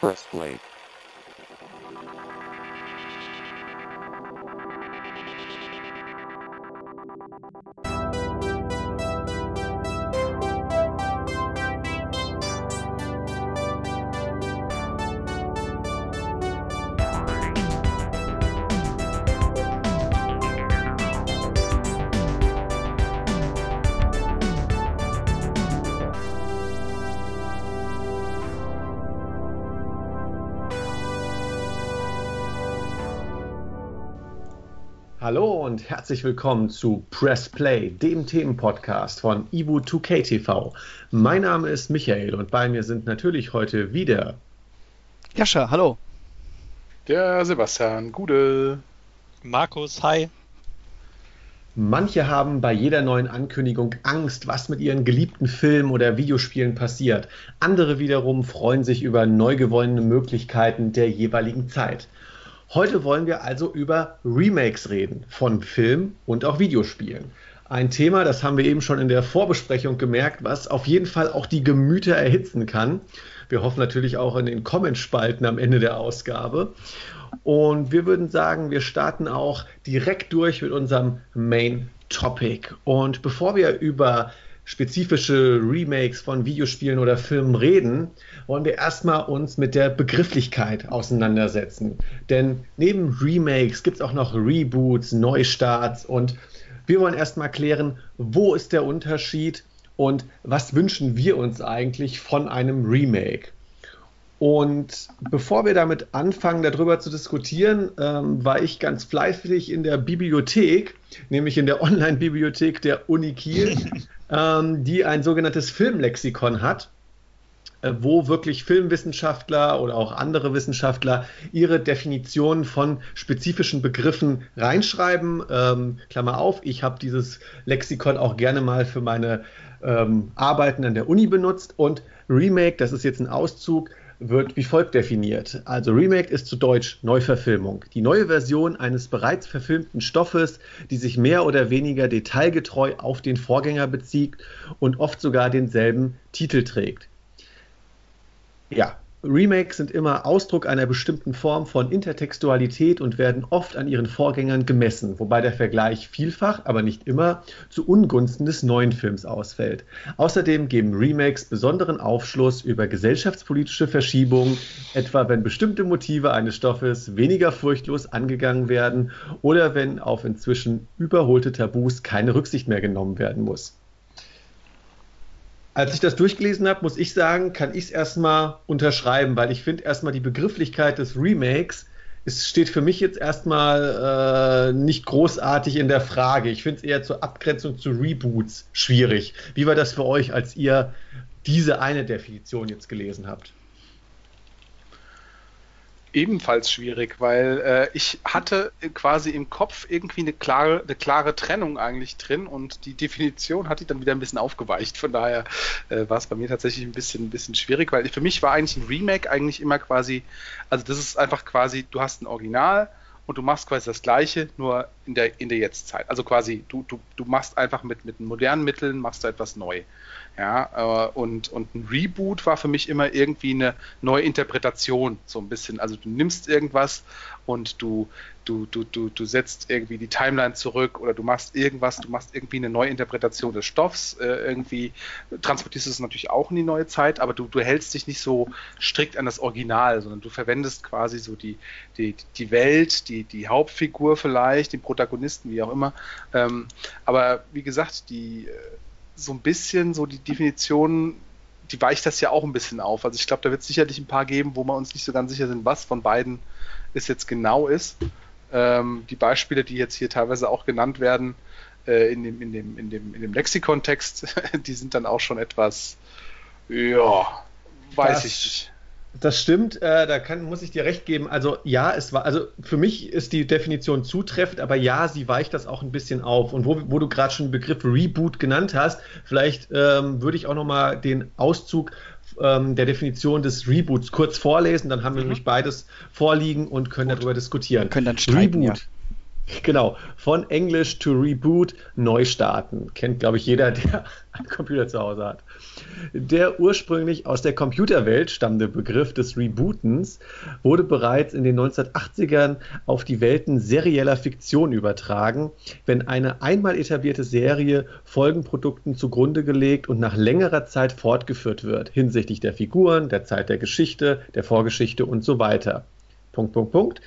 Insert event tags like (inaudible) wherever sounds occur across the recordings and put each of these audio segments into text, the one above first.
Press und herzlich willkommen zu Press Play, dem Themenpodcast von Ibu2K TV. Mein Name ist Michael und bei mir sind natürlich heute wieder Jascha, hallo. Der Sebastian, Gude. Markus, hi. Manche haben bei jeder neuen Ankündigung Angst, was mit ihren geliebten Filmen oder Videospielen passiert. Andere wiederum freuen sich über neu gewonnene Möglichkeiten der jeweiligen Zeit. Heute wollen wir also über Remakes reden von Film und auch Videospielen. Ein Thema, das haben wir eben schon in der Vorbesprechung gemerkt, was auf jeden Fall auch die Gemüter erhitzen kann. Wir hoffen natürlich auch in den Kommentspalten am Ende der Ausgabe. Und wir würden sagen, wir starten auch direkt durch mit unserem Main Topic. Und bevor wir über spezifische Remakes von Videospielen oder Filmen reden, wollen wir erstmal uns mit der Begrifflichkeit auseinandersetzen. Denn neben Remakes gibt es auch noch Reboots, Neustarts und wir wollen erstmal klären, wo ist der Unterschied und was wünschen wir uns eigentlich von einem Remake. Und bevor wir damit anfangen, darüber zu diskutieren, ähm, war ich ganz fleißig in der Bibliothek, nämlich in der Online-Bibliothek der Uni Kiel, (laughs) ähm, die ein sogenanntes Filmlexikon hat, äh, wo wirklich Filmwissenschaftler oder auch andere Wissenschaftler ihre Definitionen von spezifischen Begriffen reinschreiben. Ähm, Klammer auf, ich habe dieses Lexikon auch gerne mal für meine ähm, Arbeiten an der Uni benutzt und Remake, das ist jetzt ein Auszug, wird wie folgt definiert. Also Remake ist zu Deutsch Neuverfilmung. Die neue Version eines bereits verfilmten Stoffes, die sich mehr oder weniger detailgetreu auf den Vorgänger bezieht und oft sogar denselben Titel trägt. Ja, Remakes sind immer Ausdruck einer bestimmten Form von Intertextualität und werden oft an ihren Vorgängern gemessen, wobei der Vergleich vielfach, aber nicht immer, zu Ungunsten des neuen Films ausfällt. Außerdem geben Remakes besonderen Aufschluss über gesellschaftspolitische Verschiebungen, etwa wenn bestimmte Motive eines Stoffes weniger furchtlos angegangen werden oder wenn auf inzwischen überholte Tabus keine Rücksicht mehr genommen werden muss. Als ich das durchgelesen habe, muss ich sagen, kann ich es erstmal unterschreiben, weil ich finde erstmal die Begrifflichkeit des Remakes, es steht für mich jetzt erstmal äh, nicht großartig in der Frage. Ich finde es eher zur Abgrenzung zu Reboots schwierig. Wie war das für euch, als ihr diese eine Definition jetzt gelesen habt? Ebenfalls schwierig, weil äh, ich hatte quasi im Kopf irgendwie eine klare, eine klare Trennung eigentlich drin und die Definition hatte ich dann wieder ein bisschen aufgeweicht. Von daher äh, war es bei mir tatsächlich ein bisschen, ein bisschen schwierig, weil für mich war eigentlich ein Remake eigentlich immer quasi, also das ist einfach quasi, du hast ein Original und du machst quasi das Gleiche, nur in der, in der Jetztzeit. Also quasi, du, du, du machst einfach mit, mit modernen Mitteln, machst du etwas neu. Ja, und, und ein Reboot war für mich immer irgendwie eine neue Interpretation, so ein bisschen. Also du nimmst irgendwas und du, du, du, du, du setzt irgendwie die Timeline zurück oder du machst irgendwas, du machst irgendwie eine neue Interpretation des Stoffs, äh, irgendwie transportierst es natürlich auch in die neue Zeit, aber du, du hältst dich nicht so strikt an das Original, sondern du verwendest quasi so die, die, die Welt, die, die Hauptfigur vielleicht, den Protagonisten, wie auch immer. Ähm, aber wie gesagt, die äh, so ein bisschen so die Definition, die weicht das ja auch ein bisschen auf. Also ich glaube, da wird es sicherlich ein paar geben, wo wir uns nicht so ganz sicher sind, was von beiden es jetzt genau ist. Ähm, die Beispiele, die jetzt hier teilweise auch genannt werden, äh, in, dem, in, dem, in, dem, in dem Lexikontext, (laughs) die sind dann auch schon etwas, ja, weiß das, ich nicht. Das stimmt, äh, da kann, muss ich dir recht geben. Also ja, es war, also für mich ist die Definition zutreffend, aber ja, sie weicht das auch ein bisschen auf. Und wo, wo du gerade schon den Begriff Reboot genannt hast, vielleicht ähm, würde ich auch nochmal den Auszug ähm, der Definition des Reboots kurz vorlesen, dann haben wir mhm. nämlich beides vorliegen und können Gut. darüber diskutieren. Wir können dann streiten, Reboot. (laughs) Genau, von Englisch to Reboot neu starten. Kennt, glaube ich, jeder, (laughs) der einen Computer zu Hause hat. Der ursprünglich aus der Computerwelt stammende Begriff des Rebootens wurde bereits in den 1980ern auf die Welten serieller Fiktion übertragen, wenn eine einmal etablierte Serie Folgenprodukten zugrunde gelegt und nach längerer Zeit fortgeführt wird, hinsichtlich der Figuren, der Zeit der Geschichte, der Vorgeschichte und so weiter. Punkt, Punkt, Punkt.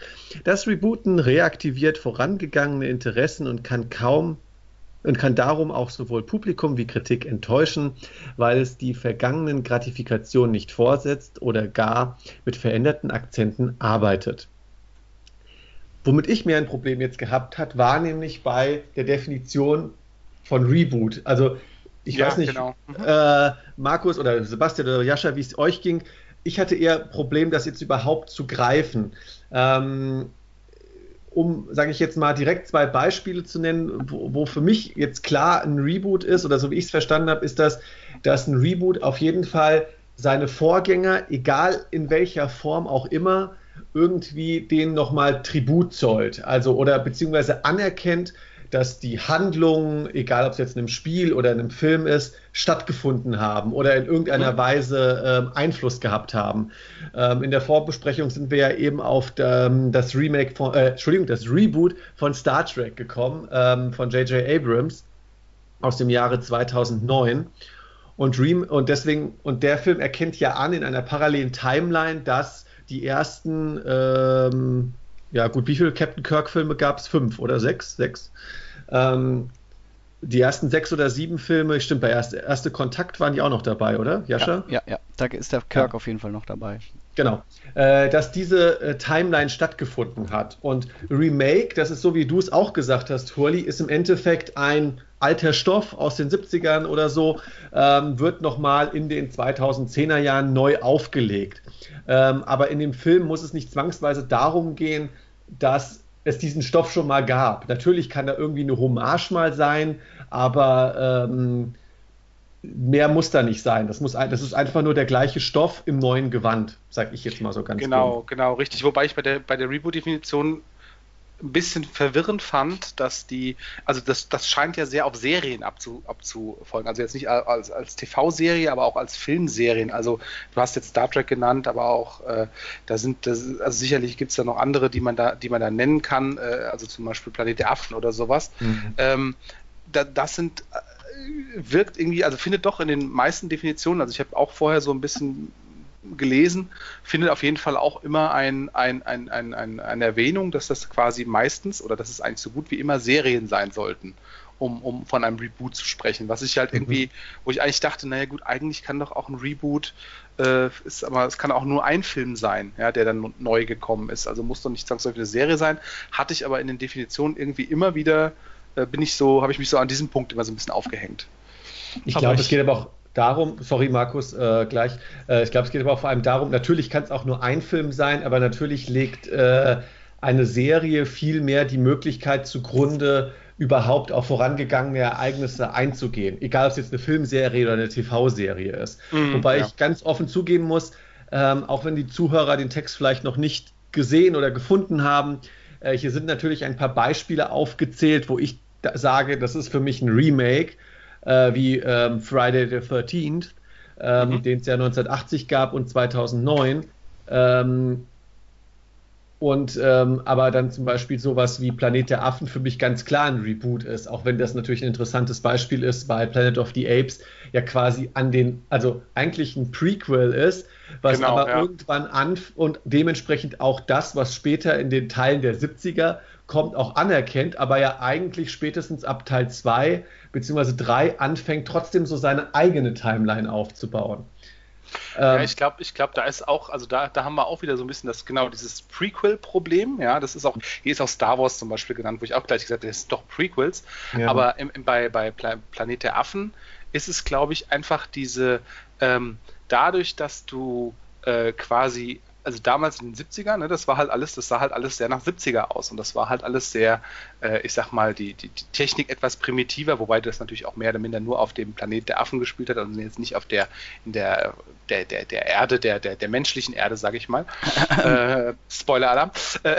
Das Rebooten reaktiviert vorangegangene Interessen und kann kaum und kann darum auch sowohl Publikum wie Kritik enttäuschen, weil es die vergangenen Gratifikationen nicht vorsetzt oder gar mit veränderten Akzenten arbeitet. Womit ich mir ein Problem jetzt gehabt hat, war nämlich bei der Definition von Reboot. Also ich ja, weiß nicht, genau. mhm. äh, Markus oder Sebastian oder Jascha, wie es euch ging ich hatte eher Problem, das jetzt überhaupt zu greifen. Ähm, um, sage ich jetzt mal, direkt zwei Beispiele zu nennen, wo, wo, für mich jetzt klar ein Reboot ist, oder so wie ich es verstanden habe, ist das, dass ein Reboot auf jeden Fall seine Vorgänger, egal in welcher Form auch immer, irgendwie denen nochmal Tribut zollt. Also oder beziehungsweise anerkennt, dass die Handlungen, egal ob es jetzt in einem Spiel oder in einem Film ist, stattgefunden haben oder in irgendeiner. Weise ähm, Einfluss gehabt haben. Ähm, in der Vorbesprechung sind wir ja eben auf ähm, das Remake von, äh, Entschuldigung, das Reboot von Star Trek gekommen, ähm, von J.J. Abrams aus dem Jahre 2009. Und, Rem und deswegen, und der Film erkennt ja an in einer parallelen Timeline, dass die ersten ähm, ja gut, wie viele Captain Kirk-Filme gab es? Fünf oder sechs? Sechs. Ähm, die ersten sechs oder sieben Filme, stimmt, bei erste, erste Kontakt waren die auch noch dabei, oder, Jascha? Ja, ja, ja. da ist der Kirk ja. auf jeden Fall noch dabei. Genau, äh, dass diese äh, Timeline stattgefunden hat. Und Remake, das ist so, wie du es auch gesagt hast, Hurley, ist im Endeffekt ein alter Stoff aus den 70ern oder so, ähm, wird nochmal in den 2010er Jahren neu aufgelegt. Ähm, aber in dem Film muss es nicht zwangsweise darum gehen, dass es diesen Stoff schon mal gab. Natürlich kann da irgendwie eine Hommage mal sein, aber ähm, mehr muss da nicht sein. Das, muss, das ist einfach nur der gleiche Stoff im neuen Gewand, sag ich jetzt mal so ganz Genau, gut. genau, richtig. Wobei ich bei der, bei der Reboot-Definition ein bisschen verwirrend fand, dass die, also das, das scheint ja sehr auf Serien abzu, abzufolgen. Also jetzt nicht als, als TV-Serie, aber auch als Filmserien. Also du hast jetzt Star Trek genannt, aber auch äh, da sind, das, also sicherlich gibt es da noch andere, die man da, die man da nennen kann, äh, also zum Beispiel Planet der Affen oder sowas. Mhm. Ähm, da, das sind äh, wirkt irgendwie, also findet doch in den meisten Definitionen, also ich habe auch vorher so ein bisschen gelesen, findet auf jeden Fall auch immer ein, ein, ein, ein, ein, eine Erwähnung, dass das quasi meistens oder dass es eigentlich so gut wie immer Serien sein sollten, um, um von einem Reboot zu sprechen. Was ich halt mhm. irgendwie, wo ich eigentlich dachte, naja gut, eigentlich kann doch auch ein Reboot, äh, ist, aber es kann auch nur ein Film sein, ja, der dann neu gekommen ist. Also muss doch nicht zwangsläufig eine Serie sein. Hatte ich aber in den Definitionen irgendwie immer wieder, äh, bin ich so, habe ich mich so an diesem Punkt immer so ein bisschen aufgehängt. Ich glaube, es geht aber auch darum, sorry Markus, äh, gleich, äh, ich glaube, es geht aber auch vor allem darum, natürlich kann es auch nur ein Film sein, aber natürlich legt äh, eine Serie viel mehr die Möglichkeit zugrunde, überhaupt auf vorangegangene Ereignisse einzugehen. Egal, ob es jetzt eine Filmserie oder eine TV-Serie ist. Mhm, Wobei ja. ich ganz offen zugeben muss, ähm, auch wenn die Zuhörer den Text vielleicht noch nicht gesehen oder gefunden haben, äh, hier sind natürlich ein paar Beispiele aufgezählt, wo ich da sage, das ist für mich ein Remake äh, wie ähm, Friday the 13th, ähm, mhm. den es ja 1980 gab und 2009. Ähm, und ähm, aber dann zum Beispiel sowas wie Planet der Affen für mich ganz klar ein Reboot ist, auch wenn das natürlich ein interessantes Beispiel ist, weil Planet of the Apes ja quasi an den, also eigentlich ein Prequel ist, was genau, aber ja. irgendwann an und dementsprechend auch das, was später in den Teilen der 70er kommt, auch anerkennt, aber ja eigentlich spätestens ab Teil 2 bzw. 3 anfängt, trotzdem so seine eigene Timeline aufzubauen. Ja, ähm, ich glaube, ich glaube, da ist auch, also da, da haben wir auch wieder so ein bisschen das, genau, dieses Prequel-Problem, ja, das ist auch, hier ist auch Star Wars zum Beispiel genannt, wo ich auch gleich gesagt habe, das sind doch Prequels, ja. aber im, im, bei, bei Planet der Affen ist es, glaube ich, einfach diese, ähm, dadurch, dass du äh, quasi also damals in den 70ern, ne, das war halt alles, das sah halt alles sehr nach 70er aus und das war halt alles sehr, äh, ich sag mal, die, die, die, Technik etwas primitiver, wobei das natürlich auch mehr oder minder nur auf dem Planet der Affen gespielt hat und jetzt nicht auf der, in der, der, der, der Erde, der, der, der menschlichen Erde, sage ich mal. (laughs) äh, Spoiler-Alarm. Äh,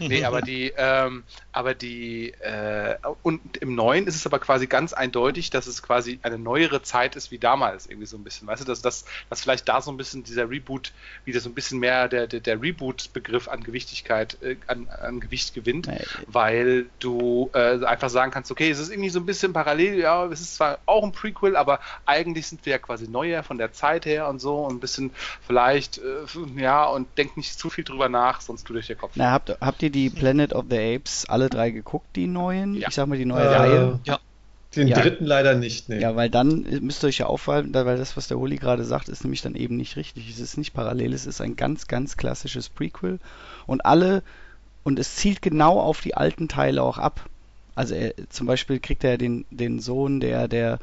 nee, aber (laughs) die, ähm, aber die, äh, und im Neuen ist es aber quasi ganz eindeutig, dass es quasi eine neuere Zeit ist wie damals, irgendwie so ein bisschen. Weißt du, dass, dass, dass vielleicht da so ein bisschen dieser Reboot wieder so ein bisschen mehr der, der, der Reboot-Begriff an Gewichtigkeit, äh, an, an Gewicht gewinnt, weil du äh, einfach sagen kannst, okay, es ist irgendwie so ein bisschen parallel, ja, es ist zwar auch ein Prequel, aber eigentlich sind wir ja quasi neuer von der Zeit her und so und ein bisschen vielleicht, äh, ja, und denk nicht zu viel drüber nach, sonst tut euch der Kopf. Na, habt, habt ihr die Planet of the Apes alle drei geguckt, die neuen? Ja. Ich sag mal, die neue Äh, Reihe. Ja. Den Ja. dritten leider nicht, nee. Ja, weil dann müsst ihr euch ja auffallen, weil das, was der Uli gerade sagt, ist nämlich dann eben nicht richtig. Es ist nicht parallel, es ist ein ganz, ganz klassisches Prequel und alle, und es zielt genau auf die alten Teile auch ab. Also er, zum Beispiel kriegt er den, den Sohn, der, der,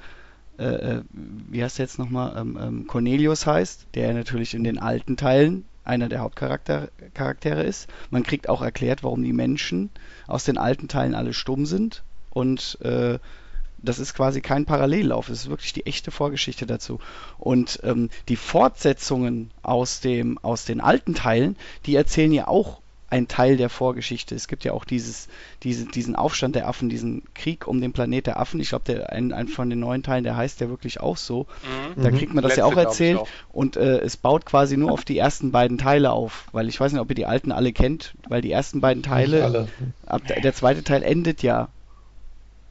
äh, äh, wie heißt der jetzt nochmal, ähm, ähm, Cornelius heißt, der natürlich in den alten Teilen einer der Hauptcharaktere Charaktere ist. Man kriegt auch erklärt, warum die Menschen aus den alten Teilen alle stumm sind und äh, das ist quasi kein Parallellauf, es ist wirklich die echte Vorgeschichte dazu. Und ähm, die Fortsetzungen aus dem, aus den alten Teilen, die erzählen ja auch einen Teil der Vorgeschichte. Es gibt ja auch dieses, diese, diesen Aufstand der Affen, diesen Krieg um den Planet der Affen. Ich glaube, der ein, ein von den neuen Teilen, der heißt ja wirklich auch so. Da Mhm. kriegt man das Letzte, ja auch erzählt. auch. Und äh, es baut quasi nur auf die ersten beiden Teile auf. Weil ich weiß nicht, ob ihr die alten alle kennt, weil die ersten beiden Teile. Ab, der zweite Teil endet ja.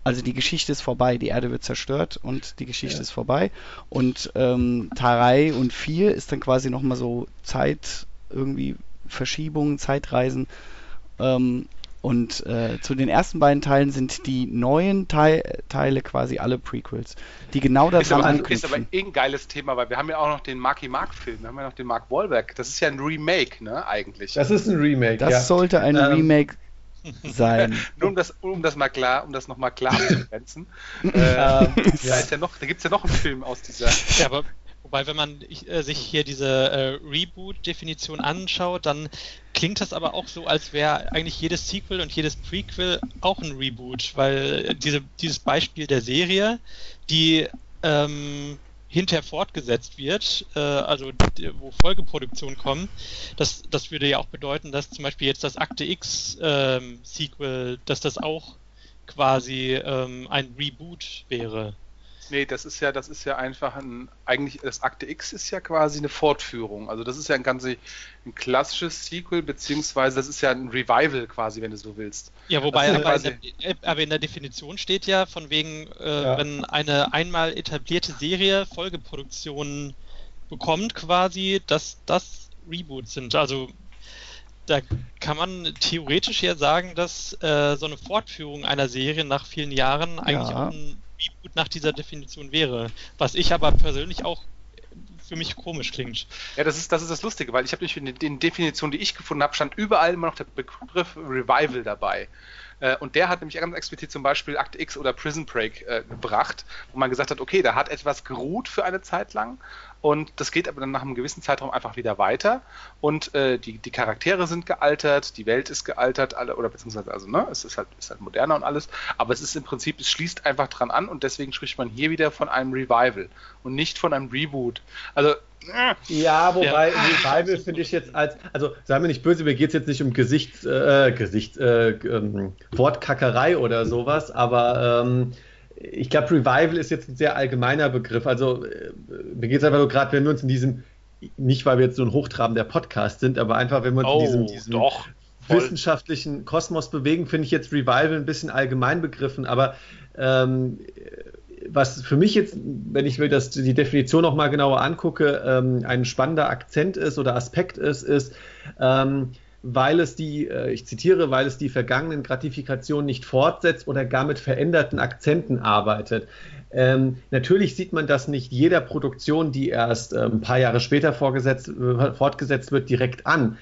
Also die Geschichte ist vorbei, die Erde wird zerstört und die Geschichte Ja. ist vorbei. Und ähm, 3 und 4 ist dann quasi nochmal so Zeit, irgendwie Verschiebungen, Zeitreisen. Ähm, und äh, zu den ersten beiden Teilen sind die neuen Teil, Teile quasi alle Prequels, die genau Ist daran aber, ist aber anknüpfen. eh ein geiles Thema, weil wir haben ja auch noch den Marky Mark Film, wir haben ja noch den Mark Wahlberg. Das ist ja ein Remake, ne, eigentlich. Das ist ein Remake, Das ja. sollte ein Ähm, Remake sein. (laughs) Nur um das, um das mal klar, um das nochmal klar abzugrenzen. (laughs) äh, Ähm, (laughs) Da ja. ist ja noch, da gibt's ja noch einen Film aus dieser. Ja, aber wobei, wenn man äh, sich hier diese äh, Reboot-Definition anschaut, dann klingt das aber auch so, als wäre eigentlich jedes Sequel und jedes Prequel auch ein Reboot, weil diese, dieses Beispiel der Serie, die ähm, hinterher fortgesetzt wird, äh, also wo Folgeproduktionen kommen, das, das würde ja auch bedeuten, dass zum Beispiel jetzt das Akte X ähm, dass das auch quasi ähm, ein Reboot wäre. Nee, das ist ja, das ist ja einfach ein, eigentlich, das Akte X ist ja quasi eine Fortführung. Also das ist ja ein ganz ein klassisches Sequel, beziehungsweise das ist ja ein Revival quasi, wenn du so willst. Ja, wobei aber, in der, aber in der Definition steht ja von wegen, äh, Ja. wenn eine einmal etablierte Serie Folgeproduktionen bekommt quasi, dass das Reboots sind. Also da kann man theoretisch ja sagen, dass äh, so eine Fortführung einer Serie nach vielen Jahren eigentlich Ja. auch ein nach dieser Definition wäre. Was ich aber persönlich auch für mich komisch klingt. Ja, das ist das, ist das Lustige, weil ich habe nämlich in den Definitionen, die ich gefunden habe, stand überall immer noch der Begriff Revival dabei. Äh, Und der hat nämlich ganz explizit zum Beispiel Akte X oder Prison Break äh, gebracht, wo man gesagt hat, okay, da hat etwas geruht für eine Zeit lang und das geht aber dann nach einem gewissen Zeitraum einfach wieder weiter und äh, die, die Charaktere sind gealtert, die Welt ist gealtert, alle, oder beziehungsweise, also, ne, es ist halt, ist halt moderner und alles, aber es ist im Prinzip, es schließt einfach dran an und deswegen spricht man hier wieder von einem Revival und nicht von einem Reboot. Also, äh, Ja, wobei Ja. Revival finde ich jetzt als, also sei mir nicht böse, mir geht es jetzt nicht um Gesicht, äh, Gesicht, äh, ähm, Wortkackerei oder sowas, aber ähm, ich glaube, Revival ist jetzt ein sehr allgemeiner Begriff. Also äh, mir geht es einfach nur gerade, wenn wir uns in diesem, nicht weil wir jetzt so ein hochtrabender Podcast sind, aber einfach, wenn wir uns oh, in diesem, diesem doch. wissenschaftlichen Kosmos bewegen, finde ich jetzt Revival ein bisschen allgemein begriffen, aber ähm, was für mich jetzt, wenn ich mir das, die Definition noch mal genauer angucke, ähm, ein spannender Akzent ist oder Aspekt ist, ist, ähm, weil es die, äh, ich zitiere, weil es die vergangenen Gratifikationen nicht fortsetzt oder gar mit veränderten Akzenten arbeitet. Ähm, natürlich sieht man das nicht jeder Produktion, die erst äh, ein paar Jahre später äh, fortgesetzt wird, direkt an.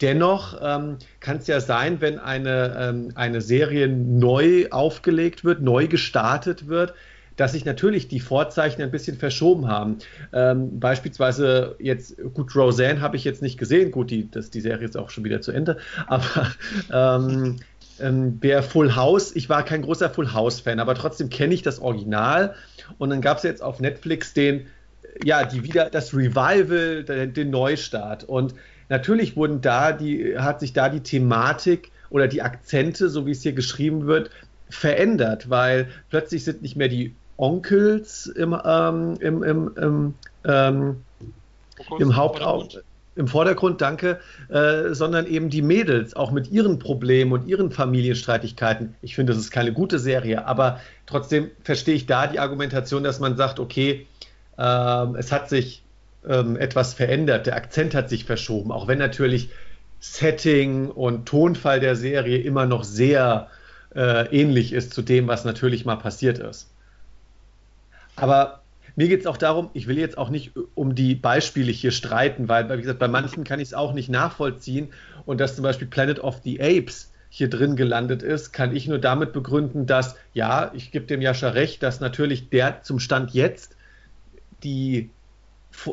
Dennoch ähm, kann es ja sein, wenn eine, ähm, eine Serie neu aufgelegt wird, neu gestartet wird, dass sich natürlich die Vorzeichen ein bisschen verschoben haben. Ähm, beispielsweise jetzt, gut, Roseanne habe ich jetzt nicht gesehen, gut, die, das, die Serie ist auch schon wieder zu Ende, aber ähm, ähm, der Full House, ich war kein großer Full House-Fan, aber trotzdem kenne ich das Original. Und dann gab es jetzt auf Netflix den, ja, die wieder, das Revival, den, den Neustart. Und natürlich wurden da die, hat sich da die Thematik oder die Akzente, so wie es hier geschrieben wird, verändert, weil plötzlich sind nicht mehr die Onkels im, ähm, im, im, im, ähm, im Hauptauge im Vordergrund, danke, äh, sondern eben die Mädels, auch mit ihren Problemen und ihren Familienstreitigkeiten. Ich finde, das ist keine gute Serie, aber trotzdem verstehe ich da die Argumentation, dass man sagt, okay, äh, es hat sich ähm, etwas verändert, der Akzent hat sich verschoben, auch wenn natürlich Setting und Tonfall der Serie immer noch sehr äh, ähnlich ist zu dem, was natürlich mal passiert ist. Aber mir geht es auch darum, ich will jetzt auch nicht um die Beispiele hier streiten, weil, wie gesagt, bei manchen kann ich es auch nicht nachvollziehen. Und dass zum Beispiel Planet of the Apes hier drin gelandet ist, kann ich nur damit begründen, dass, ja, ich gebe dem Jascha recht, dass natürlich der zum Stand jetzt die,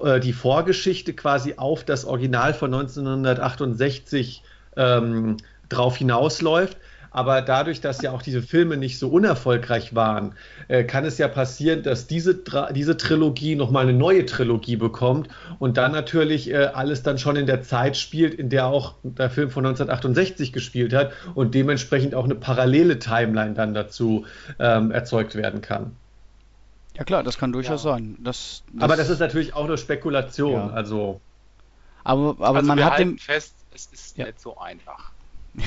äh, die Vorgeschichte quasi auf das Original von 1968 ähm, drauf hinausläuft. Aber dadurch, dass ja auch diese Filme nicht so unerfolgreich waren, äh, kann es ja passieren, dass diese, diese Trilogie nochmal eine neue Trilogie bekommt und dann natürlich äh, alles dann schon in der Zeit spielt, in der auch der Film von 1968 gespielt hat und dementsprechend auch eine parallele Timeline dann dazu ähm, erzeugt werden kann. Ja klar, das kann durchaus ja. sein. Das, das aber das ist natürlich auch eine Spekulation. Ja. Also. Aber, aber also man hat dem fest, es ist ja. nicht so einfach.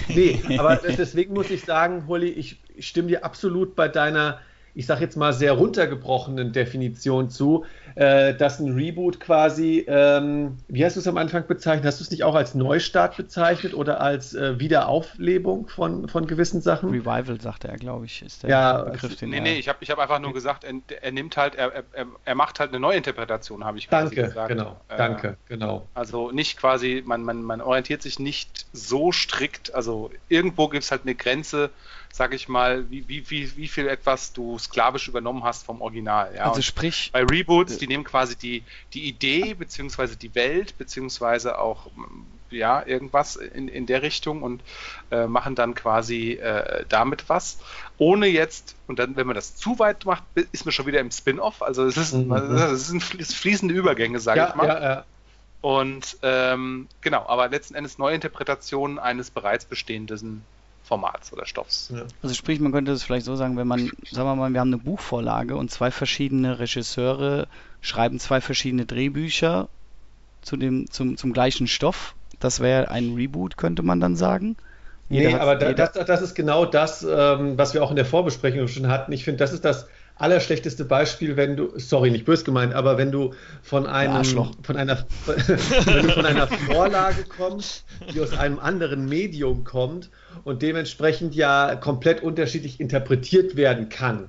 Nee, (laughs) aber deswegen muss ich sagen, Holly, ich stimme dir absolut bei deiner ich sage jetzt mal, sehr runtergebrochenen Definition zu, äh, dass ein Reboot quasi, ähm, wie hast du es am Anfang bezeichnet? Hast du es nicht auch als Neustart bezeichnet oder als äh, Wiederauflebung von, von gewissen Sachen? Revival, sagte er, glaube ich, ist der ja, Begriff, den nee, er... Nee, ich habe ich hab einfach nur gesagt, er, er nimmt halt, er, er, er, macht halt eine Neuinterpretation, habe ich danke, gesagt. Genau, äh, danke, genau. Also nicht quasi, man, man, man orientiert sich nicht so strikt, also irgendwo gibt es halt eine Grenze, sag ich mal, wie, wie, wie, wie viel etwas du sklavisch übernommen hast vom Original. Ja? Also und sprich. Bei Reboots, die nehmen quasi die, die Idee, beziehungsweise die Welt, beziehungsweise auch ja, irgendwas in, in der Richtung und äh, machen dann quasi äh, damit was. Ohne jetzt, und dann, wenn man das zu weit macht, ist man schon wieder im Spin-off. Also es ist, mhm. es sind fließende Übergänge, sage ja, ich mal. Ja, ja. Und ähm, genau, aber letzten Endes Neuinterpretationen eines bereits bestehenden Formats oder Stoffs. Ja. Also sprich, man könnte es vielleicht so sagen, wenn man, sagen wir mal, wir haben eine Buchvorlage und zwei verschiedene Regisseure schreiben zwei verschiedene Drehbücher zu dem, zum, zum gleichen Stoff. Das wäre ein Reboot, könnte man dann sagen. Jeder nee, aber da, das, das, ist genau das, ähm, was wir auch in der Vorbesprechung schon hatten. Ich finde, das ist das allerschlechteste Beispiel, wenn du, sorry, nicht böse gemeint, aber wenn du von einem, von einer, (laughs) wenn du von einer Vorlage kommst, die aus einem anderen Medium kommt und dementsprechend ja komplett unterschiedlich interpretiert werden kann.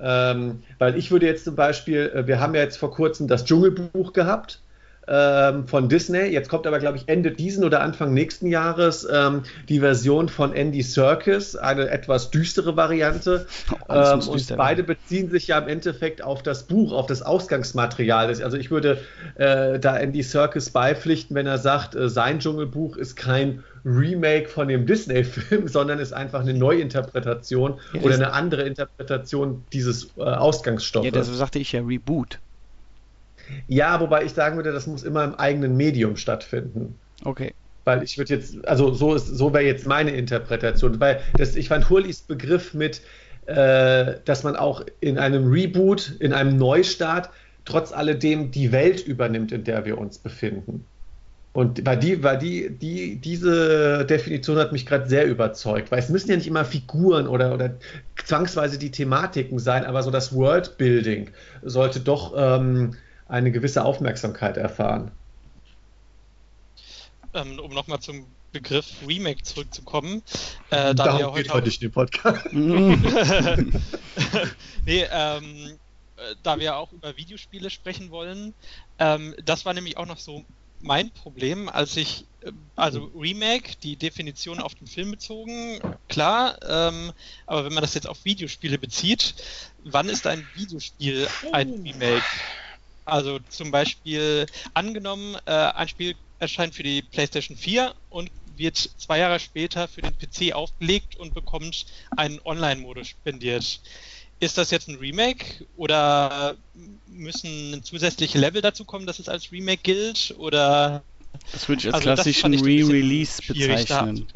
Ähm, weil ich würde jetzt zum Beispiel, äh, wir haben ja jetzt vor kurzem das Dschungelbuch gehabt ähm, von Disney. Jetzt kommt aber, glaube ich, Ende diesen oder Anfang nächsten Jahres ähm, die Version von Andy Serkis, eine etwas düstere Variante. (laughs) Oh, ähm, und beide beziehen sich ja im Endeffekt auf das Buch, auf das Ausgangsmaterial. Also ich würde äh, da Andy Serkis beipflichten, wenn er sagt, äh, sein Dschungelbuch ist kein Remake von dem Disney-Film, (laughs) sondern ist einfach eine Neuinterpretation ja, oder eine andere Interpretation dieses äh, Ausgangsstoffes. Ja, das sagte ich ja Reboot. Ja, wobei ich sagen würde, das muss immer im eigenen Medium stattfinden. Okay. Weil ich würde jetzt, also so ist, so wäre jetzt meine Interpretation. Weil das, ich fand Hurlis Begriff mit, äh, dass man auch in einem Reboot, in einem Neustart, trotz alledem die Welt übernimmt, in der wir uns befinden. Und weil die, weil die, die, diese Definition hat mich gerade sehr überzeugt, weil es müssen ja nicht immer Figuren oder, oder zwangsweise die Thematiken sein, aber so das Worldbuilding sollte doch ähm, eine gewisse Aufmerksamkeit erfahren. Ähm, um nochmal zum Begriff Remake zurückzukommen. Äh, da Darum wir heute, heute nicht den Podcast. (laughs) (laughs) nee, ähm, äh, da wir auch über Videospiele sprechen wollen, ähm, das war nämlich auch noch so mein Problem, als ich, äh, also Remake, die Definition auf den Film bezogen, klar, ähm, aber wenn man das jetzt auf Videospiele bezieht, wann ist ein Videospiel ein Remake? Also zum Beispiel angenommen, äh, ein Spiel erscheint für die PlayStation 4 und wird zwei Jahre später für den PC aufgelegt und bekommt einen Online-Modus spendiert. Ist das jetzt ein Remake oder müssen zusätzliche Level dazu kommen, dass es als Remake gilt? Oder das würde ich als also klassischen Re-Release bezeichnen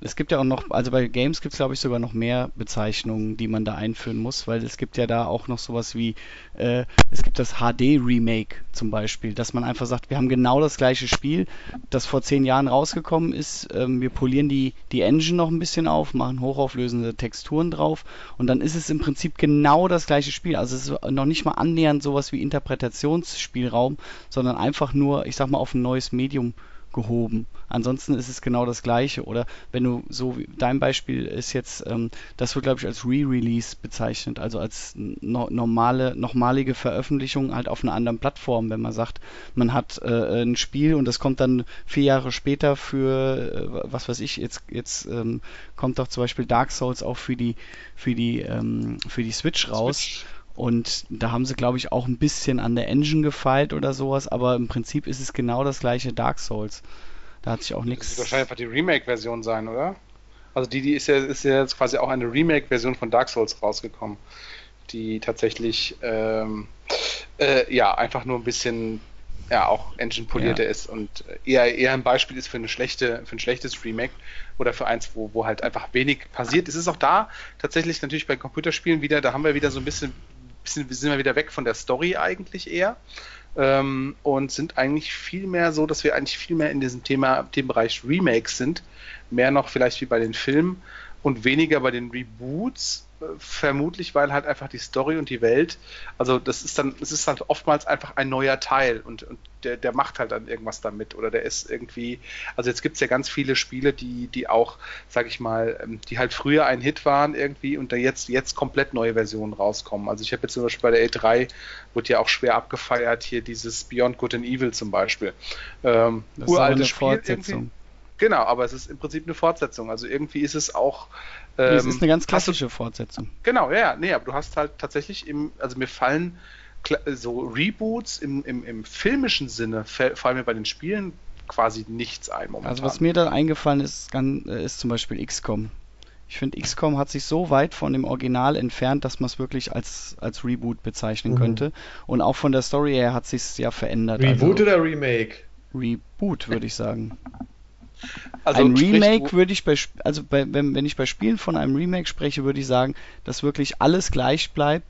es gibt ja auch noch, also bei Games gibt es glaube ich sogar noch mehr Bezeichnungen, die man da einführen muss, weil es gibt ja da auch noch sowas wie, äh, es gibt das HD-Remake zum Beispiel, dass man einfach sagt, wir haben genau das gleiche Spiel, das vor zehn Jahren rausgekommen ist, ähm, wir polieren die, die Engine noch ein bisschen auf, machen hochauflösende Texturen drauf und dann ist es im Prinzip genau das gleiche Spiel. Also es ist noch nicht mal annähernd sowas wie Interpretationsspielraum, sondern einfach nur, ich sag mal, auf ein neues Medium gehoben. Ansonsten ist es genau das gleiche. Oder wenn du so wie dein Beispiel ist jetzt, ähm, das wird glaube ich als Re-Release bezeichnet, also als no normale, nochmalige Veröffentlichung halt auf einer anderen Plattform, wenn man sagt, man hat äh, ein Spiel und das kommt dann vier Jahre später für, äh, was weiß ich, jetzt, jetzt ähm, kommt doch zum Beispiel Dark Souls auch für die, für die, ähm, für die Switch raus. Switch. Und da haben sie, glaube ich, auch ein bisschen an der Engine gefeilt oder sowas, aber im Prinzip ist es genau das gleiche Dark Souls. Da hat sich auch nichts. Das wird wahrscheinlich einfach die Remake-Version sein, oder? Also die, die ist ja, ist ja jetzt quasi auch eine Remake-Version von Dark Souls rausgekommen, die tatsächlich ähm, äh, ja einfach nur ein bisschen ja auch Engine polierter ja. ist und eher eher ein Beispiel ist für eine schlechte für ein schlechtes Remake oder für eins, wo, wo halt einfach wenig passiert. Es ist auch da tatsächlich natürlich bei Computerspielen wieder, da haben wir wieder so ein bisschen bisschen, sind wir wieder weg von der Story eigentlich eher. Ähm, und sind eigentlich viel mehr so, dass wir eigentlich viel mehr in diesem Thema, dem Bereich Remakes sind. Mehr noch vielleicht wie bei den Filmen und weniger bei den Reboots, vermutlich, weil halt einfach die Story und die Welt, also das ist dann, es ist halt oftmals einfach ein neuer Teil und, und der, der macht halt dann irgendwas damit oder der ist irgendwie, also jetzt gibt es ja ganz viele Spiele, die, die auch, sag ich mal, ähm, die halt früher ein Hit waren irgendwie und da jetzt, jetzt komplett neue Versionen rauskommen. Also ich habe jetzt zum Beispiel bei der E3, wird ja auch schwer abgefeiert, hier dieses Beyond Good and Evil zum Beispiel. Ähm, das uralte ist eine Fortsetzung. Genau, aber es ist im Prinzip eine Fortsetzung. Also irgendwie ist es auch ähm, das ist eine ganz klassische du, Fortsetzung. Genau, ja, nee, aber du hast halt tatsächlich im, also mir fallen so Reboots im, im, im filmischen Sinne, fallen mir bei den Spielen quasi nichts ein momentan. Also was mir da eingefallen ist, äh, ist zum Beispiel XCOM. Ich finde, XCOM hat sich so weit von dem Original entfernt, dass man es wirklich als, als Reboot bezeichnen mhm. könnte. Und auch von der Story her hat sich ja verändert. Reboot also, oder Remake? Reboot, würde ich sagen. Also ein Remake würde ich bei, also bei, wenn, wenn ich bei Spielen von einem Remake spreche, würde ich sagen, dass wirklich alles gleich bleibt,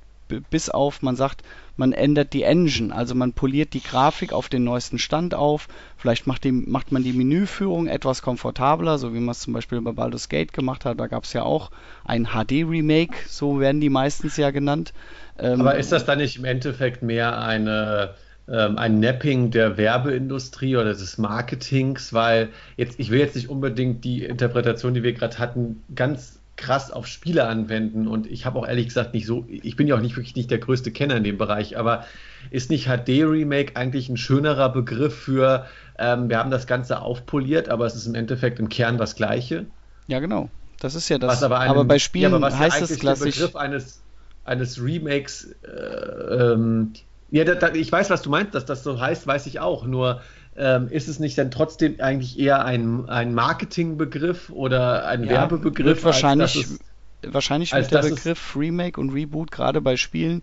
bis auf, man sagt, man ändert die Engine, also man poliert die Grafik auf den neuesten Stand auf, vielleicht macht, die, macht man die Menüführung etwas komfortabler, so wie man es zum Beispiel bei Baldur's Gate gemacht hat, da gab es ja auch ein HD-Remake, so werden die meistens ja genannt. Ähm, Aber ist das dann nicht im Endeffekt mehr eine ähm, ein Napping der Werbeindustrie oder des Marketings, weil jetzt, ich will jetzt nicht unbedingt die Interpretation, die wir gerade hatten, ganz krass auf Spiele anwenden und ich habe auch ehrlich gesagt nicht so, ich bin ja auch nicht wirklich nicht der größte Kenner in dem Bereich, aber ist nicht HD-Remake eigentlich ein schönerer Begriff für, ähm, wir haben das Ganze aufpoliert, aber es ist im Endeffekt im Kern das Gleiche? Ja, genau. Das ist ja das. Was aber, einem, aber bei Spielen ja, aber heißt ja es klassisch. Der Begriff eines, eines Remakes äh, ähm, ja, da, da, ich weiß, was du meinst, dass das so heißt, weiß ich auch. Nur ähm, ist es nicht dann trotzdem eigentlich eher ein, ein Marketingbegriff oder ein ja, Werbebegriff? Wird wahrscheinlich, es, wahrscheinlich wird der Begriff Remake und Reboot gerade bei Spielen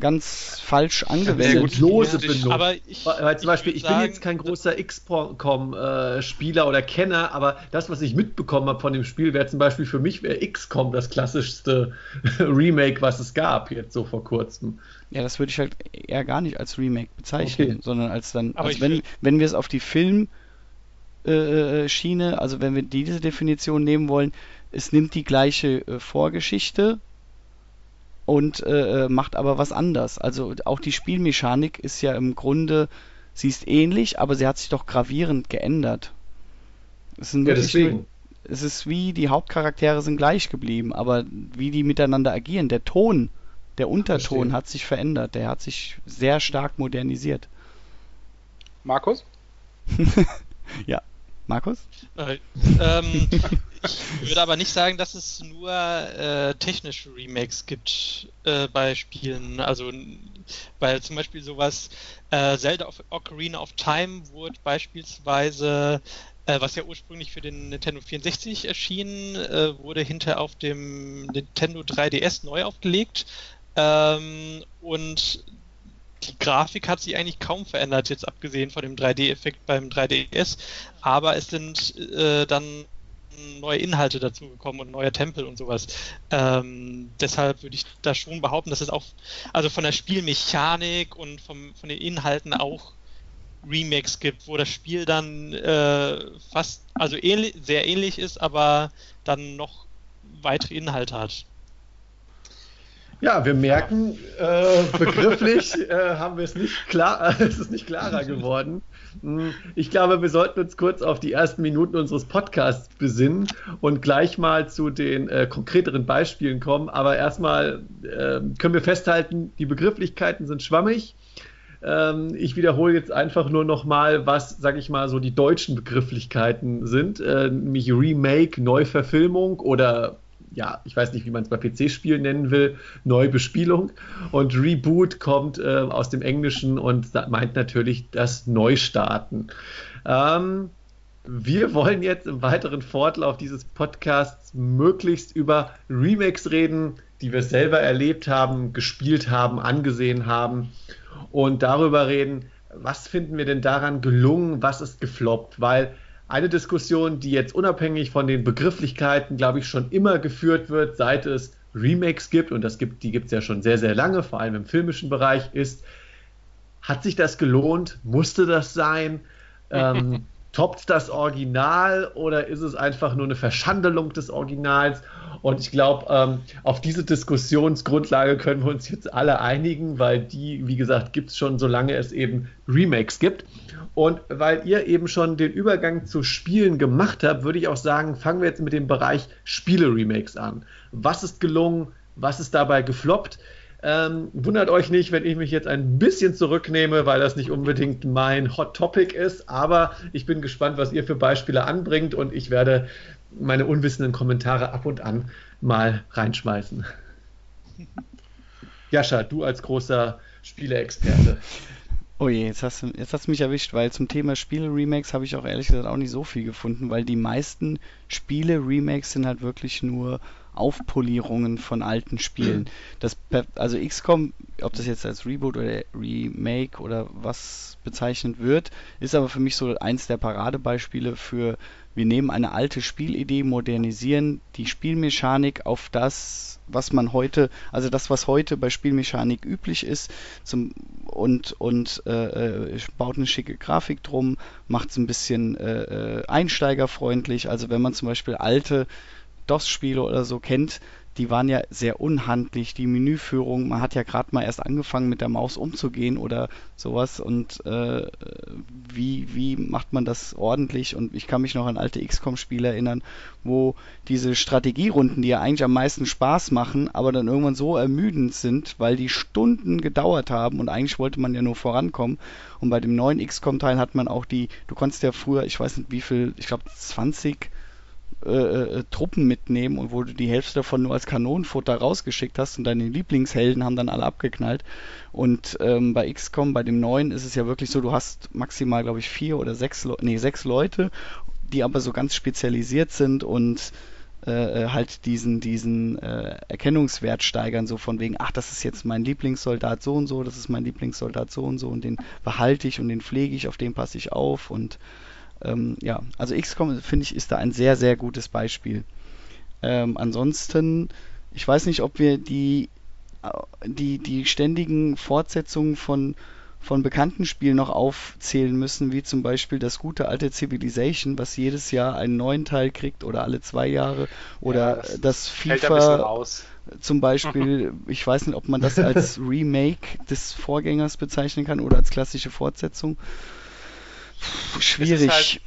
ganz falsch angewendet. Sehr lose benutzt. Aber ich, Weil zum Beispiel, ich, ich bin jetzt kein großer XCOM-Spieler äh, oder Kenner, aber das, was ich mitbekommen habe von dem Spiel, wäre zum Beispiel für mich wäre XCOM das klassischste (laughs) Remake, was es gab, jetzt so vor kurzem. Ja, das würde ich halt eher gar nicht als Remake bezeichnen, okay. sondern als dann, also wenn, wenn wir es auf die Filmschiene, äh, äh also wenn wir diese Definition nehmen wollen, es nimmt die gleiche äh, Vorgeschichte und äh, äh, macht aber was anders. Also auch die Spielmechanik ist ja im Grunde, sie ist ähnlich, aber sie hat sich doch gravierend geändert. Es, ja, deswegen. es ist wie, die Hauptcharaktere sind gleich geblieben, aber wie die miteinander agieren, der Ton, der Unterton Verstehen. hat sich verändert, der hat sich sehr stark modernisiert. Markus? (laughs) ja, Markus? Äh, ähm, ich würde aber nicht sagen, dass es nur äh, technische Remakes gibt äh, bei Spielen. Also, weil zum Beispiel sowas äh, Zelda of Ocarina of Time wurde beispielsweise, äh, was ja ursprünglich für den Nintendo 64 erschien, äh, wurde hinterher auf dem Nintendo 3DS neu aufgelegt. Ähm, und die Grafik hat sich eigentlich kaum verändert, jetzt abgesehen von dem 3D-Effekt beim 3DS, aber es sind äh, dann neue Inhalte dazugekommen und neue Tempel und sowas. Ähm, deshalb würde ich da schon behaupten, dass es auch, also von der Spielmechanik und vom, von den Inhalten auch Remakes gibt, wo das Spiel dann äh, fast, also ähnlich, sehr ähnlich ist, aber dann noch weitere Inhalte hat. Ja, wir merken, äh, begrifflich (laughs) äh, haben wir es nicht klar, (laughs) es ist nicht klarer geworden. Hm, ich glaube, wir sollten uns kurz auf die ersten Minuten unseres Podcasts besinnen und gleich mal zu den äh, konkreteren Beispielen kommen. Aber erstmal äh, können wir festhalten, die Begrifflichkeiten sind schwammig. Ähm, ich wiederhole jetzt einfach nur nochmal, was, sag ich mal, so die deutschen Begrifflichkeiten sind, äh, nämlich Remake, Neuverfilmung oder ja, ich weiß nicht, wie man es bei PC-Spielen nennen will, Neubespielung. Und Reboot kommt äh, aus dem Englischen und meint natürlich das Neustarten. Ähm, wir wollen jetzt im weiteren Fortlauf dieses Podcasts möglichst über Remakes reden, die wir selber erlebt haben, gespielt haben, angesehen haben und darüber reden, was finden wir denn daran gelungen, was ist gefloppt, weil eine Diskussion, die jetzt unabhängig von den Begrifflichkeiten, glaube ich, schon immer geführt wird, seit es Remakes gibt, und das gibt, die gibt es ja schon sehr, sehr lange, vor allem im filmischen Bereich, ist, hat sich das gelohnt? Musste das sein? Ähm, (laughs) toppt das Original oder ist es einfach nur eine Verschandelung des Originals? Und ich glaube, ähm, auf diese Diskussionsgrundlage können wir uns jetzt alle einigen, weil die, wie gesagt, gibt es schon, solange es eben Remakes gibt. Und weil ihr eben schon den Übergang zu Spielen gemacht habt, würde ich auch sagen, fangen wir jetzt mit dem Bereich Spiele-Remakes an. Was ist gelungen? Was ist dabei gefloppt? Ähm, wundert euch nicht, wenn ich mich jetzt ein bisschen zurücknehme, weil das nicht unbedingt mein Hot Topic ist, aber ich bin gespannt, was ihr für Beispiele anbringt und ich werde meine unwissenden Kommentare ab und an mal reinschmeißen. (laughs) Jascha, du als großer Spieleexperte. Oh je, jetzt hast, du, jetzt hast du mich erwischt, weil zum Thema Spiele-Remakes habe ich auch ehrlich gesagt auch nicht so viel gefunden, weil die meisten Spiele-Remakes sind halt wirklich nur Aufpolierungen von alten Spielen. Das, also XCOM, ob das jetzt als Reboot oder Remake oder was bezeichnet wird, ist aber für mich so eins der Paradebeispiele für, wir nehmen eine alte Spielidee, modernisieren die Spielmechanik auf das, was man heute, also das, was heute bei Spielmechanik üblich ist, zum, und, und äh, äh baut eine schicke Grafik drum, macht es ein bisschen äh, äh, einsteigerfreundlich. Also wenn man zum Beispiel alte DOS-Spiele oder so kennt, die waren ja sehr unhandlich, die Menüführung, man hat ja gerade mal erst angefangen mit der Maus umzugehen oder sowas und äh, wie, wie macht man das ordentlich? Und ich kann mich noch an alte XCOM-Spiele erinnern, wo diese Strategierunden, die ja eigentlich am meisten Spaß machen, aber dann irgendwann so ermüdend sind, weil die Stunden gedauert haben und eigentlich wollte man ja nur vorankommen. Und bei dem neuen XCOM-Teil hat man auch die, du konntest ja früher, ich weiß nicht wie viel, ich glaube 20 äh, äh, Truppen mitnehmen und wo du die Hälfte davon nur als Kanonenfutter rausgeschickt hast und deine Lieblingshelden haben dann alle abgeknallt. Und ähm, bei XCOM, bei dem neuen, ist es ja wirklich so, du hast maximal, glaube ich, vier oder sechs, Le nee, sechs Leute, die aber so ganz spezialisiert sind und äh, äh, halt diesen, diesen äh, Erkennungswert steigern, so von wegen, ach, das ist jetzt mein Lieblingssoldat so und so, das ist mein Lieblingssoldat so und so und den behalte ich und den pflege ich, auf den passe ich auf und ähm, ja, also XCOM finde ich ist da ein sehr, sehr gutes Beispiel. Ähm, ansonsten, ich weiß nicht, ob wir die, äh, die, die ständigen Fortsetzungen von, von bekannten Spielen noch aufzählen müssen, wie zum Beispiel das gute alte Civilization, was jedes Jahr einen neuen Teil kriegt oder alle zwei Jahre oder ja, das, das FIFA zum Beispiel, (laughs) ich weiß nicht, ob man das als (laughs) Remake des Vorgängers bezeichnen kann oder als klassische Fortsetzung. Schwierig. Halt,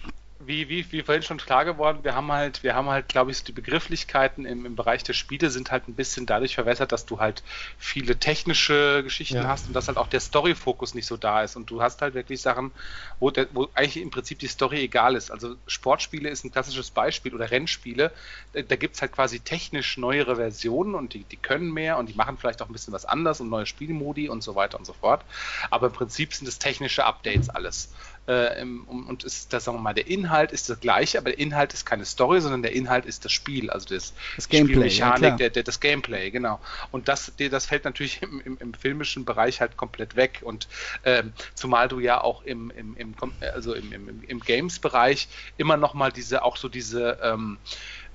wie, wie, wie vorhin schon klar geworden, wir haben halt, wir haben halt, glaube ich, die Begrifflichkeiten im, im Bereich der Spiele sind halt ein bisschen dadurch verwässert, dass du halt viele technische Geschichten ja. hast und dass halt auch der Story-Fokus nicht so da ist. Und du hast halt wirklich Sachen, wo, der, wo eigentlich im Prinzip die Story egal ist. Also Sportspiele ist ein klassisches Beispiel oder Rennspiele. Da, da gibt es halt quasi technisch neuere Versionen und die, die können mehr und die machen vielleicht auch ein bisschen was anders und neue Spielmodi und so weiter und so fort. Aber im Prinzip sind es technische Updates alles. Äh, und ist das, sagen wir mal, der Inhalt ist das gleiche, aber der Inhalt ist keine Story, sondern der Inhalt ist das Spiel, also das, das Gameplay, Spielmechanik, ja, der, der, das Gameplay, genau. Und das, das fällt natürlich im, im, im filmischen Bereich halt komplett weg. Und ähm, zumal du ja auch im, im, im also im, im, im Games-Bereich immer noch mal diese, auch so diese ähm,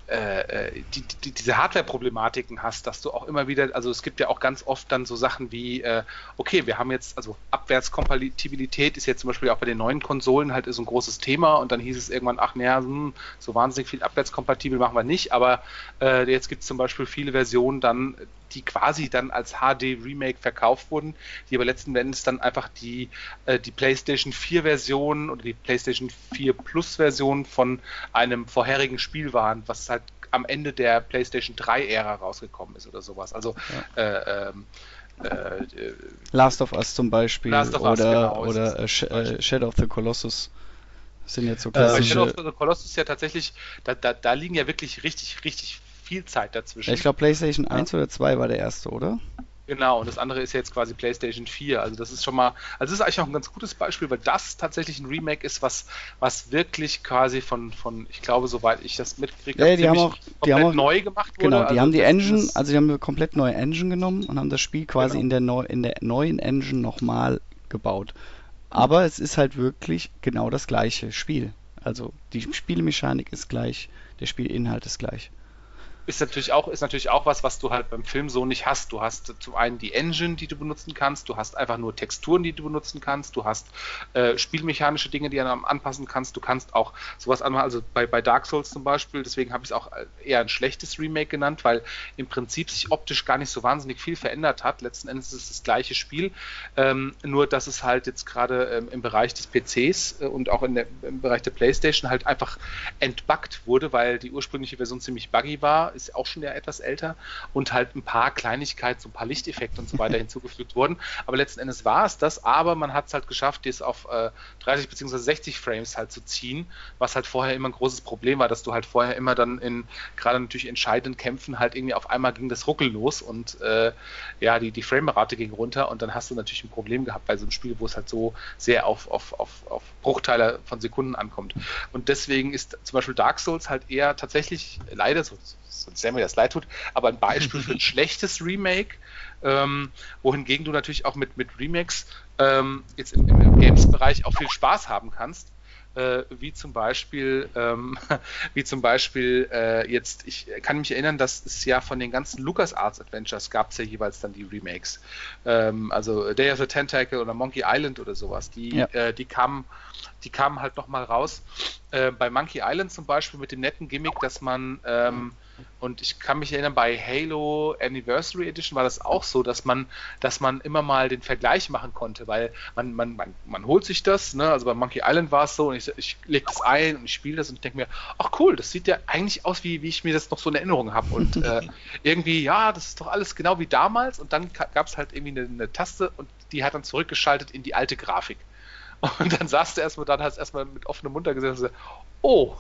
äh, äh, die, die, diese Hardware-Problematiken hast, dass du auch immer wieder, also es gibt ja auch ganz oft dann so Sachen wie, äh, okay, wir haben jetzt, also Abwärtskompatibilität ist jetzt zum Beispiel auch bei den neuen Konsolen halt so ein großes Thema und dann hieß es irgendwann, ach naja, hm, so wahnsinnig viel abwärtskompatibel machen wir nicht, aber äh, jetzt gibt es zum Beispiel viele Versionen dann, die quasi dann als HD-Remake verkauft wurden, die aber letzten Endes dann einfach die, äh, die PlayStation 4-Version oder die PlayStation 4 Plus-Version von einem vorherigen Spiel waren, was halt am Ende der PlayStation 3-Ära rausgekommen ist oder sowas. Also ja. äh, ähm, äh, Last of Us zum Beispiel Us, oder, genau, oder äh, Shadow of the Colossus sind jetzt so klassische... Shadow of the Colossus ist ja tatsächlich, da, da, da liegen ja wirklich richtig, richtig viel Zeit dazwischen. Ich glaube, PlayStation 1 oder 2 war der erste, oder? Genau, und das andere ist jetzt quasi PlayStation 4. Also das ist schon mal, also das ist eigentlich auch ein ganz gutes Beispiel, weil das tatsächlich ein Remake ist, was, was wirklich quasi von, von, ich glaube, soweit ich das mitkriege, ja, die haben auch, die haben auch, neu gemacht wurde. Genau, die also haben die Engine, also die haben eine komplett neue Engine genommen und haben das Spiel quasi genau. in, der neu, in der neuen Engine nochmal gebaut. Aber es ist halt wirklich genau das gleiche Spiel. Also die Spielmechanik ist gleich, der Spielinhalt ist gleich ist natürlich auch, ist natürlich auch was, was du halt beim Film so nicht hast. Du hast zum einen die Engine, die du benutzen kannst, du hast einfach nur Texturen, die du benutzen kannst, du hast äh, spielmechanische Dinge, die du anpassen kannst, du kannst auch sowas anmachen, also bei, bei Dark Souls zum Beispiel, deswegen habe ich es auch eher ein schlechtes Remake genannt, weil im Prinzip sich optisch gar nicht so wahnsinnig viel verändert hat. Letzten Endes ist es das gleiche Spiel, ähm, nur dass es halt jetzt gerade ähm, im Bereich des PCs äh, und auch der, im Bereich der Playstation halt einfach entbuggt wurde, weil die ursprüngliche Version ziemlich buggy war ist auch schon ja etwas älter und halt ein paar Kleinigkeiten, so ein paar Lichteffekte und so weiter (laughs) hinzugefügt wurden. Aber letzten Endes war es das, aber man hat es halt geschafft, das auf äh, 30 bzw. 60 Frames halt zu ziehen, was halt vorher immer ein großes Problem war, dass du halt vorher immer dann in gerade natürlich entscheidenden Kämpfen halt irgendwie auf einmal ging das Ruckel los und äh, ja, die, die Framerate ging runter und dann hast du natürlich ein Problem gehabt bei so einem Spiel, wo es halt so sehr auf, auf, auf, auf Bruchteile von Sekunden ankommt. Und deswegen ist zum Beispiel Dark Souls halt eher tatsächlich leider so, sonst sehr mir das leid tut, aber ein Beispiel für ein (laughs) schlechtes Remake, ähm, wohingegen du natürlich auch mit, mit Remakes ähm, jetzt im, im Games-Bereich auch viel Spaß haben kannst. Äh, wie zum Beispiel, ähm, (laughs) wie zum Beispiel äh, jetzt, ich kann mich erinnern, dass es ja von den ganzen LucasArts Adventures gab es ja jeweils dann die Remakes. Ähm, also Day of the Tentacle oder Monkey Island oder sowas. Die, ja. äh, die kamen die kamen halt nochmal raus. Äh, bei Monkey Island zum Beispiel mit dem netten Gimmick, dass man ähm, und ich kann mich erinnern, bei Halo Anniversary Edition war das auch so, dass man, dass man immer mal den Vergleich machen konnte, weil man, man, man, man holt sich das, ne? also bei Monkey Island war es so und ich, ich lege das ein und ich spiele das und ich denke mir, ach cool, das sieht ja eigentlich aus, wie, wie ich mir das noch so in Erinnerung habe und äh, (laughs) irgendwie, ja, das ist doch alles genau wie damals und dann gab es halt irgendwie eine, eine Taste und die hat dann zurückgeschaltet in die alte Grafik. Und dann saß du erstmal, dann hast erstmal mit offenem Mund da gesessen und gesagt, oh,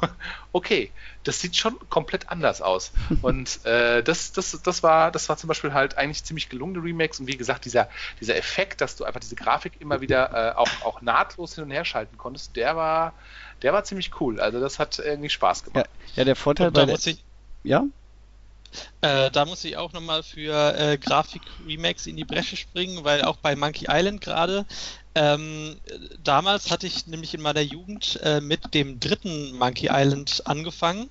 okay, das sieht schon komplett anders aus. (laughs) Und äh, das, das, das, war, das war zum Beispiel halt eigentlich ziemlich gelungene Remakes. Und wie gesagt, dieser, dieser Effekt, dass du einfach diese Grafik immer wieder äh, auch, auch nahtlos hin und her schalten konntest, der war, der war ziemlich cool. Also das hat irgendwie Spaß gemacht. Ja, ja der Vorteil bei der... Ich, ja? Äh, da muss ich auch nochmal für äh, Grafik-Remakes in die Bresche springen, weil auch bei Monkey Island gerade, ähm, damals hatte ich nämlich in meiner Jugend äh, mit dem dritten Monkey Island angefangen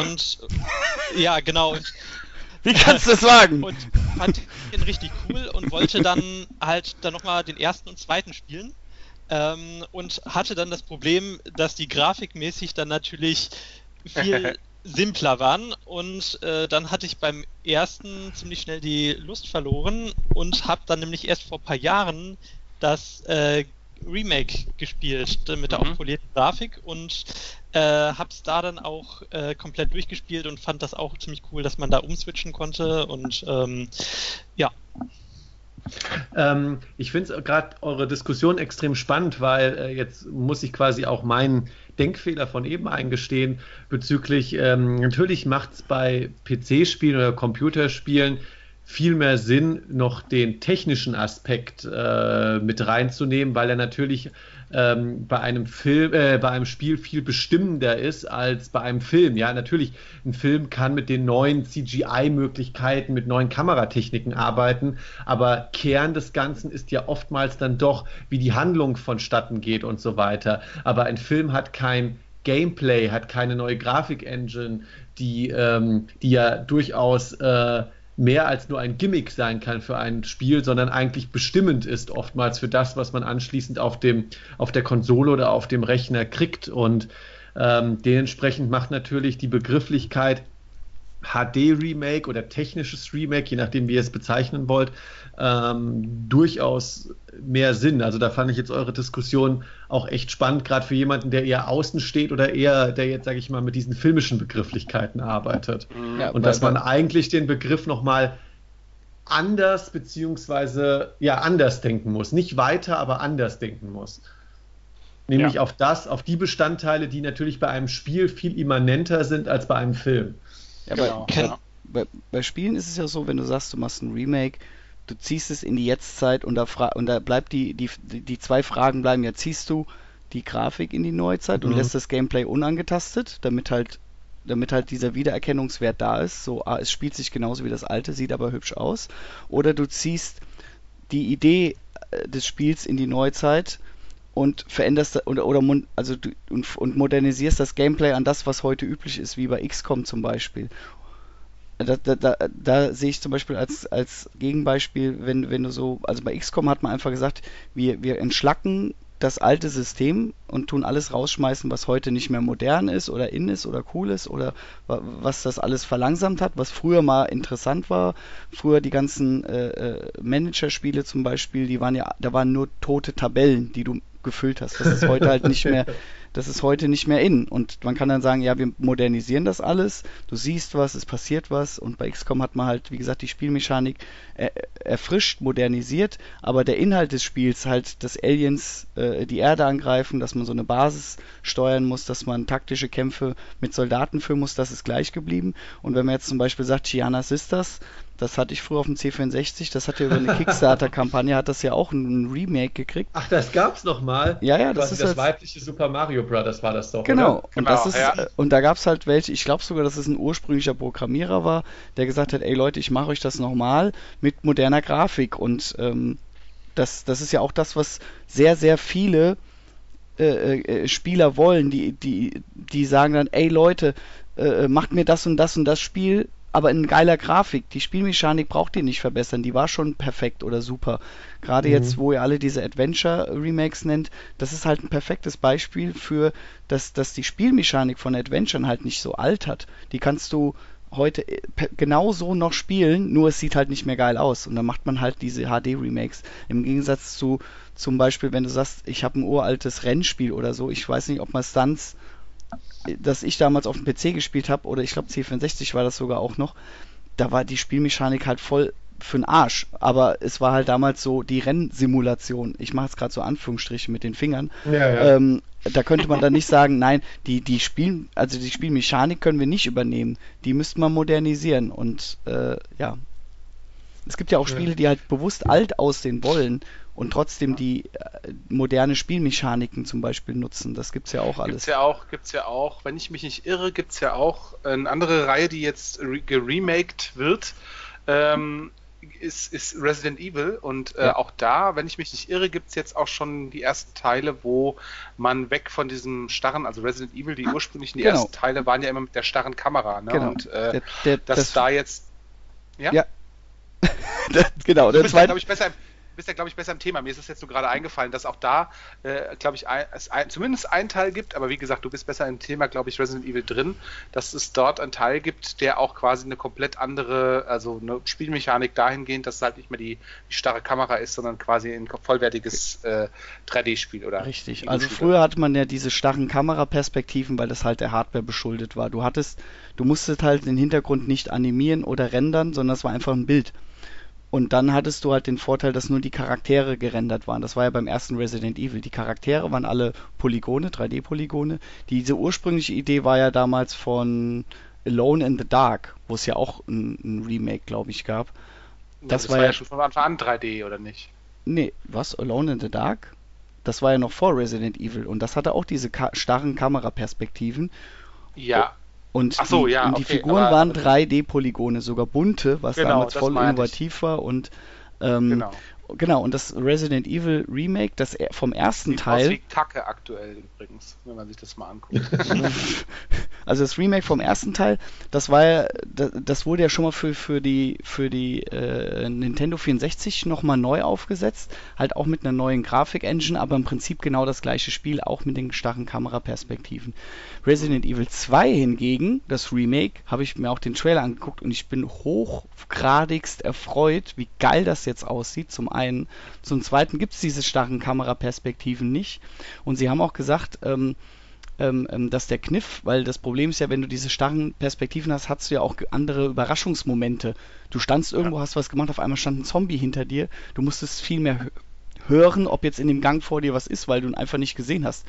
und ja, genau. Und, (laughs) Wie kannst du das wagen? Und fand ihn richtig cool und wollte dann halt dann nochmal den ersten und zweiten spielen. Ähm, und hatte dann das Problem, dass die grafikmäßig dann natürlich viel (laughs) simpler waren und äh, dann hatte ich beim ersten ziemlich schnell die Lust verloren und habe dann nämlich erst vor ein paar Jahren das äh, Remake gespielt mit der mhm. aufpolierten Grafik und Äh, hab's da dann auch äh, komplett durchgespielt und fand das auch ziemlich cool, dass man da umswitchen konnte und ähm, ja. Ähm, ich finde es gerade eure Diskussion extrem spannend, weil äh, jetzt muss ich quasi auch meinen Denkfehler von eben eingestehen bezüglich, ähm, natürlich macht es bei PC-Spielen oder Computerspielen viel mehr Sinn, noch den technischen Aspekt äh, mit reinzunehmen, weil er natürlich ähm, bei einem Film, äh, bei einem Spiel viel bestimmender ist als bei einem Film. Ja, natürlich, ein Film kann mit den neuen CGI-Möglichkeiten, mit neuen Kameratechniken arbeiten, aber Kern des Ganzen ist ja oftmals dann doch, wie die Handlung vonstatten geht und so weiter. Aber ein Film hat kein Gameplay, hat keine neue Grafik-Engine, die, ähm, die ja durchaus äh, mehr als nur ein Gimmick sein kann für ein Spiel, sondern eigentlich bestimmend ist oftmals für das, was man anschließend auf dem auf der Konsole oder auf dem Rechner kriegt. Und ähm, dementsprechend macht natürlich die Begrifflichkeit HD-Remake oder technisches Remake, je nachdem, wie ihr es bezeichnen wollt, ähm, durchaus mehr Sinn. Also da fand ich jetzt eure Diskussion auch echt spannend, gerade für jemanden, der eher außen steht oder eher, der jetzt, sage ich mal, mit diesen filmischen Begrifflichkeiten arbeitet. Mhm. Ja, Und dass man eigentlich den Begriff nochmal anders beziehungsweise ja anders denken muss. Nicht weiter, aber anders denken muss. Nämlich ja. auf das, auf die Bestandteile, die natürlich bei einem Spiel viel immanenter sind als bei einem Film. Ja, genau. bei, bei, bei, Spielen ist es ja so, wenn du sagst, du machst ein Remake, du ziehst es in die Jetztzeit und da, und da bleibt die, die, die zwei Fragen bleiben ja, ziehst du die Grafik in die Neuzeit mhm. und lässt das Gameplay unangetastet, damit halt damit halt dieser Wiedererkennungswert da ist. So, ah, es spielt sich genauso wie das alte, sieht aber hübsch aus. Oder du ziehst die Idee äh, des Spiels in die Neuzeit und veränderst oder, oder also du, und, und modernisierst das Gameplay an das, was heute üblich ist, wie bei XCOM zum Beispiel. Da, da, da, da, sehe ich zum Beispiel als, als Gegenbeispiel, wenn, wenn du so, also bei XCOM hat man einfach gesagt, wir, wir entschlacken das alte System und tun alles rausschmeißen, was heute nicht mehr modern ist oder in ist oder cool ist oder was das alles verlangsamt hat, was früher mal interessant war. Früher die ganzen äh, äh Manager-Spiele zum Beispiel, die waren ja, da waren nur tote Tabellen, die du gefüllt hast. Das ist heute halt nicht mehr, (laughs) das ist heute nicht mehr in. Und man kann dann sagen, ja, wir modernisieren das alles. Du siehst was, es passiert was. Und bei XCOM hat man halt, wie gesagt, die Spielmechanik erfrischt, modernisiert. Aber der Inhalt des Spiels, halt, dass Aliens äh, die Erde angreifen, dass man so eine Basis steuern muss, dass man taktische Kämpfe mit Soldaten führen muss, das ist gleich geblieben. Und wenn man jetzt zum Beispiel sagt, Chiana Sisters, das hatte ich früher auf dem C64, das hat ja über eine (laughs) Kickstarter-Kampagne, hat das ja auch ein Remake gekriegt. Ach, das gab's noch mal? Ja, ja, das ist das weibliche Super Mario Brothers war das doch, Genau, oder? und, genau, das ist, ja. und da gab's halt welche, ich glaube sogar, dass es ein ursprünglicher Programmierer war, der gesagt hat, ey Leute, ich mache euch das nochmal mit moderner Grafik und ähm, das, das ist ja auch das, was sehr, sehr viele äh, äh, Spieler wollen, die, die, die sagen dann, ey Leute, äh, macht mir das und das und das Spiel aber in geiler Grafik. Die Spielmechanik braucht ihr nicht verbessern, die war schon perfekt oder super. Gerade mhm. jetzt, wo ihr alle diese Adventure-Remakes nennt, das ist halt ein perfektes Beispiel für, dass, dass die Spielmechanik von Adventuren halt nicht so alt hat. Die kannst du heute äh, genauso noch spielen, nur es sieht halt nicht mehr geil aus. Und dann macht man halt diese HD-Remakes. Im Gegensatz zu zum Beispiel, wenn du sagst, ich habe ein uraltes Rennspiel oder so, ich weiß nicht, ob man Stunts das ich damals auf dem PC gespielt habe, oder ich glaube C64 war das sogar auch noch, da war die Spielmechanik halt voll für den Arsch. Aber es war halt damals so die Rennsimulation. Ich mache jetzt gerade so Anführungsstriche mit den Fingern. Ja, ja. Ähm, da könnte man dann nicht sagen, nein, die, die Spiel, also die Spielmechanik können wir nicht übernehmen. Die müsste man modernisieren. Und äh, ja. Es gibt ja auch Spiele, die halt bewusst alt aussehen wollen und trotzdem die äh, moderne Spielmechaniken zum Beispiel nutzen. Das gibt es ja auch alles. Gibt's ja auch, gibt's ja auch, wenn ich mich nicht irre, gibt es ja auch eine andere Reihe, die jetzt geremaked wird. Ähm, ist, ist, Resident Evil und äh, ja. auch da, wenn ich mich nicht irre, gibt es jetzt auch schon die ersten Teile, wo man weg von diesem starren, also Resident Evil, die ursprünglichen die genau. ersten Teile waren ja immer mit der starren Kamera, ne? Genau. Und äh, der, der, dass das, da jetzt ja, ja. (laughs) genau. Du bist, glaube ich, besser bist ja, glaube ich, besser im Thema. Mir ist es jetzt nur gerade eingefallen, dass auch da, äh, glaube ich, ein, es ein, zumindest einen Teil gibt, aber wie gesagt, du bist besser im Thema, glaube ich, Resident Evil drin, dass es dort einen Teil gibt, der auch quasi eine komplett andere, also eine Spielmechanik dahingehend, dass es halt nicht mehr die, die starre Kamera ist, sondern quasi ein vollwertiges äh, 3D-Spiel oder. Richtig. Also früher hatte man ja diese starren Kameraperspektiven, weil das halt der Hardware beschuldet war. Du hattest, du musstest halt den Hintergrund nicht animieren oder rendern, sondern es war einfach ein Bild. Und dann hattest du halt den Vorteil, dass nur die Charaktere gerendert waren. Das war ja beim ersten Resident Evil. Die Charaktere waren alle Polygone, 3D-Polygone. Diese ursprüngliche Idee war ja damals von Alone in the Dark, wo es ja auch ein, ein Remake, glaube ich, gab. Das, das war, war, ja schon von Anfang an 3D, oder nicht? Nee, was? Alone in the Dark? Das war ja noch vor Resident Evil und das hatte auch diese ka starren Kameraperspektiven. Ja. Und, so, die, ja, und die okay, Figuren waren 3D-Polygone, sogar bunte, was Genau, damals voll innovativ war. Und ähm, Genau. genau, und das Resident Evil Remake, das vom ersten Sieht aus Teil, wie Kacke aktuell übrigens, wenn man sich das mal anguckt. (laughs) also das Remake vom ersten Teil, das war ja, das, das wurde ja schon mal für, für die, für die äh, Nintendo 64 nochmal neu aufgesetzt, halt auch mit einer neuen Grafik-Engine, aber im Prinzip genau das gleiche Spiel, auch mit den starren Kameraperspektiven. Resident Evil 2 hingegen, das Remake, habe ich mir auch den Trailer angeguckt und ich bin hochgradigst erfreut, wie geil das jetzt aussieht, zum einen. Zum zweiten gibt es diese starren Kameraperspektiven nicht. Und sie haben auch gesagt, ähm, ähm, ähm, dass der Kniff, weil das Problem ist ja, wenn du diese starren Perspektiven hast, hast du ja auch andere Überraschungsmomente. Du standst irgendwo, hast was gemacht, auf einmal stand ein Zombie hinter dir. Du musstest viel mehr hö- hören, ob jetzt in dem Gang vor dir was ist, weil du ihn einfach nicht gesehen hast.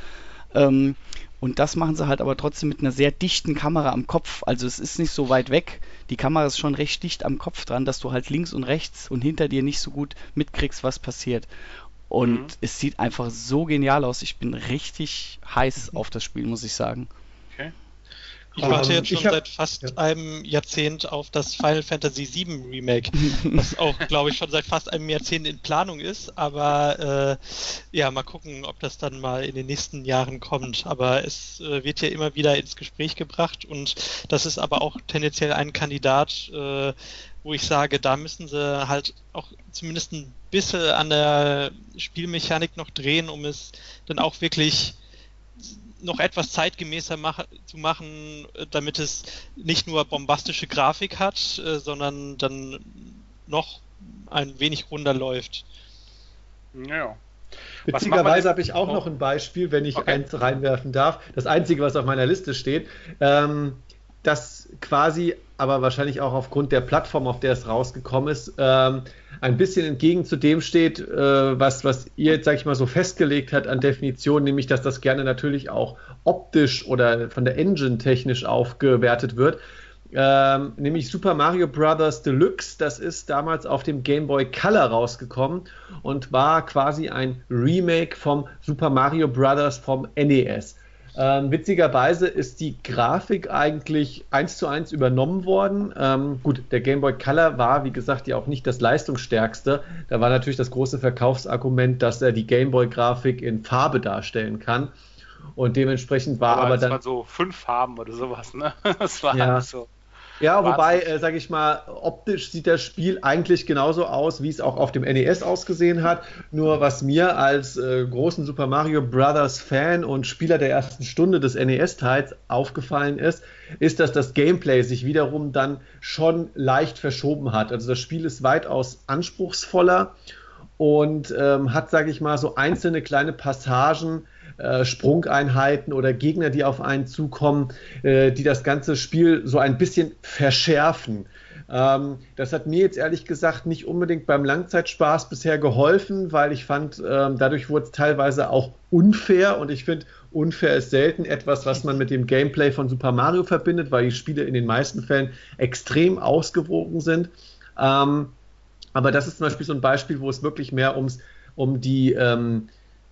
Ähm, und das machen sie halt aber trotzdem mit einer sehr dichten Kamera am Kopf. Also es ist nicht so weit weg. Die Kamera ist schon recht dicht am Kopf dran, dass du halt links und rechts und hinter dir nicht so gut mitkriegst, was passiert. Und Mhm. es sieht einfach so genial aus. Ich bin richtig heiß auf das Spiel, muss ich sagen. Ich warte Ähm, jetzt schon hab- seit fast ja. einem Jahrzehnt auf das Final Fantasy VII Remake, (laughs) was auch, glaube ich, schon seit fast einem Jahrzehnt in Planung ist. Aber äh, ja, mal gucken, ob das dann mal in den nächsten Jahren kommt. Aber es äh, wird ja immer wieder ins Gespräch gebracht und das ist aber auch tendenziell ein Kandidat, äh, wo ich sage, da müssen sie halt auch zumindest ein bisschen an der Spielmechanik noch drehen, um es dann auch wirklich noch etwas zeitgemäßer mach, zu machen, äh, damit es nicht nur bombastische Grafik hat, äh, sondern dann noch ein wenig runder läuft. Ja. Witzigerweise habe ich auch Oh. noch ein Beispiel, wenn ich Okay. eins reinwerfen darf. Das einzige, was auf meiner Liste steht, ähm, das quasi, aber wahrscheinlich auch aufgrund der Plattform, auf der es rausgekommen ist, ähm, ein bisschen entgegen zu dem steht, äh, was, was ihr jetzt, sag ich mal, so festgelegt hat an Definition, nämlich, dass das gerne natürlich auch optisch oder von der Engine technisch aufgewertet wird. Ähm, nämlich Super Mario Bros. Deluxe. Das ist damals auf dem Game Boy Color rausgekommen und war quasi ein Remake vom Super Mario Bros. vom NES. Ähm, witzigerweise ist die Grafik eigentlich eins zu eins übernommen worden. Ähm, gut, der Game Boy Color war, wie gesagt, ja auch nicht das leistungsstärkste. Da war natürlich das große Verkaufsargument, dass er die Game Boy Grafik in Farbe darstellen kann. Und dementsprechend war aber, aber, dann. waren so fünf Farben oder sowas, ne? (laughs) Das war Ja. so. Ja, wobei, äh, sage ich mal, optisch sieht das Spiel eigentlich genauso aus, wie es auch auf dem NES ausgesehen hat. Nur was mir als äh, großen Super Mario Brothers Fan und Spieler der ersten Stunde des NES-Teils aufgefallen ist, ist, dass das Gameplay sich wiederum dann schon leicht verschoben hat. Also das Spiel ist weitaus anspruchsvoller und ähm, hat, sage ich mal, so einzelne kleine Passagen, äh, Sprungeinheiten oder Gegner, die auf einen zukommen, äh, die das ganze Spiel so ein bisschen verschärfen. Ähm, das hat mir jetzt ehrlich gesagt nicht unbedingt beim Langzeitspaß bisher geholfen, weil ich fand, ähm, dadurch wurde es teilweise auch unfair und ich finde, unfair ist selten etwas, was man mit dem Gameplay von Super Mario verbindet, weil die Spiele in den meisten Fällen extrem ausgewogen sind. Ähm, aber das ist zum Beispiel so ein Beispiel, wo es wirklich mehr ums, um die, ähm,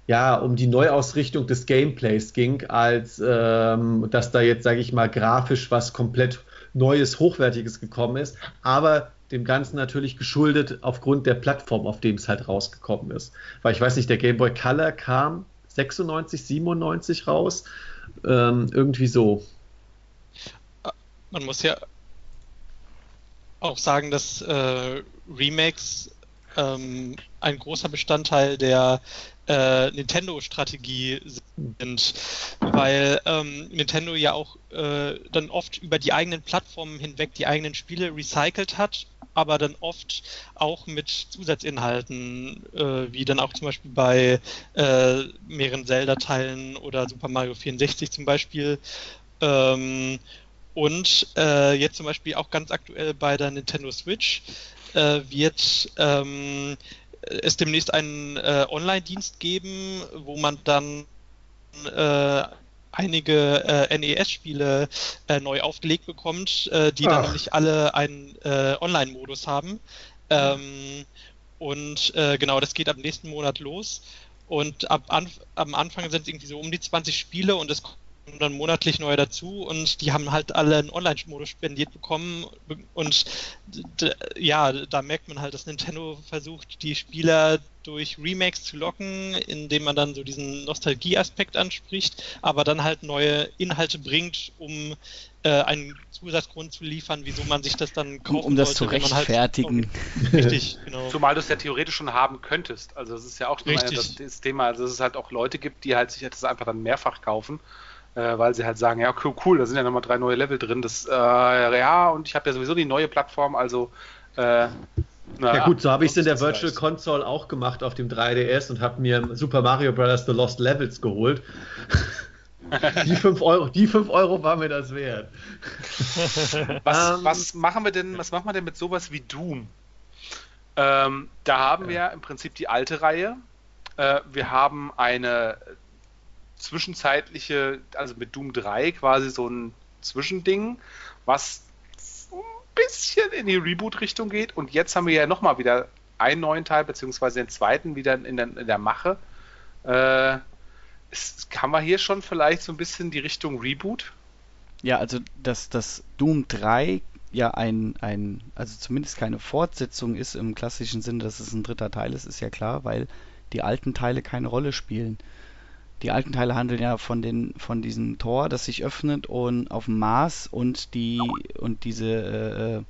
ja, um die Neuausrichtung des Gameplays ging, als ähm, dass da jetzt, sage ich mal, grafisch was komplett Neues, Hochwertiges gekommen ist. Aber dem Ganzen natürlich geschuldet aufgrund der Plattform, auf dem es halt rausgekommen ist. Weil ich weiß nicht, der Game Boy Color kam 96, 97 raus. Ähm, irgendwie so. Man muss ja auch sagen, dass äh, Remakes ähm, ein großer Bestandteil der äh, Nintendo-Strategie sind, weil ähm, Nintendo ja auch äh, dann oft über die eigenen Plattformen hinweg die eigenen Spiele recycelt hat, aber dann oft auch mit Zusatzinhalten, äh, wie dann auch zum Beispiel bei äh, mehreren Zelda-Teilen oder Super Mario 64 zum Beispiel. Ähm, und äh, jetzt zum Beispiel auch ganz aktuell bei der Nintendo Switch äh, wird ähm, es demnächst einen äh, Online-Dienst geben, wo man dann äh, einige äh, NES-Spiele äh, neu aufgelegt bekommt, äh, die Ach. dann nämlich alle einen äh, Online-Modus haben. Ähm, und äh, genau, das geht ab nächsten Monat los. Und ab an, am Anfang sind es irgendwie so um die 20 Spiele und es kommt dann monatlich neue dazu und die haben halt alle einen Online-Modus spendiert bekommen und ja, da merkt man halt, dass Nintendo versucht, die Spieler durch Remakes zu locken, indem man dann so diesen Nostalgie-Aspekt anspricht, aber dann halt neue Inhalte bringt, um äh, einen Zusatzgrund zu liefern, wieso man sich das dann kaufen Um, um das sollte, zu halt rechtfertigen. Halt, (laughs) richtig, genau. Zumal du es ja theoretisch schon haben könntest. Also es ist ja auch das, das Thema, also dass es halt auch Leute gibt, die halt sich das einfach dann mehrfach kaufen äh, weil sie halt sagen, ja, cool, cool, da sind ja nochmal drei neue Level drin. Das, äh, ja, und ich habe ja sowieso die neue Plattform, also äh, na, ja gut, so habe ich es in der Virtual Console auch gemacht auf dem 3DS und habe mir Super Mario Bros. The Lost Levels geholt. (laughs) die 5 Euro, die 5 Euro war mir das wert. was, um, was, machen wir denn, was machen wir denn mit sowas wie Doom? Ähm, da haben ja. wir im Prinzip die alte Reihe. Äh, wir haben eine zwischenzeitliche, also mit Doom 3 quasi so ein Zwischending, was ein bisschen in die Reboot-Richtung geht. Und jetzt haben wir ja nochmal wieder einen neuen Teil, beziehungsweise den zweiten wieder in der, in der Mache. Äh, ist, kann man hier schon vielleicht so ein bisschen die Richtung Reboot? Ja, also dass das Doom 3 ja ein, ein, also zumindest keine Fortsetzung ist im klassischen Sinne, dass es ein dritter Teil ist, ist ja klar, weil die alten Teile keine Rolle spielen die alten Teile handeln ja von den von diesem Tor, das sich öffnet und auf dem Mars und die und diese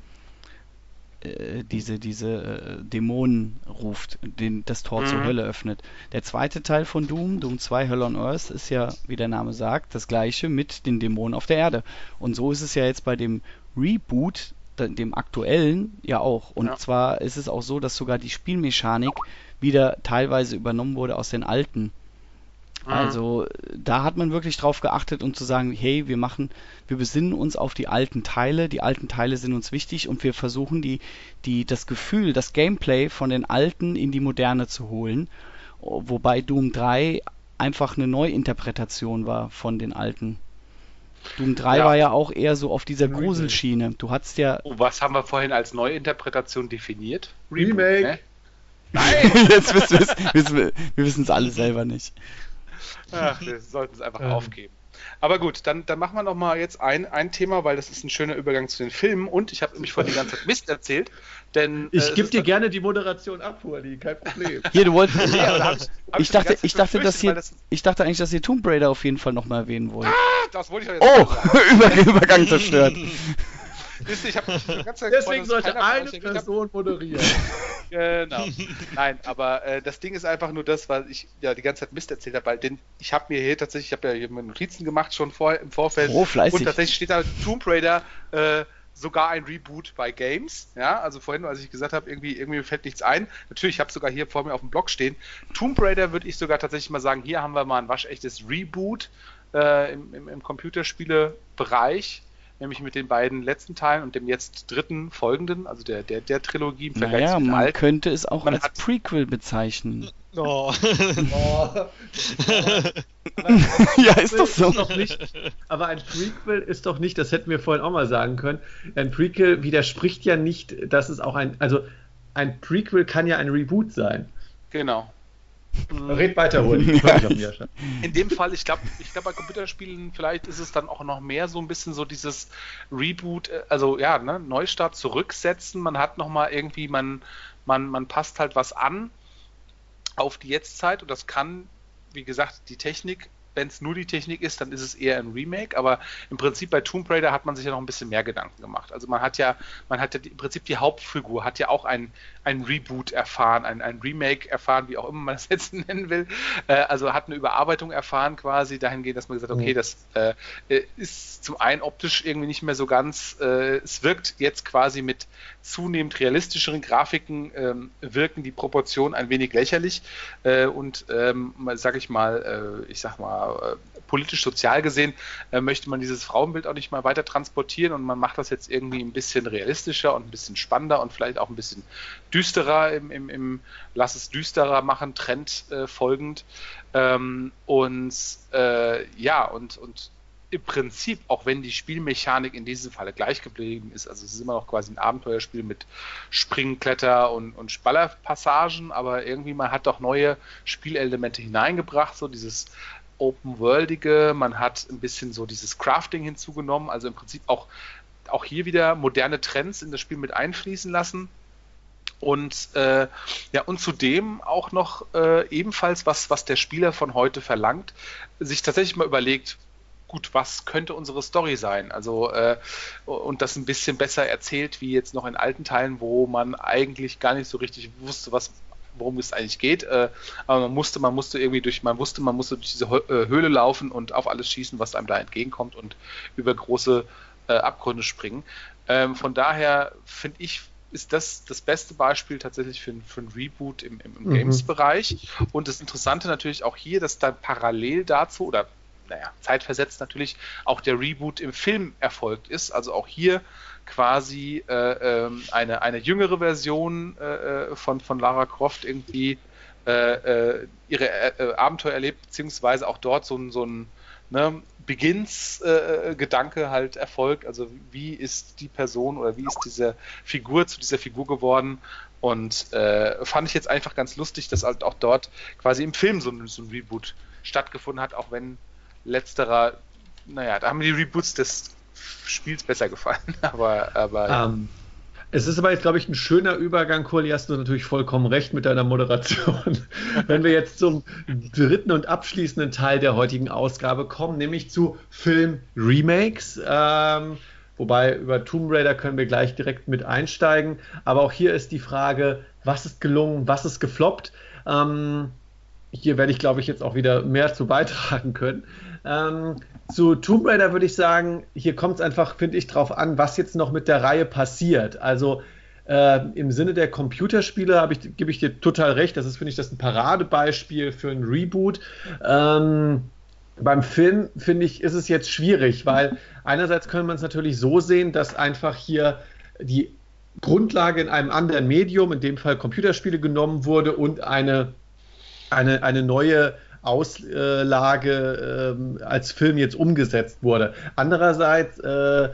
äh, äh, diese diese äh, Dämonen ruft, den das Tor mhm. zur Hölle öffnet. Der zweite Teil von Doom, Doom 2 Hell on Earth, ist ja, wie der Name sagt, das gleiche mit den Dämonen auf der Erde. Und so ist es ja jetzt bei dem Reboot, dem aktuellen, ja auch. Und ja. zwar ist es auch so, dass sogar die Spielmechanik wieder teilweise übernommen wurde aus den alten. Also da hat man wirklich drauf geachtet, um zu sagen, hey, wir machen, wir besinnen uns auf die alten Teile, die alten Teile sind uns wichtig und wir versuchen die, die, das Gefühl, das Gameplay von den alten in die moderne zu holen. Wobei Doom 3 einfach eine Neuinterpretation war von den alten. Doom 3 ja. war ja auch eher so auf dieser Gruselschiene. Du hattest ja. Oh, was haben wir vorhin als Neuinterpretation definiert? Remake. Ne? (laughs) Nein! Jetzt wissen wir, wir wissen es alle selber nicht. Ach, (laughs) wir sollten es einfach ähm. aufgeben. Aber gut, dann, dann machen wir noch mal jetzt ein, ein Thema, weil das ist ein schöner Übergang zu den Filmen und ich habe mich vor die ganze Zeit Mist erzählt, denn... Ich äh, gebe dir gerne die Moderation ab, Hurli, kein Problem. (laughs) Hier, du wolltest... Ja, hab ich, hab ich, dachte, ich, dachte, dass hier, das, ich dachte eigentlich, dass ihr Tomb Raider auf jeden Fall noch mal erwähnen wollt. Ah, das wollte ich euch jetzt Oh, (laughs) Übergang zerstört. Wisst ihr, ich habe die ganze Zeit Deswegen sollte eine Person moderieren. (laughs) genau. Nein, aber äh, das Ding ist einfach nur das, weil ich ja die ganze Zeit Mist erzählt habe, weil den, ich habe mir hier tatsächlich, ich habe ja hier Notizen gemacht schon vor, im Vorfeld. Oh, fleißig. Und tatsächlich steht da Tomb Raider äh, sogar ein Reboot bei Games. Ja, also vorhin, als ich gesagt habe, irgendwie, irgendwie fällt nichts ein. Natürlich, ich habe sogar hier vor mir auf dem Blog stehen. Tomb Raider würde ich sogar tatsächlich mal sagen, hier haben wir mal ein waschechtes Reboot äh, im, im, im Computerspiele-Bereich nämlich mit den beiden letzten Teilen und dem jetzt dritten folgenden, also der, der, der Trilogie im Vergleich naja, zu man alten. könnte es auch man als Prequel bezeichnen. Oh. oh. (laughs) ja, ist doch so. Ist doch nicht, aber ein Prequel ist doch nicht, das hätten wir vorhin auch mal sagen können, ein Prequel widerspricht ja nicht, dass es auch ein, also ein Prequel kann ja ein Reboot sein. Genau. Red weiter, Rudi. (laughs) In dem Fall, ich glaube, ich glaub, bei Computerspielen vielleicht ist es dann auch noch mehr so ein bisschen so dieses Reboot, äh, also ja, ne, Neustart zurücksetzen. Man hat nochmal irgendwie, man, man, man passt halt was an auf die Jetztzeit und das kann, wie gesagt, die Technik wenn es nur die Technik ist, dann ist es eher ein Remake, aber im Prinzip bei Tomb Raider hat man sich ja noch ein bisschen mehr Gedanken gemacht. Also man hat ja, man hat ja die, im Prinzip die Hauptfigur hat ja auch ein, ein Reboot erfahren, ein, ein Remake erfahren, wie auch immer man das (laughs) jetzt nennen will. Äh, also hat eine Überarbeitung erfahren quasi dahingehend, dass man gesagt hat, okay, das äh, ist zum einen optisch irgendwie nicht mehr so ganz, äh, es wirkt jetzt quasi mit zunehmend realistischeren Grafiken ähm, wirken die Proportionen ein wenig lächerlich äh, und ähm, sag ich mal, äh, ich sag mal, äh, politisch-sozial gesehen äh, möchte man dieses Frauenbild auch nicht mal weiter transportieren und man macht das jetzt irgendwie ein bisschen realistischer und ein bisschen spannender und vielleicht auch ein bisschen düsterer im, im, im Lass es düsterer machen, Trend äh, folgend. Ähm, und äh, ja, und, und im Prinzip, auch wenn die Spielmechanik in diesem Falle gleich geblieben ist, also es ist immer noch quasi ein Abenteuerspiel mit Springen, Kletter und, und Spallerpassagen, aber irgendwie man hat doch neue Spielelemente hineingebracht, so dieses Open-Worldige, man hat ein bisschen so dieses Crafting hinzugenommen, also im Prinzip auch, auch hier wieder moderne Trends in das Spiel mit einfließen lassen. Und äh, ja, und zudem auch noch äh, ebenfalls, was, was der Spieler von heute verlangt, sich tatsächlich mal überlegt, gut, was könnte unsere Story sein? Also äh, und das ein bisschen besser erzählt wie jetzt noch in alten Teilen, wo man eigentlich gar nicht so richtig wusste, was worum es eigentlich geht. Äh, aber man musste, man musste irgendwie durch, man wusste, man musste durch diese äh, Höhle laufen und auf alles schießen, was einem da entgegenkommt und über große äh, Abgründe springen. Ähm, von daher finde ich, ist das das beste Beispiel tatsächlich für, für ein Reboot im, im, im mhm. Games-Bereich. Und das Interessante natürlich auch hier, dass dann parallel dazu oder naja, zeitversetzt natürlich auch der Reboot im Film erfolgt ist. Also auch hier quasi äh, ähm, eine, eine jüngere Version äh, äh, von, von Lara Croft irgendwie äh, äh ihre äh, Abenteuer erlebt, beziehungsweise auch dort so ein, so ein ne, Beginns-Gedanke halt erfolgt. Also wie ist die Person oder wie ist diese Figur zu dieser Figur geworden? Und fand ich jetzt einfach ganz lustig, dass halt auch dort quasi im Film so so ein Reboot stattgefunden hat, auch wenn letzterer, naja, da haben die Reboots des Spiels besser gefallen. (laughs) aber, aber um, ähm, es ist aber jetzt, glaube ich, ein schöner Übergang, Kurli, hast du natürlich vollkommen recht mit deiner Moderation. (laughs) Wenn wir jetzt zum dritten und abschließenden Teil der heutigen Ausgabe kommen, nämlich zu Film-Remakes. Ähm, wobei über Tomb Raider können wir gleich direkt mit einsteigen. Aber auch hier ist die Frage, was ist gelungen, was ist gefloppt? Ähm, hier werde ich, glaube ich, jetzt auch wieder mehr zu beitragen können. Ähm, zu Tomb Raider würde ich sagen, hier kommt es einfach, finde ich, drauf an, was jetzt noch mit der Reihe passiert. Also äh, im Sinne der Computerspiele ich, gebe ich dir total recht. Das ist, finde ich, das ein Paradebeispiel für ein Reboot. Ähm, beim Film, finde ich, ist es jetzt schwierig, weil einerseits können man es natürlich so sehen, dass einfach hier die Grundlage in einem anderen Medium, in dem Fall Computerspiele, genommen wurde und eine, eine, eine neue Auslage ähm, als Film jetzt umgesetzt wurde. Andererseits äh,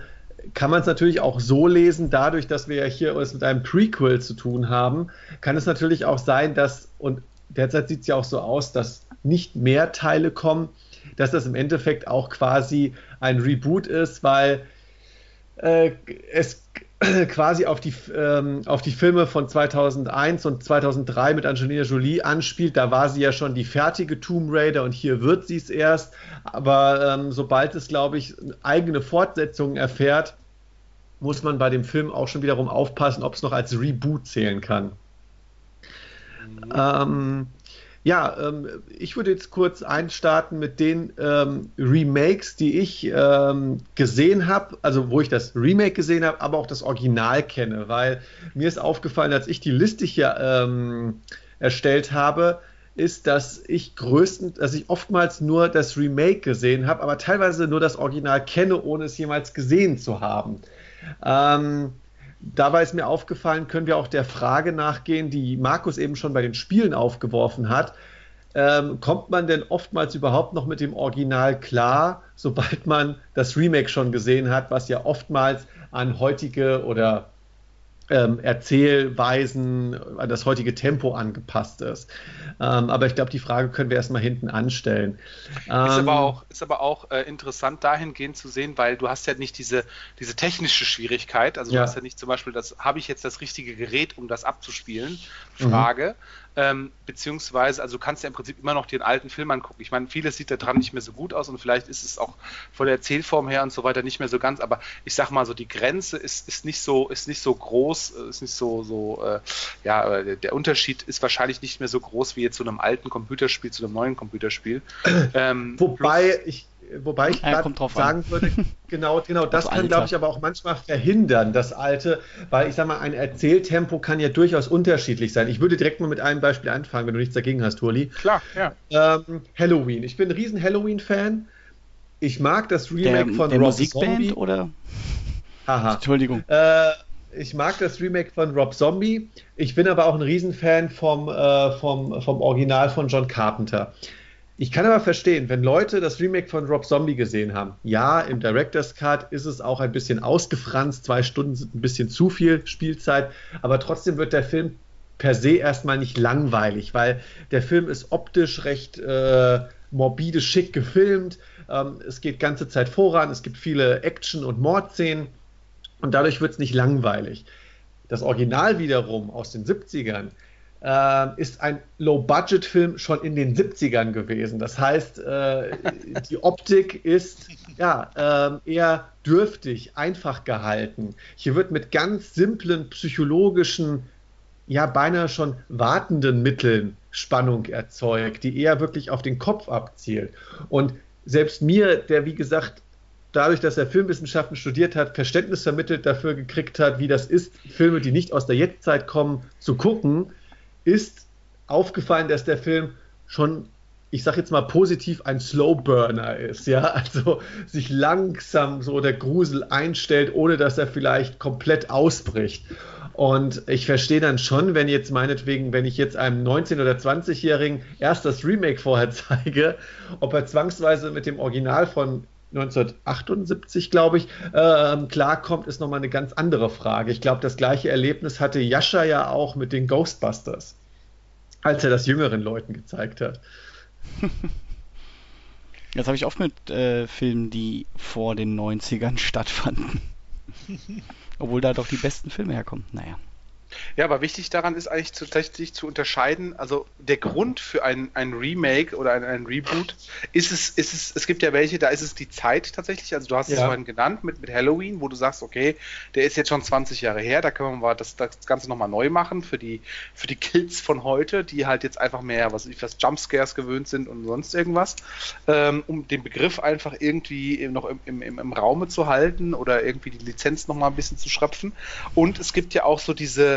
kann man es natürlich auch so lesen, dadurch, dass wir ja hier es mit einem Prequel zu tun haben, kann es natürlich auch sein, dass, und derzeit sieht es ja auch so aus, dass nicht mehr Teile kommen, dass das im Endeffekt auch quasi ein Reboot ist, weil äh, es (clears throat) quasi auf die, ähm, auf die Filme von 2001 und 2003 mit Angelina Jolie anspielt. Da war sie ja schon die fertige Tomb Raider und hier wird sie es erst. Aber ähm, sobald es, glaube ich, eigene Fortsetzungen erfährt, muss man bei dem Film auch schon wiederum aufpassen, ob es noch als Reboot zählen kann. Mhm. Ähm, ja, ähm, ich würde jetzt kurz einstarten mit den ähm, Remakes, die ich ähm, gesehen habe, also wo ich das Remake gesehen habe, aber auch das Original kenne, weil mir ist aufgefallen, als ich die Liste hier ähm, erstellt habe, ist, dass ich größten, dass ich oftmals nur das Remake gesehen habe, aber teilweise nur das Original kenne, ohne es jemals gesehen zu haben. Ähm, dabei ist mir aufgefallen, können wir auch der Frage nachgehen, die Markus eben schon bei den Spielen aufgeworfen hat. Ähm, kommt man denn oftmals überhaupt noch mit dem Original klar, sobald man das Remake schon gesehen hat, was ja oftmals an heutige oder ähm, Erzählweisen, an das heutige Tempo angepasst ist. Ähm, aber ich glaube, die Frage können wir erstmal hinten anstellen. ist aber ähm, auch, ist aber auch äh, interessant dahingehend zu sehen, weil du hast ja nicht diese, diese technische Schwierigkeit. Also du ja. hast ja nicht zum Beispiel, das habe ich jetzt das richtige Gerät, um das abzuspielen? Frage. Mhm Ähm, beziehungsweise, also du kannst ja im Prinzip immer noch den alten Film angucken. Ich meine, vieles sieht da dran nicht mehr so gut aus und vielleicht ist es auch von der Erzählform her und so weiter nicht mehr so ganz, aber ich sag mal so, die Grenze ist, ist nicht so, ist nicht so groß, äh, ist nicht so, so, äh, ja, der Unterschied ist wahrscheinlich nicht mehr so groß wie jetzt zu einem alten Computerspiel zu einem neuen Computerspiel. (clears throat) Ähm, Wobei ich wobei ich ja, sagen an. würde, (laughs) genau, genau, das kann, glaube ich, aber auch manchmal verhindern, das Alte, weil ich sage mal, ein Erzähltempo kann ja durchaus unterschiedlich sein. Ich würde direkt mal mit einem Beispiel anfangen, wenn du nichts dagegen hast, Turli. Klar, ja. Ähm, Halloween. Ich bin ein riesen Halloween-Fan. Ich mag das Remake der, von der Rob Musikband Zombie. oder? Haha. Entschuldigung. Äh, ich mag das Remake von Rob Zombie. Ich bin aber auch ein Riesenfan vom, äh, vom, vom Original von John Carpenter. Ich kann aber verstehen, wenn Leute das Remake von Rob Zombie gesehen haben, ja, im Director's Cut ist es auch ein bisschen ausgefranst, zwei Stunden sind ein bisschen zu viel Spielzeit, aber trotzdem wird der Film per se erstmal nicht langweilig, weil der Film ist optisch recht äh, morbide, schick gefilmt, ähm, es geht ganze Zeit voran, es gibt viele Action- und Mordszenen und dadurch wird es nicht langweilig. Das Original wiederum aus den 70ern, äh, ist ein Low-Budget-Film schon in den 70ern gewesen. Das heißt, äh, die Optik ist ja, äh, eher dürftig, einfach gehalten. Hier wird mit ganz simplen psychologischen, ja beinahe schon wartenden Mitteln Spannung erzeugt, die eher wirklich auf den Kopf abzielt. Und selbst mir, der wie gesagt dadurch, dass er Filmwissenschaften studiert hat, Verständnis vermittelt dafür gekriegt hat, wie das ist, Filme, die nicht aus der Jetztzeit kommen, zu gucken, ist aufgefallen, dass der Film schon, ich sag jetzt mal positiv, ein Slowburner ist, ja, also sich langsam so der Grusel einstellt, ohne dass er vielleicht komplett ausbricht. Und ich verstehe dann schon, wenn jetzt meinetwegen, wenn ich jetzt einem 19- oder 20-Jährigen erst das Remake vorher (laughs) zeige, ob er zwangsweise mit dem Original von 1978, glaube ich, äh, klarkommt, ist nochmal eine ganz andere Frage. Ich glaube, das gleiche Erlebnis hatte Jascha ja auch mit den Ghostbusters, als er das jüngeren Leuten gezeigt hat. (laughs) Das habe ich oft mit äh, Filmen, die vor den 90ern stattfanden. (laughs) Obwohl da doch die besten Filme herkommen. Naja. Ja, aber wichtig daran ist eigentlich tatsächlich zu unterscheiden, also der Grund für ein, ein Remake oder ein, ein Reboot ist es, ist es, es gibt ja welche, da ist es die Zeit tatsächlich, also du hast es vorhin genannt mit, mit Halloween, wo du sagst, okay, der ist jetzt schon 20 Jahre her, da können wir mal das, das Ganze nochmal neu machen für die, für die Kids von heute, die halt jetzt einfach mehr, was ich was Jumpscares gewöhnt sind und sonst irgendwas, ähm, um den Begriff einfach irgendwie noch im, im, im, im Raume zu halten oder irgendwie die Lizenz nochmal ein bisschen zu schröpfen. Und es gibt ja auch so diese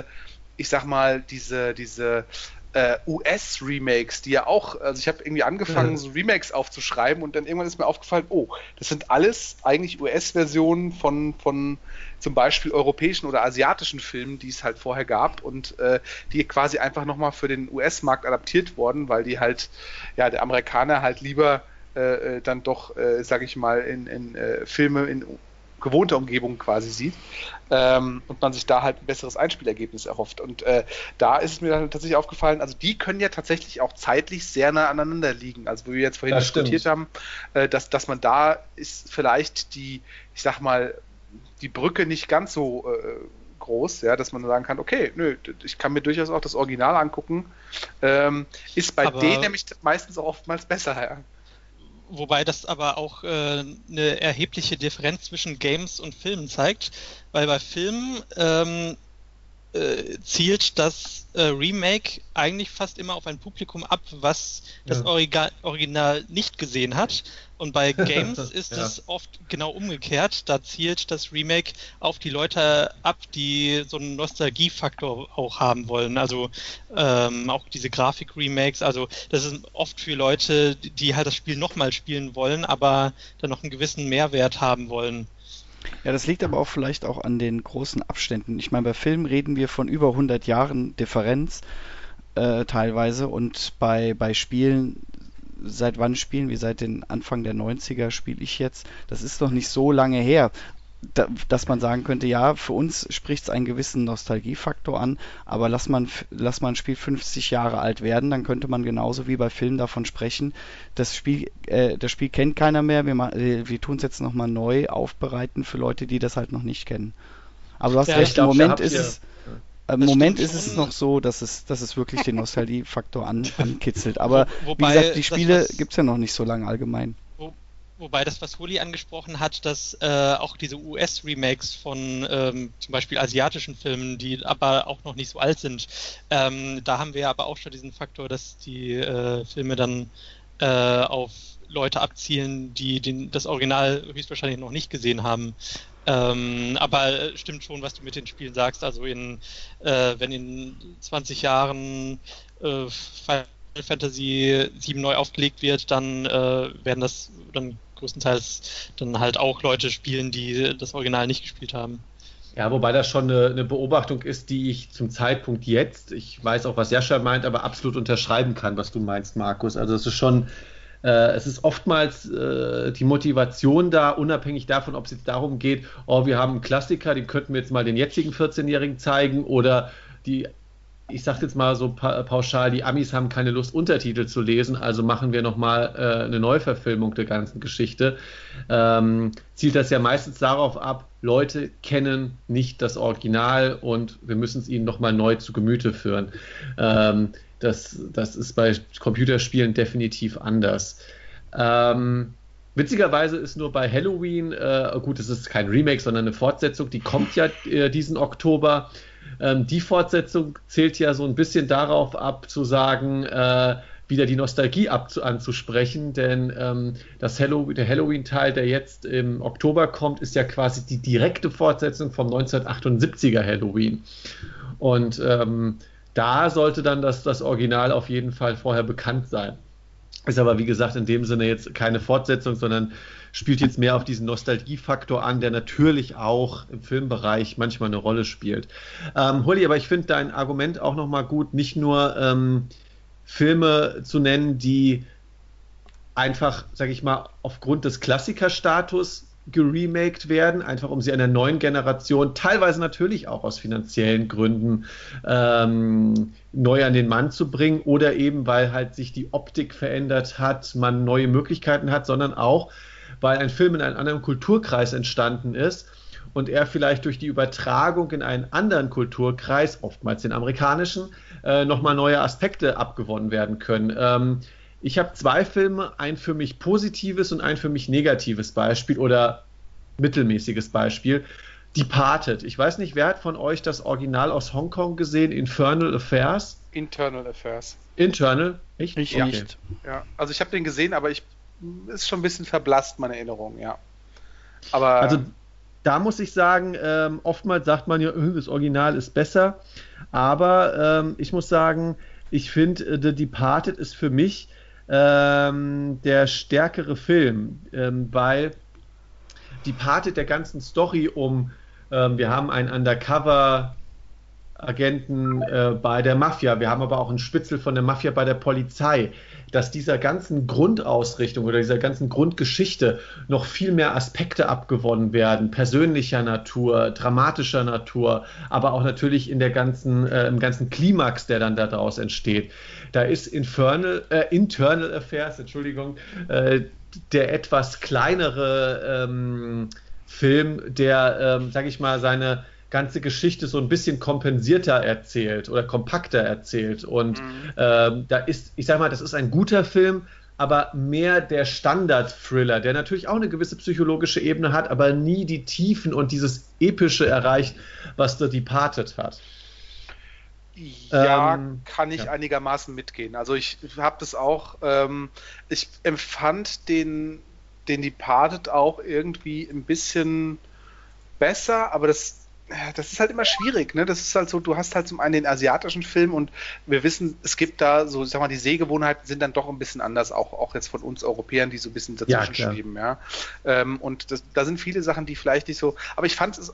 ich sag mal, diese, diese äh, US-Remakes, die ja auch, also ich habe irgendwie angefangen, ja. so Remakes aufzuschreiben und dann irgendwann ist mir aufgefallen, oh, das sind alles eigentlich US-Versionen von, von zum Beispiel europäischen oder asiatischen Filmen, die es halt vorher gab und äh, die quasi einfach nochmal für den US-Markt adaptiert wurden, weil die halt, ja, der Amerikaner halt lieber äh, äh dann doch, äh, sag ich mal, in, in äh, Filme in gewohnter Umgebung quasi sieht ähm, und man sich da halt ein besseres Einspielergebnis erhofft. Und äh, da ist es mir dann tatsächlich aufgefallen, also die können ja tatsächlich auch zeitlich sehr nah aneinander liegen. Also wo wir jetzt vorhin das diskutiert stimmt. haben, äh, dass, dass man da ist vielleicht die, ich sag mal, die Brücke nicht ganz so äh, groß, ja, dass man sagen kann, okay, nö, ich kann mir durchaus auch das Original angucken. Ähm, ist bei Aber denen nämlich meistens auch oftmals besser, ja. Wobei das aber auch äh, eine erhebliche Differenz zwischen Games und Filmen zeigt, weil bei Filmen ähm, äh, zielt das äh, Remake eigentlich fast immer auf ein Publikum ab, was das ja. Origa Original nicht gesehen hat. Und bei (laughs) Games ist ja. es oft genau umgekehrt. Da zielt das Remake auf die Leute ab, die so einen Nostalgiefaktor auch haben wollen. Also ähm, auch diese Grafik-Remakes. Also das ist oft für Leute, die halt das Spiel nochmal spielen wollen, aber dann noch einen gewissen Mehrwert haben wollen. Ja, das liegt aber auch vielleicht auch an den großen Abständen. Ich meine, bei Filmen reden wir von über 100 Jahren Differenz äh, teilweise und bei, bei Spielen, seit wann spielen wir? Seit den Anfang der 90er spiele ich jetzt. Das ist noch nicht so lange her da, dass man sagen könnte, ja, für uns spricht es einen gewissen Nostalgiefaktor an, aber lass man, lass man ein Spiel 50 Jahre alt werden, dann könnte man genauso wie bei Filmen davon sprechen, das Spiel, äh, das Spiel kennt keiner mehr, wir, äh, wir tun es jetzt nochmal neu aufbereiten für Leute, die das halt noch nicht kennen. Aber du hast ja, recht, glaub, im Moment ist es, Im Moment ist es noch so, dass es, dass es wirklich den (laughs) Nostalgiefaktor an, ankitzelt. (laughs) Aber Wobei wie gesagt, die Spiele gibt es ja noch nicht so lange allgemein. Wobei das, was Huli angesprochen hat, dass äh, auch diese US-Remakes von ähm, zum Beispiel asiatischen Filmen, die aber auch noch nicht so alt sind, ähm, da haben wir aber auch schon diesen Faktor, dass die äh, Filme dann äh, auf Leute abzielen, die den, das Original höchstwahrscheinlich noch nicht gesehen haben. Ähm, aber stimmt schon, was du mit den Spielen sagst. Also in, äh, wenn in 20 Jahren äh, Final Fantasy 7 neu aufgelegt wird, dann äh, werden das dann größtenteils dann halt auch Leute spielen, die das Original nicht gespielt haben. Ja, wobei das schon eine, eine Beobachtung ist, die ich zum Zeitpunkt jetzt, ich weiß auch, was Jascha meint, aber absolut unterschreiben kann, was du meinst, Markus. Also es ist schon, äh, es ist oftmals äh, die Motivation da, unabhängig davon, ob es jetzt darum geht, oh, wir haben einen Klassiker, den könnten wir jetzt mal den jetzigen 14-Jährigen zeigen oder die ich sage jetzt mal so pa pauschal, die Amis haben keine Lust, Untertitel zu lesen, also machen wir nochmal äh, eine Neuverfilmung der ganzen Geschichte. Ähm, zielt das ja meistens darauf ab, Leute kennen nicht das Original und wir müssen es ihnen nochmal neu zu Gemüte führen. Ähm, das, das ist bei Computerspielen definitiv anders. Ähm, Witzigerweise ist nur bei Halloween, äh, gut, es ist kein Remake, sondern eine Fortsetzung, die kommt ja äh, diesen Oktober. Ähm, die Fortsetzung zählt ja so ein bisschen darauf ab, zu sagen, äh, wieder die Nostalgie anzusprechen, denn ähm, das Hallow der Halloween-Teil, der jetzt im Oktober kommt, ist ja quasi die direkte Fortsetzung vom 1978er Halloween. Und ähm, da sollte dann das, das Original auf jeden Fall vorher bekannt sein. Ist aber, wie gesagt, in dem Sinne jetzt keine Fortsetzung, sondern spielt jetzt mehr auf diesen Nostalgiefaktor an, der natürlich auch im Filmbereich manchmal eine Rolle spielt. Ähm, Holly, aber ich finde dein Argument auch nochmal gut, nicht nur ähm, Filme zu nennen, die einfach, sage ich mal, aufgrund des Klassikerstatus geremaked werden, einfach um sie einer neuen Generation, teilweise natürlich auch aus finanziellen Gründen, ähm, neu an den Mann zu bringen oder eben, weil halt sich die Optik verändert hat, man neue Möglichkeiten hat, sondern auch, weil ein Film in einem anderen Kulturkreis entstanden ist und er vielleicht durch die Übertragung in einen anderen Kulturkreis, oftmals den amerikanischen, äh, nochmal neue Aspekte abgewonnen werden können. Ähm, ich habe zwei Filme, ein für mich positives und ein für mich negatives Beispiel oder mittelmäßiges Beispiel. Departed. Ich weiß nicht, wer hat von euch das Original aus Hongkong gesehen? Infernal Affairs? Internal Affairs. Internal? Ich, Ich okay. nicht. Ja, also ich habe den gesehen, aber ich ist schon ein bisschen verblasst, meine Erinnerung, ja. Aber Also da muss ich sagen, ähm, oftmals sagt man ja, äh, das Original ist besser, aber ähm, ich muss sagen, ich finde, äh, The Departed ist für mich ähm, der stärkere Film, ähm, weil Departed der ganzen Story um, ähm, wir haben einen Undercover Agenten äh, bei der Mafia, wir haben aber auch einen Spitzel von der Mafia bei der Polizei, dass dieser ganzen Grundausrichtung oder dieser ganzen Grundgeschichte noch viel mehr Aspekte abgewonnen werden, persönlicher Natur, dramatischer Natur, aber auch natürlich in der ganzen, äh, im ganzen Klimax, der dann daraus entsteht. Da ist Infernal, äh, Internal Affairs, Entschuldigung, äh, der etwas kleinere ähm, Film, der, ähm, sag ich mal, seine ganze Geschichte so ein bisschen kompensierter erzählt oder kompakter erzählt. Und Mhm. ähm, da ist, ich sag mal, das ist ein guter Film, aber mehr der Standard-Thriller, der natürlich auch eine gewisse psychologische Ebene hat, aber nie die Tiefen und dieses Epische erreicht, was The Departed hat. Ja, Ähm, kann ich ja. einigermaßen mitgehen. Also ich habe das auch, ähm, ich empfand den, den Departed auch irgendwie ein bisschen besser, aber das, das ist halt immer schwierig, ne? Das ist halt so, du hast halt zum einen den asiatischen Film und wir wissen, es gibt da so, ich sag mal, die Sehgewohnheiten sind dann doch ein bisschen anders, auch, auch jetzt von uns Europäern, die so ein bisschen Ja, dazwischen klar. schweben, ja. Ähm, und das, da sind viele Sachen, die vielleicht nicht so, aber ich fand es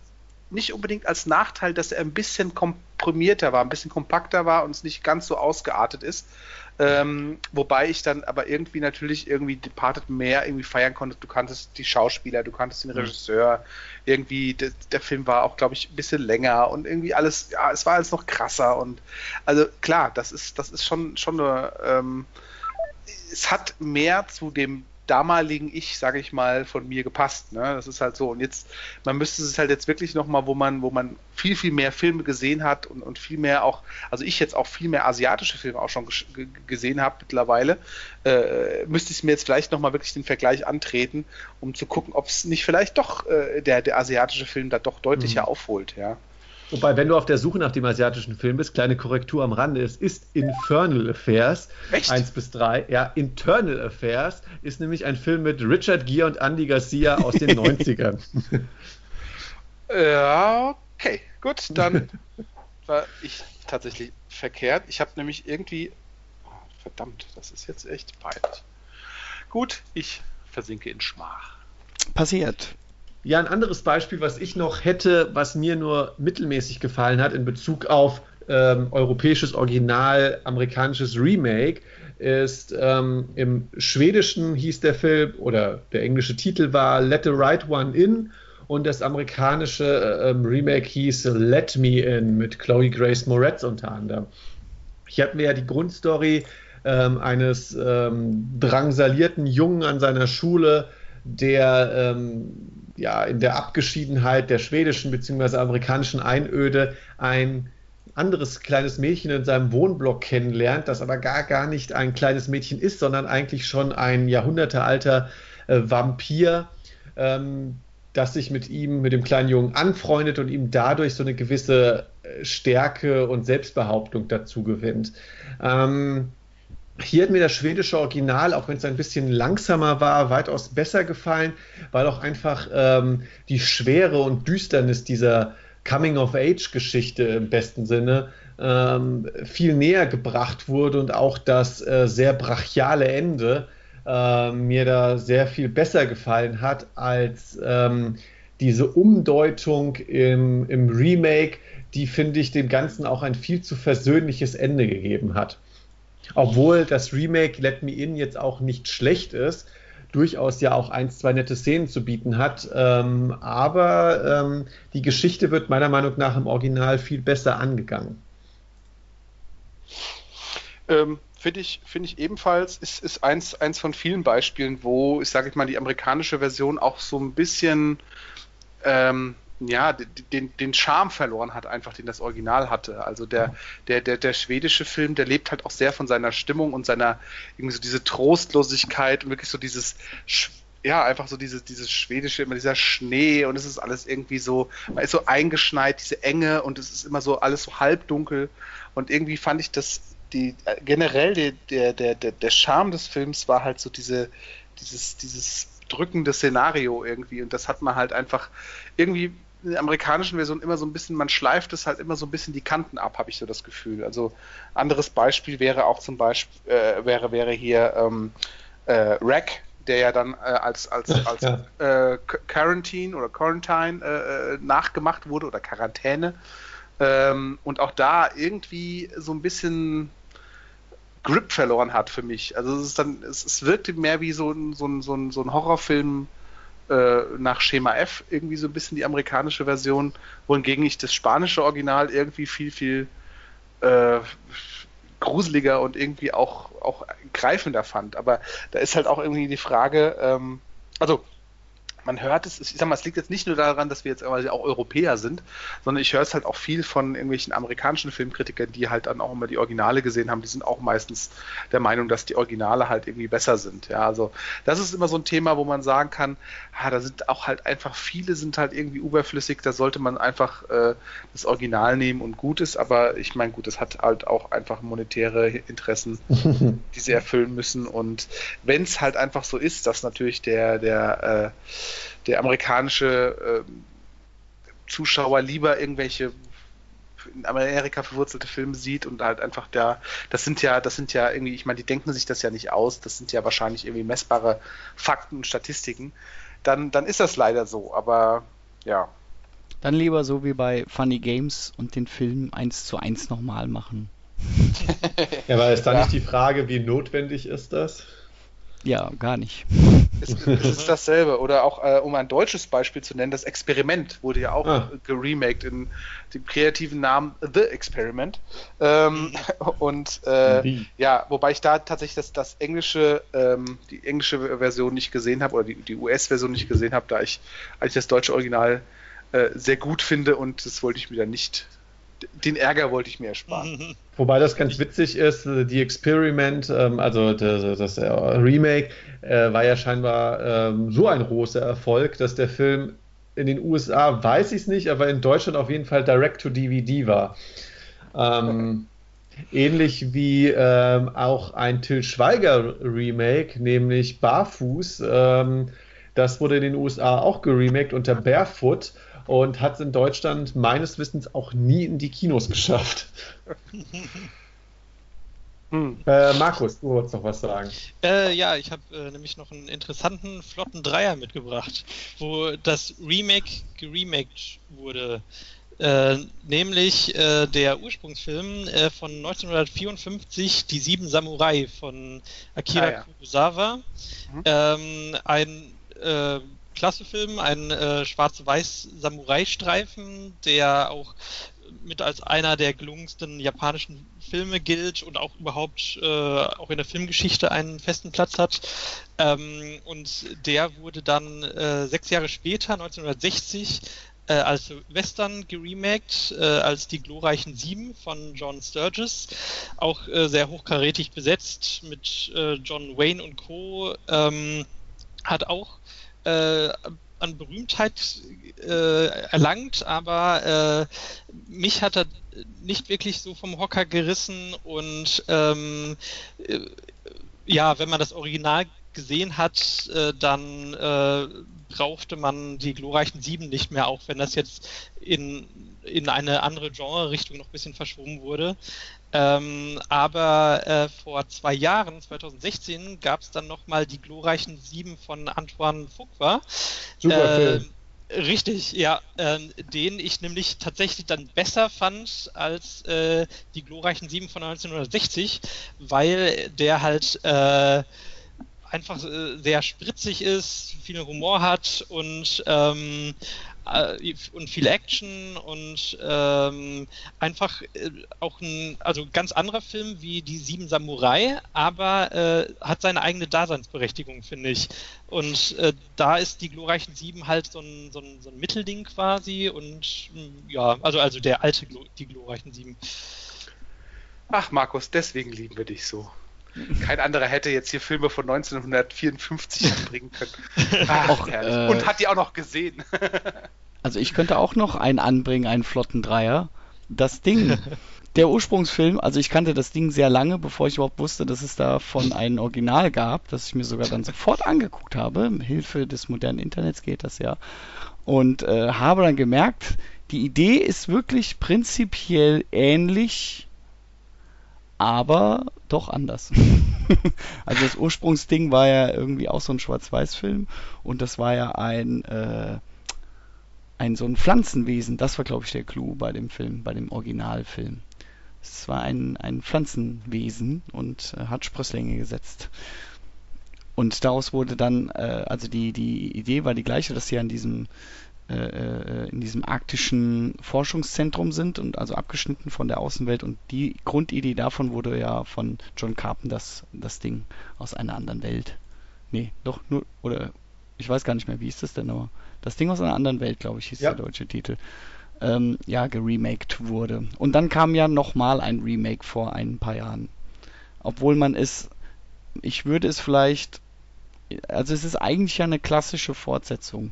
nicht unbedingt als Nachteil, dass er ein bisschen komprimierter war, ein bisschen kompakter war und es nicht ganz so ausgeartet ist. Ähm, wobei ich dann aber irgendwie natürlich irgendwie Departed mehr irgendwie feiern konnte. Du kanntest die Schauspieler, du kanntest den Mhm. Regisseur. Irgendwie, der, der Film war auch, glaube ich, ein bisschen länger und irgendwie alles, ja, es war alles noch krasser und also klar, das ist, das ist schon, schon eine, ähm, es hat mehr zu dem damaligen Ich, sage ich mal, von mir gepasst. Ne? Das ist halt so. Und jetzt, man müsste es halt jetzt wirklich nochmal, wo man, wo man viel, viel mehr Filme gesehen hat und, und viel mehr auch, also ich jetzt auch viel mehr asiatische Filme auch schon gesehen habe mittlerweile, äh, müsste ich mir jetzt vielleicht nochmal wirklich den Vergleich antreten, um zu gucken, ob es nicht vielleicht doch äh, der, der asiatische Film da doch deutlicher mhm. aufholt, ja. Wobei, wenn du auf der Suche nach dem asiatischen Film bist, kleine Korrektur am Rande, es ist Infernal Affairs. Echt? 1 bis 3. Ja, Internal Affairs ist nämlich ein Film mit Richard Gere und Andy Garcia aus den (laughs) 90ern. Ja, okay, gut, dann war ich tatsächlich verkehrt. Ich habe nämlich irgendwie. Oh, verdammt, das ist jetzt echt peinlich. Gut, ich versinke in Schmach. Passiert. Ja, ein anderes Beispiel, was ich noch hätte, was mir nur mittelmäßig gefallen hat in Bezug auf ähm, europäisches Original, amerikanisches Remake, ist ähm, im Schwedischen hieß der Film oder der englische Titel war Let the Right One In und das amerikanische äh, ähm, Remake hieß Let Me In mit Chloe Grace Moretz unter anderem. Ich habe mir ja die Grundstory ähm, eines ähm, drangsalierten Jungen an seiner Schule, der ähm, ja, in der Abgeschiedenheit der schwedischen bzw. amerikanischen Einöde ein anderes kleines Mädchen in seinem Wohnblock kennenlernt, das aber gar, gar nicht ein kleines Mädchen ist, sondern eigentlich schon ein jahrhundertealter äh, Vampir, ähm, das sich mit ihm, mit dem kleinen Jungen anfreundet und ihm dadurch so eine gewisse äh, Stärke und Selbstbehauptung dazu gewinnt. Ähm, hier hat mir das schwedische Original, auch wenn es ein bisschen langsamer war, weitaus besser gefallen, weil auch einfach ähm, die Schwere und Düsternis dieser Coming-of-Age-Geschichte im besten Sinne ähm, viel näher gebracht wurde und auch das äh, sehr brachiale Ende äh, mir da sehr viel besser gefallen hat als ähm, diese Umdeutung im, im Remake, die finde ich dem Ganzen auch ein viel zu versöhnliches Ende gegeben hat. Obwohl das Remake Let Me In jetzt auch nicht schlecht ist, durchaus ja auch ein, zwei nette Szenen zu bieten hat. Ähm, aber ähm, die Geschichte wird meiner Meinung nach im Original viel besser angegangen. Ähm, Finde ich, find ich ebenfalls, ist, ist eins, eins von vielen Beispielen, wo, ich sage mal, die amerikanische Version auch so ein bisschen ähm, ja, den, den Charme verloren hat, einfach, den das Original hatte. Also der, der, der, der schwedische Film, der lebt halt auch sehr von seiner Stimmung und seiner, irgendwie so diese Trostlosigkeit und wirklich so dieses, ja, einfach so dieses, dieses schwedische, immer dieser Schnee und es ist alles irgendwie so, man ist so eingeschneit, diese Enge und es ist immer so alles so halbdunkel und irgendwie fand ich das, die, generell der, der, der, der Charme des Films war halt so diese, dieses, dieses drückende Szenario irgendwie und das hat man halt einfach irgendwie in der amerikanischen Version immer so ein bisschen, man schleift es halt immer so ein bisschen die Kanten ab, habe ich so das Gefühl. Also anderes Beispiel wäre auch zum Beispiel, äh, wäre, wäre hier ähm, äh, Rack, der ja dann äh, als, als, als ja. äh, Quarantine oder Quarantine äh, äh, nachgemacht wurde oder Quarantäne. Ähm, und auch da irgendwie so ein bisschen Grip verloren hat für mich. Also es ist dann, es, es wirkte mehr wie so ein, so ein, so ein, so ein Horrorfilm äh, nach Schema F irgendwie so ein bisschen die amerikanische Version, wohingegen ich das spanische Original irgendwie viel, viel äh, gruseliger und irgendwie auch, auch greifender fand. Aber da ist halt auch irgendwie die Frage, ähm, also man hört es, ich sag mal, es liegt jetzt nicht nur daran, dass wir jetzt auch Europäer sind, sondern ich höre es halt auch viel von irgendwelchen amerikanischen Filmkritikern, die halt dann auch immer die Originale gesehen haben, die sind auch meistens der Meinung, dass die Originale halt irgendwie besser sind. Ja, also das ist immer so ein Thema, wo man sagen kann, ja, da sind auch halt einfach viele sind halt irgendwie überflüssig, da sollte man einfach äh, das Original nehmen und gut ist, aber ich meine, gut, es hat halt auch einfach monetäre Interessen, (laughs) die sie erfüllen müssen. Und wenn es halt einfach so ist, dass natürlich der, der äh, der amerikanische äh, Zuschauer lieber irgendwelche in Amerika verwurzelte Filme sieht und halt einfach der, das sind ja, das sind ja irgendwie, ich meine, die denken sich das ja nicht aus, das sind ja wahrscheinlich irgendwie messbare Fakten und Statistiken, dann, dann ist das leider so, aber ja. Dann lieber so wie bei Funny Games und den Film eins zu eins nochmal machen. ja, aber ist da ja. nicht die Frage, wie notwendig ist das? Ja, gar nicht. Es, es ist dasselbe. Oder auch, äh, um ein deutsches Beispiel zu nennen, das Experiment wurde ja auch ah. geremaked in dem kreativen Namen The Experiment. Ähm, (laughs) und äh, ja, wobei ich da tatsächlich das, das englische, ähm, die englische Version nicht gesehen habe oder die, die US-Version nicht gesehen habe, da ich eigentlich das deutsche Original äh, sehr gut finde und das wollte ich mir dann nicht den Ärger wollte ich mir ersparen. (laughs) Wobei das ganz witzig ist, äh, die Experiment, ähm, also das, äh, Remake, äh, war ja scheinbar ähm, so ein großer Erfolg, dass der Film in den USA, weiß ich es nicht, aber in Deutschland auf jeden Fall direct to DVD war. Ähm, ähnlich wie auch ein Till Schweiger Remake, nämlich Barfuß. Das wurde in den USA auch geremaked unter Barefoot und hat es in Deutschland meines Wissens auch nie in die Kinos geschafft. (laughs) Hm. Äh, Markus, du wolltest noch was sagen. Äh, ja, ich habe äh, nämlich noch einen interessanten, flotten Dreier mitgebracht, wo das Remake geremaked wurde. Äh, nämlich äh, der Ursprungsfilm äh, von 1954, Die Sieben Samurai von Akira ah, ja. Kurosawa. Mhm. Ähm, ein Klassefilm, ein äh, schwarz-weiß-Samurai-Streifen, der auch mit als einer der gelungensten japanischen Filme gilt und auch überhaupt äh, auch in der Filmgeschichte einen festen Platz hat. Ähm, und der wurde dann äh, sechs Jahre später, 1960, äh, als Western geremaked, äh, als die glorreichen Sieben von John Sturges, auch äh, sehr hochkarätig besetzt mit äh, John Wayne und Co. Ähm, hat auch äh, an Berühmtheit äh, erlangt, aber äh, mich hat er nicht wirklich so vom Hocker gerissen und ähm, äh, ja, wenn man das Original gesehen hat, äh, dann äh, brauchte man die glorreichen Sieben nicht mehr, auch wenn das jetzt in, in eine andere Genre-Richtung noch ein bisschen verschoben wurde. Ähm, aber äh, vor zwei Jahren, 2016, gab es dann nochmal die glorreichen Sieben von Antoine Fuqua. Super äh, Film. Richtig, ja, äh, den ich nämlich tatsächlich dann besser fand als äh, die glorreichen Sieben von 1960, weil der halt äh, einfach äh, sehr spritzig ist, viel Humor hat und ähm, äh, und viel Action und ähm, einfach äh, auch ein also ganz anderer Film wie die Sieben Samurai, aber äh, hat seine eigene Daseinsberechtigung, finde ich. Und äh, da ist die glorreichen Sieben halt so ein, so ein, so ein Mittelding quasi und mm, ja, also also der alte die glorreichen Sieben. Ach Markus, deswegen lieben wir dich so. Kein anderer hätte jetzt hier Filme von 1954 (laughs) anbringen können. Ach, auch, äh, Und hat die auch noch gesehen. (laughs) also ich könnte auch noch einen anbringen, einen flotten Dreier. Das Ding. (laughs) Der Ursprungsfilm, also ich kannte das Ding sehr lange, bevor ich überhaupt wusste, dass es davon ein Original gab, das ich mir sogar dann sofort angeguckt habe. Hilfe des modernen Internets geht das ja. Und äh, habe dann gemerkt, die Idee ist wirklich prinzipiell ähnlich aber doch anders. (laughs) also das Ursprungsding war ja irgendwie auch so ein Schwarz-Weiß-Film und das war ja ein, äh, ein so ein Pflanzenwesen. Das war, glaube ich, der Clou bei dem Film, bei dem Originalfilm. Es war ein, ein Pflanzenwesen und äh, hat Sprösslinge gesetzt. Und daraus wurde dann, äh, also die, die Idee war die gleiche, dass sie an diesem äh, äh, in diesem arktischen Forschungszentrum sind und also abgeschnitten von der Außenwelt. Und die Grundidee davon wurde ja von John Carpenter das, das Ding aus einer anderen Welt. Nee, doch nur, oder ich weiß gar nicht mehr, wie ist das denn aber? Das Ding aus einer anderen Welt, glaube ich, hieß ja. der deutsche Titel. Ähm, ja, geremaked wurde. Und dann kam ja nochmal ein Remake vor ein paar Jahren. Obwohl man es, ich würde es vielleicht, also es ist eigentlich ja eine klassische Fortsetzung.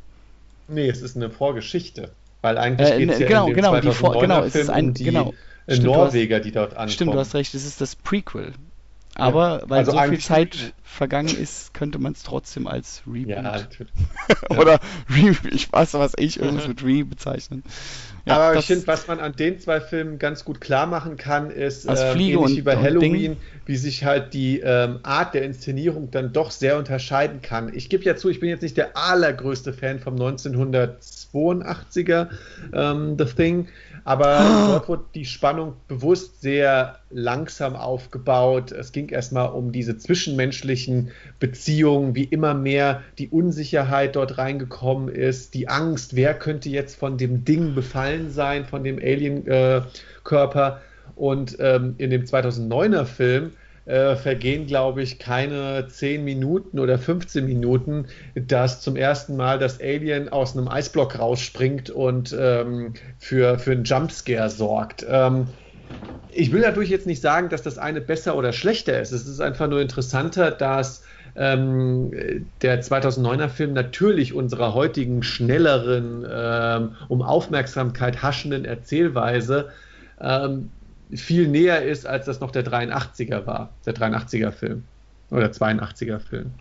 Nee, es ist eine Vorgeschichte. Weil eigentlich äh, geht es ja genau, in dem genau, die Vor genau, es ist ein, die genau. Stimmt, Norweger, hast, die dort ankommen. Stimmt, du hast recht, es ist das Prequel. Aber ja, weil also so viel Zeit vergangen ist, könnte man es trotzdem als Reboot. Ja. (laughs) Oder Re ich weiß was ich irgendwas mit Re bezeichnen. Ja, Aber ich finde, was man an den zwei Filmen ganz gut klar machen kann, ist äh, ähnlich wie bei Halloween, Ding. wie sich halt die ähm, Art der Inszenierung dann doch sehr unterscheiden kann. Ich gebe ja zu, ich bin jetzt nicht der allergrößte Fan vom 1982er ähm, The Thing, aber (gasps) dort wurde die Spannung bewusst sehr, langsam aufgebaut. Es ging erstmal um diese zwischenmenschlichen Beziehungen, wie immer mehr die Unsicherheit dort reingekommen ist, die Angst, wer könnte jetzt von dem Ding befallen sein, von dem Alien-Körper. Und ähm, in dem 2009er Film äh, vergehen, glaube ich, keine 10 Minuten oder 15 Minuten, dass zum ersten Mal das Alien aus einem Eisblock rausspringt und ähm, für, für einen Jumpscare sorgt. Ähm, ich will dadurch jetzt nicht sagen, dass das eine besser oder schlechter ist. Es ist einfach nur interessanter, dass ähm, der 2009er Film natürlich unserer heutigen, schnelleren, ähm, um Aufmerksamkeit haschenden Erzählweise ähm, viel näher ist, als das noch der 83er war, der 83er Film oder 82er Film.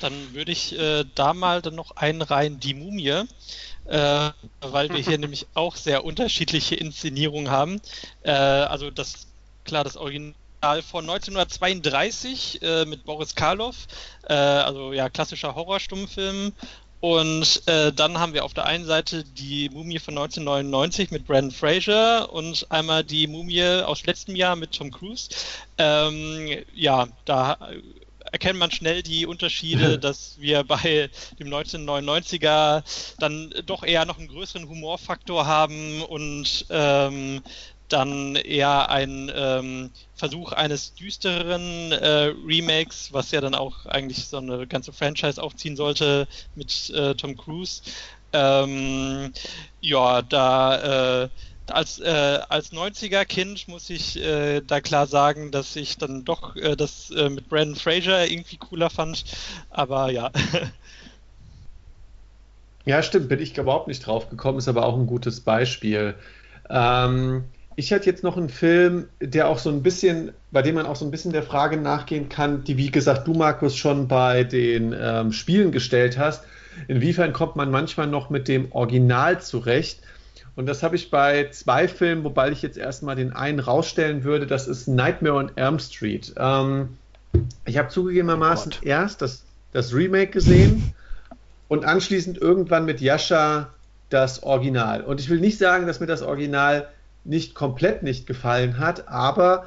Dann würde ich äh, da mal dann noch einreihen, die Mumie, äh, weil wir hier (laughs) nämlich auch sehr unterschiedliche Inszenierungen haben. Äh, also das, klar, das Original von 1932 äh, mit Boris Karloff, äh, also ja, klassischer Horrorstummfilm und äh, dann haben wir auf der einen Seite die Mumie von 1999 mit Brandon Fraser und einmal die Mumie aus letztem Jahr mit Tom Cruise. Ähm, ja, da erkennt man schnell die Unterschiede, (laughs) dass wir bei dem 1999er dann doch eher noch einen größeren Humorfaktor haben und ähm, dann eher ein ähm, Versuch eines düstereren äh, Remakes, was ja dann auch eigentlich so eine ganze Franchise aufziehen sollte mit äh, Tom Cruise. Ähm, ja, da äh, als, äh, als 90er-Kind muss ich äh, da klar sagen, dass ich dann doch äh, das äh, mit Brandon Fraser irgendwie cooler fand. Aber ja. (laughs) Ja, stimmt, bin ich überhaupt nicht drauf gekommen, ist aber auch ein gutes Beispiel. Ähm, ich hätte jetzt noch einen Film, der auch so ein bisschen, bei dem man auch so ein bisschen der Frage nachgehen kann, die, wie gesagt, du, Markus, schon bei den ähm, Spielen gestellt hast. Inwiefern kommt man manchmal noch mit dem Original zurecht? Und das habe ich bei zwei Filmen, wobei ich jetzt erstmal den einen rausstellen würde. Das ist Nightmare on Elm Street. Ähm, ich habe zugegebenermaßen oh erst das, das Remake gesehen und anschließend irgendwann mit Yasha das Original. Und ich will nicht sagen, dass mir das Original nicht komplett nicht gefallen hat, aber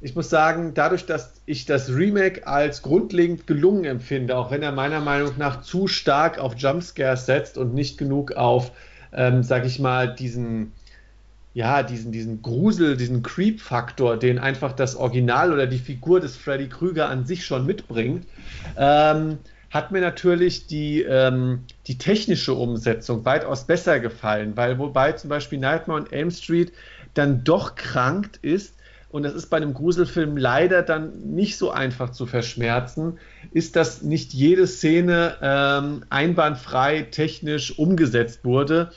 ich muss sagen, dadurch, dass ich das Remake als grundlegend gelungen empfinde, auch wenn er meiner Meinung nach zu stark auf Jumpscares setzt und nicht genug auf, ähm, sag ich mal, diesen, ja, diesen, diesen Grusel, diesen Creep-Faktor, den einfach das Original oder die Figur des Freddy Krüger an sich schon mitbringt, ähm, hat mir natürlich die, ähm, die technische Umsetzung weitaus besser gefallen, weil wobei zum Beispiel Nightmare on Elm Street dann doch krankt ist, und das ist bei einem Gruselfilm leider dann nicht so einfach zu verschmerzen, ist, dass nicht jede Szene ähm, einwandfrei technisch umgesetzt wurde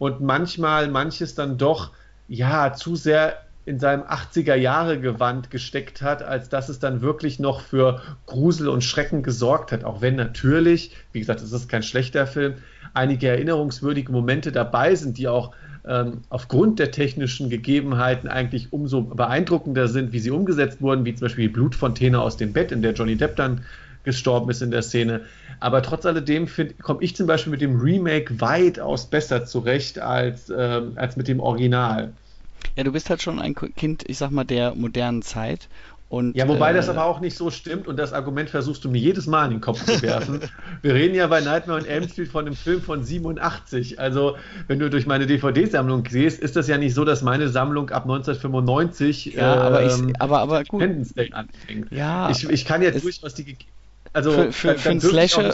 und manchmal manches dann doch ja zu sehr in seinem 80er Jahre Gewand gesteckt hat, als dass es dann wirklich noch für Grusel und Schrecken gesorgt hat. Auch wenn natürlich, wie gesagt, es ist kein schlechter Film, einige erinnerungswürdige Momente dabei sind, die auch ähm, aufgrund der technischen Gegebenheiten eigentlich umso beeindruckender sind, wie sie umgesetzt wurden, wie zum Beispiel die Blutfontäne aus dem Bett, in der Johnny Depp dann gestorben ist in der Szene. Aber trotz alledem komme ich zum Beispiel mit dem Remake weitaus besser zurecht als, ähm, als mit dem Original. Ja, du bist halt schon ein Kind, ich sag mal, der modernen Zeit. Und, ja, wobei äh, das aber auch nicht so stimmt und das Argument versuchst du mir jedes Mal in den Kopf zu werfen. (laughs) Wir reden ja bei Nightmare on Elm Street von einem Film von 87. Also, wenn du durch meine DVD-Sammlung gehst, ist das ja nicht so, dass meine Sammlung ab 1995 ja, ähm, aber, ich, aber, aber gut. Day anfängt. Ja, ich, ich kann ja durchaus die. Also, für, für, dann, für einen Slasher.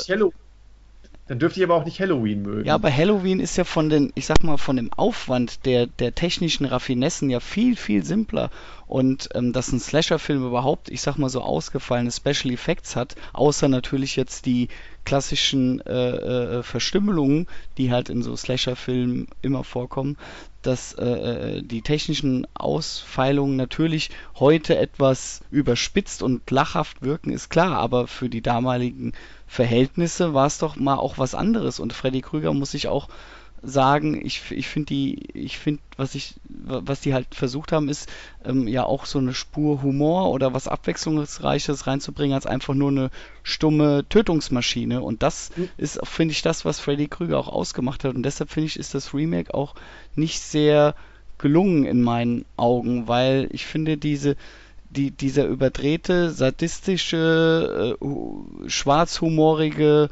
Dann dürfte ich aber auch nicht Halloween mögen. Ja, aber Halloween ist ja von den, ich sag mal, von dem Aufwand der, der technischen Raffinessen ja viel, viel simpler. Und ähm, dass ein Slasher-Film überhaupt, ich sag mal, so ausgefallene Special Effects hat, außer natürlich jetzt die klassischen äh, äh, Verstümmelungen, die halt in so Slasher-Filmen immer vorkommen, dass äh, äh, die technischen Ausfeilungen natürlich heute etwas überspitzt und lachhaft wirken, ist klar, aber für die damaligen Verhältnisse war es doch mal auch was anderes. Und Freddy Krüger muss sich auch sagen, ich, ich finde die, ich finde, was ich, was die halt versucht haben, ist ähm, ja auch so eine Spur Humor oder was Abwechslungsreiches reinzubringen, als einfach nur eine stumme Tötungsmaschine. Und das mhm. ist, finde ich, das, was Freddy Krüger auch ausgemacht hat. Und deshalb finde ich, ist das Remake auch nicht sehr gelungen in meinen Augen, weil ich finde diese die, dieser überdrehte, sadistische, äh, schwarzhumorige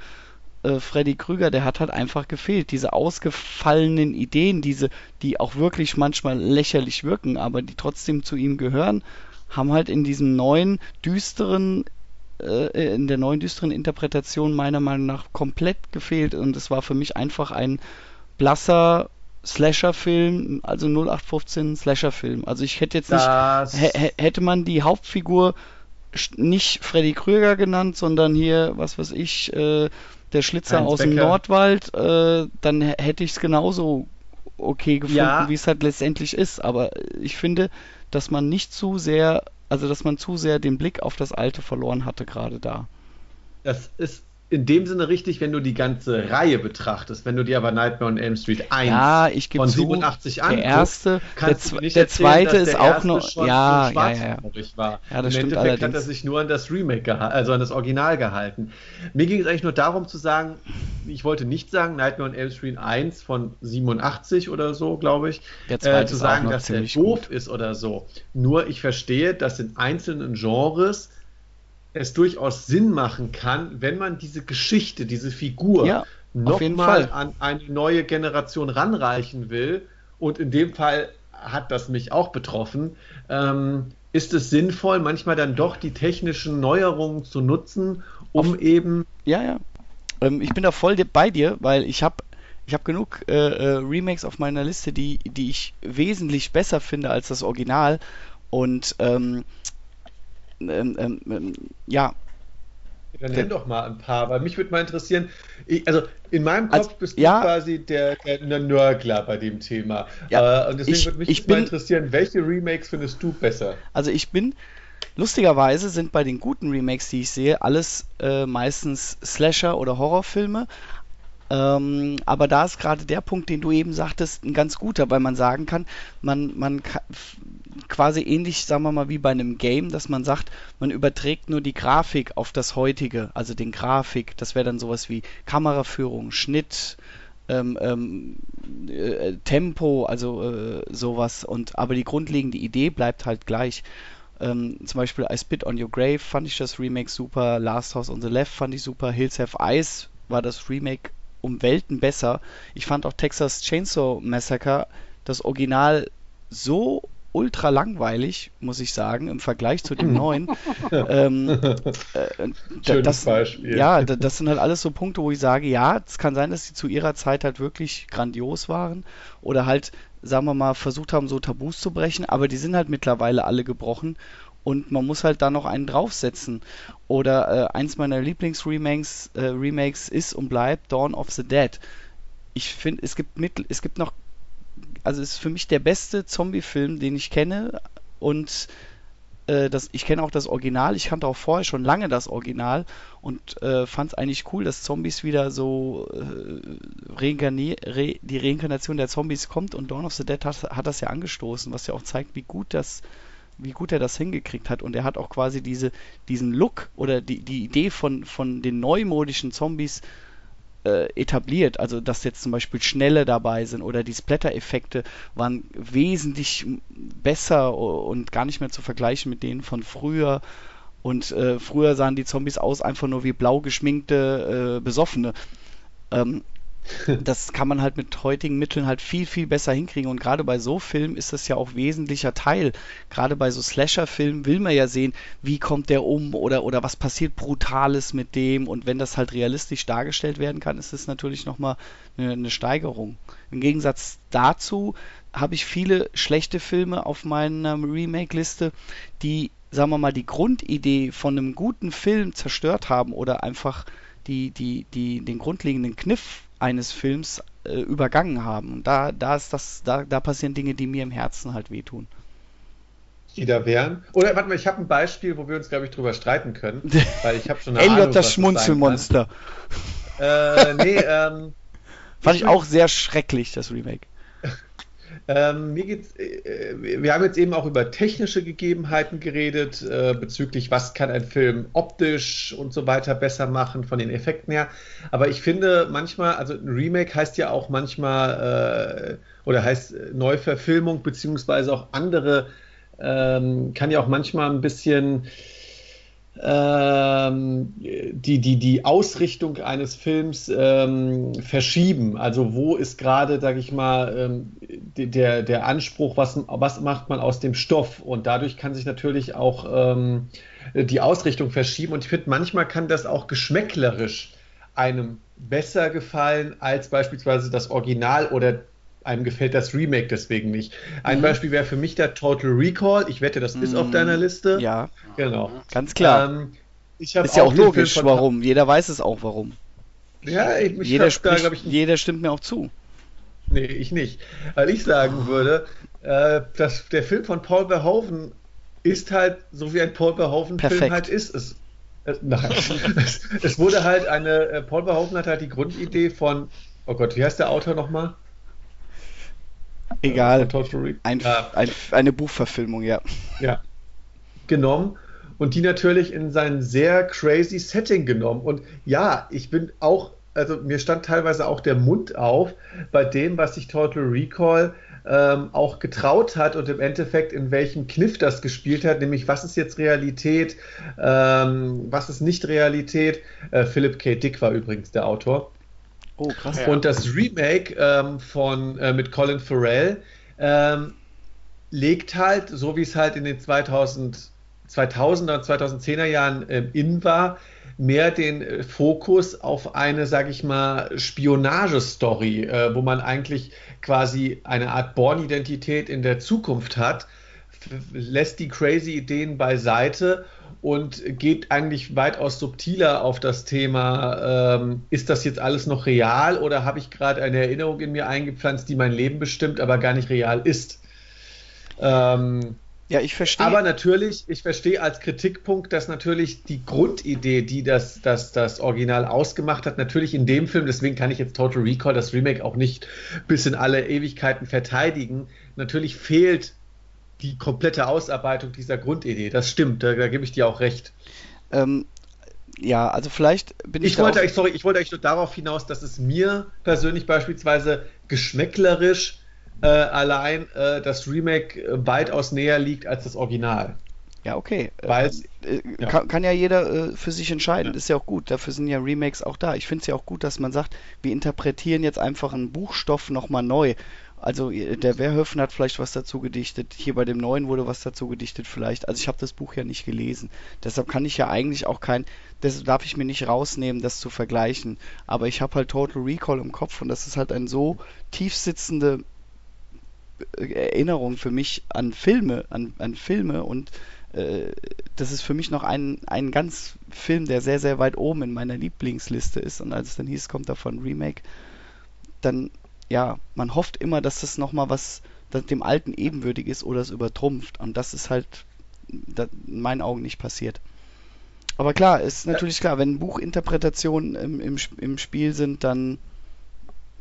äh, Freddy Krüger, der hat halt einfach gefehlt. Diese ausgefallenen Ideen, diese, die auch wirklich manchmal lächerlich wirken, aber die trotzdem zu ihm gehören, haben halt in diesem neuen, düsteren, äh, in der neuen düsteren Interpretation meiner Meinung nach komplett gefehlt. Und es war für mich einfach ein blasser Slasher-Film, also 0815 Slasher-Film. Also ich hätte jetzt nicht, hätte man die Hauptfigur nicht Freddy Krüger genannt, sondern hier, was weiß ich, äh, der Schlitzer Heinz aus Becker. dem Nordwald, äh, dann hätte ich es genauso okay gefunden, ja. wie es halt letztendlich ist. Aber ich finde, dass man nicht zu sehr, also dass man zu sehr den Blick auf das Alte verloren hatte gerade da. Das ist in dem Sinne richtig, wenn du die ganze Reihe betrachtest. Wenn du dir aber Nightmare on Elm Street 1 ja, ich von zu, 87 anguckst, der erste, kannst der, du nicht der erzählen, zweite ist auch noch ja, ja, ja, ja. war. Ja, das Im stimmt Endeffekt allerdings. hat er sich nur an das Remake also an das Original gehalten. Mir ging es eigentlich nur darum zu sagen, ich wollte nicht sagen Nightmare on Elm Street 1 von 87 oder so, glaube ich, der äh, zu sagen, dass der doof gut. ist oder so. Nur ich verstehe, dass in einzelnen Genres es durchaus Sinn machen kann, wenn man diese Geschichte, diese Figur ja, nochmal an eine neue Generation ranreichen will. Und in dem Fall hat das mich auch betroffen. Ähm, ist es sinnvoll, manchmal dann doch die technischen Neuerungen zu nutzen, um auf, eben. Ja, ja. Ähm, ich bin da voll bei dir, weil ich habe ich habe genug äh, äh, Remakes auf meiner Liste, die, die ich wesentlich besser finde als das Original. Und ähm, ähm, ähm, ähm, ja. Dann nenn doch mal ein paar, weil mich würde mal interessieren, ich, also in meinem Kopf also, bist du ja, quasi der, der, Nörgler bei dem Thema. Ja, äh, und deswegen ich, würde mich ich bin, mal interessieren, welche Remakes findest du besser? Also ich bin, lustigerweise sind bei den guten Remakes, die ich sehe, alles äh, meistens Slasher oder Horrorfilme. Ähm, aber da ist gerade der Punkt, den du eben sagtest, ein ganz guter, weil man sagen kann, man, man kann, quasi ähnlich, sagen wir mal, wie bei einem Game, dass man sagt, man überträgt nur die Grafik auf das heutige, also den Grafik. Das wäre dann sowas wie Kameraführung, Schnitt, ähm, ähm, äh, Tempo, also äh, sowas. Und aber die grundlegende Idee bleibt halt gleich. Ähm, zum Beispiel I Spit on Your Grave fand ich das Remake super, Last House on the Left fand ich super, Hills Have Eyes war das Remake um Welten besser. Ich fand auch Texas Chainsaw Massacre das Original so ultra langweilig, muss ich sagen, im Vergleich zu dem neuen. (laughs) ähm, (laughs) äh, das, Beispiel. Ja, das sind halt alles so Punkte, wo ich sage, ja, es kann sein, dass sie zu ihrer Zeit halt wirklich grandios waren oder halt, sagen wir mal, versucht haben, so Tabus zu brechen, aber die sind halt mittlerweile alle gebrochen und man muss halt da noch einen draufsetzen. Oder äh, eins meiner Lieblingsremakes äh, Remakes ist und bleibt Dawn of the Dead. Ich finde, es gibt mit, es gibt noch also ist für mich der beste Zombie-Film, den ich kenne. Und äh, das, ich kenne auch das Original. Ich kannte auch vorher schon lange das Original und äh, fand es eigentlich cool, dass Zombies wieder so äh, re, die Reinkarnation der Zombies kommt. Und Dawn of the Dead hat, hat das ja angestoßen, was ja auch zeigt, wie gut das wie gut er das hingekriegt hat. Und er hat auch quasi diese, diesen Look oder die, die Idee von, von den neumodischen Zombies äh, etabliert. Also dass jetzt zum Beispiel Schnelle dabei sind oder die Splatter-Effekte waren wesentlich besser und gar nicht mehr zu vergleichen mit denen von früher. Und äh, früher sahen die Zombies aus einfach nur wie blau geschminkte äh, Besoffene. Ähm, (laughs) das kann man halt mit heutigen Mitteln halt viel, viel besser hinkriegen. Und gerade bei so Filmen ist das ja auch wesentlicher Teil. Gerade bei so Slasher-Filmen will man ja sehen, wie kommt der um oder, oder was passiert Brutales mit dem. Und wenn das halt realistisch dargestellt werden kann, ist es natürlich nochmal eine, eine Steigerung. Im Gegensatz dazu habe ich viele schlechte Filme auf meiner Remake-Liste, die, sagen wir mal, die Grundidee von einem guten Film zerstört haben oder einfach die, die, die, den grundlegenden Kniff eines Films äh, übergangen haben. Und da, da ist das, da, da passieren Dinge, die mir im Herzen halt wehtun. Die da wären. Oder warte mal, ich habe ein Beispiel, wo wir uns, glaube ich, drüber streiten können. (laughs) Weil ich habe schon eine Elliot, Ahnung, das Schmunzelmonster. Äh, nee, ähm. Fand ich auch sehr schrecklich, das Remake. Ähm, mir geht's, äh, wir haben jetzt eben auch über technische Gegebenheiten geredet, äh, bezüglich was kann ein Film optisch und so weiter besser machen von den Effekten her. Aber ich finde manchmal, also ein Remake heißt ja auch manchmal äh, oder heißt Neuverfilmung beziehungsweise auch andere, ähm, kann ja auch manchmal ein bisschen die, die, die Ausrichtung eines Films ähm, verschieben. Also wo ist gerade, sage ich mal, ähm, der, der Anspruch, was, was macht man aus dem Stoff? Und dadurch kann sich natürlich auch ähm, die Ausrichtung verschieben. Und ich finde, manchmal kann das auch geschmäcklerisch einem besser gefallen als beispielsweise das Original oder einem gefällt das Remake deswegen nicht. Ein mhm. Beispiel wäre für mich der Total Recall. Ich wette, das mhm. ist auf mhm. deiner Liste. Ja, genau. Ganz klar. Ähm, ist ja auch logisch, warum. Jeder weiß es auch, warum. Ja, ich, ich jeder, spricht, da, ich, jeder stimmt mir auch zu. Nee, ich nicht. Weil ich sagen würde, äh, dass der Film von Paul Verhoeven ist halt so wie ein Paul Verhoeven-Film halt ist. Es, es, nein, (laughs) es, es, wurde halt eine, äh, Paul Verhoeven hat halt die Grundidee von, oh Gott, wie heißt der Autor nochmal? Egal. Ein, ja. ein, eine Buchverfilmung, ja. Ja. Genommen und die natürlich in sein sehr crazy Setting genommen. Und ja, ich bin auch, also mir stand teilweise auch der Mund auf bei dem, was sich Total Recall ähm, auch getraut hat und im Endeffekt in welchem Kniff das gespielt hat, nämlich was ist jetzt Realität, ähm, was ist nicht Realität. Äh, Philip K. Dick war übrigens der Autor. Oh, krass. Ja. Und das Remake ähm, von, äh, mit Colin Farrell ähm, legt halt, so wie es halt in den 2000, 2000er, 2010er Jahren äh, in war, mehr den äh, Fokus auf eine, sag ich mal, Spionagestory, äh, wo man eigentlich quasi eine Art Born-Identität in der Zukunft hat, lässt die crazy Ideen beiseite und geht eigentlich weitaus subtiler auf das Thema, ähm, ist das jetzt alles noch real oder habe ich gerade eine Erinnerung in mir eingepflanzt, die mein Leben bestimmt, aber gar nicht real ist. Ähm, ja, ich verstehe. Aber natürlich, ich verstehe als Kritikpunkt, dass natürlich die Grundidee, die das, das, das Original ausgemacht hat, natürlich in dem Film, deswegen kann ich jetzt Total Recall, das Remake, auch nicht bis in alle Ewigkeiten verteidigen, natürlich fehlt die komplette Ausarbeitung dieser Grundidee. Das stimmt, da, da gebe ich dir auch recht. Ähm, ja, also vielleicht bin ich. Ich wollte, ich, sorry, ich wollte eigentlich nur darauf hinaus, dass es mir persönlich beispielsweise geschmäcklerisch äh, allein äh, das Remake äh, weitaus näher liegt als das Original. Ja, okay. Weil äh, ja. Kann, kann, ja jeder äh, für sich entscheiden. Ja. Ist ja auch gut. Dafür sind ja Remakes auch da. Ich finde es ja auch gut, dass man sagt, wir interpretieren jetzt einfach einen Buchstoff nochmal neu. Also der Werhöfen hat vielleicht was dazu gedichtet, hier bei dem neuen wurde was dazu gedichtet vielleicht. Also ich habe das Buch ja nicht gelesen. Deshalb kann ich ja eigentlich auch kein, das darf ich mir nicht rausnehmen, das zu vergleichen. Aber ich habe halt Total Recall im Kopf und das ist halt ein so tiefsitzende äh, Erinnerung für mich an Filme, an, an Filme und äh, das ist für mich noch ein, ein ganz Film, der sehr, sehr weit oben in meiner Lieblingsliste ist. Und als es dann hieß, kommt davon Remake, dann ja, man hofft immer, dass das nochmal was dem Alten ebenwürdig ist oder es übertrumpft. Und das ist halt in meinen Augen nicht passiert. Aber klar, ist natürlich klar, wenn Buchinterpretationen im, im, im Spiel sind, dann,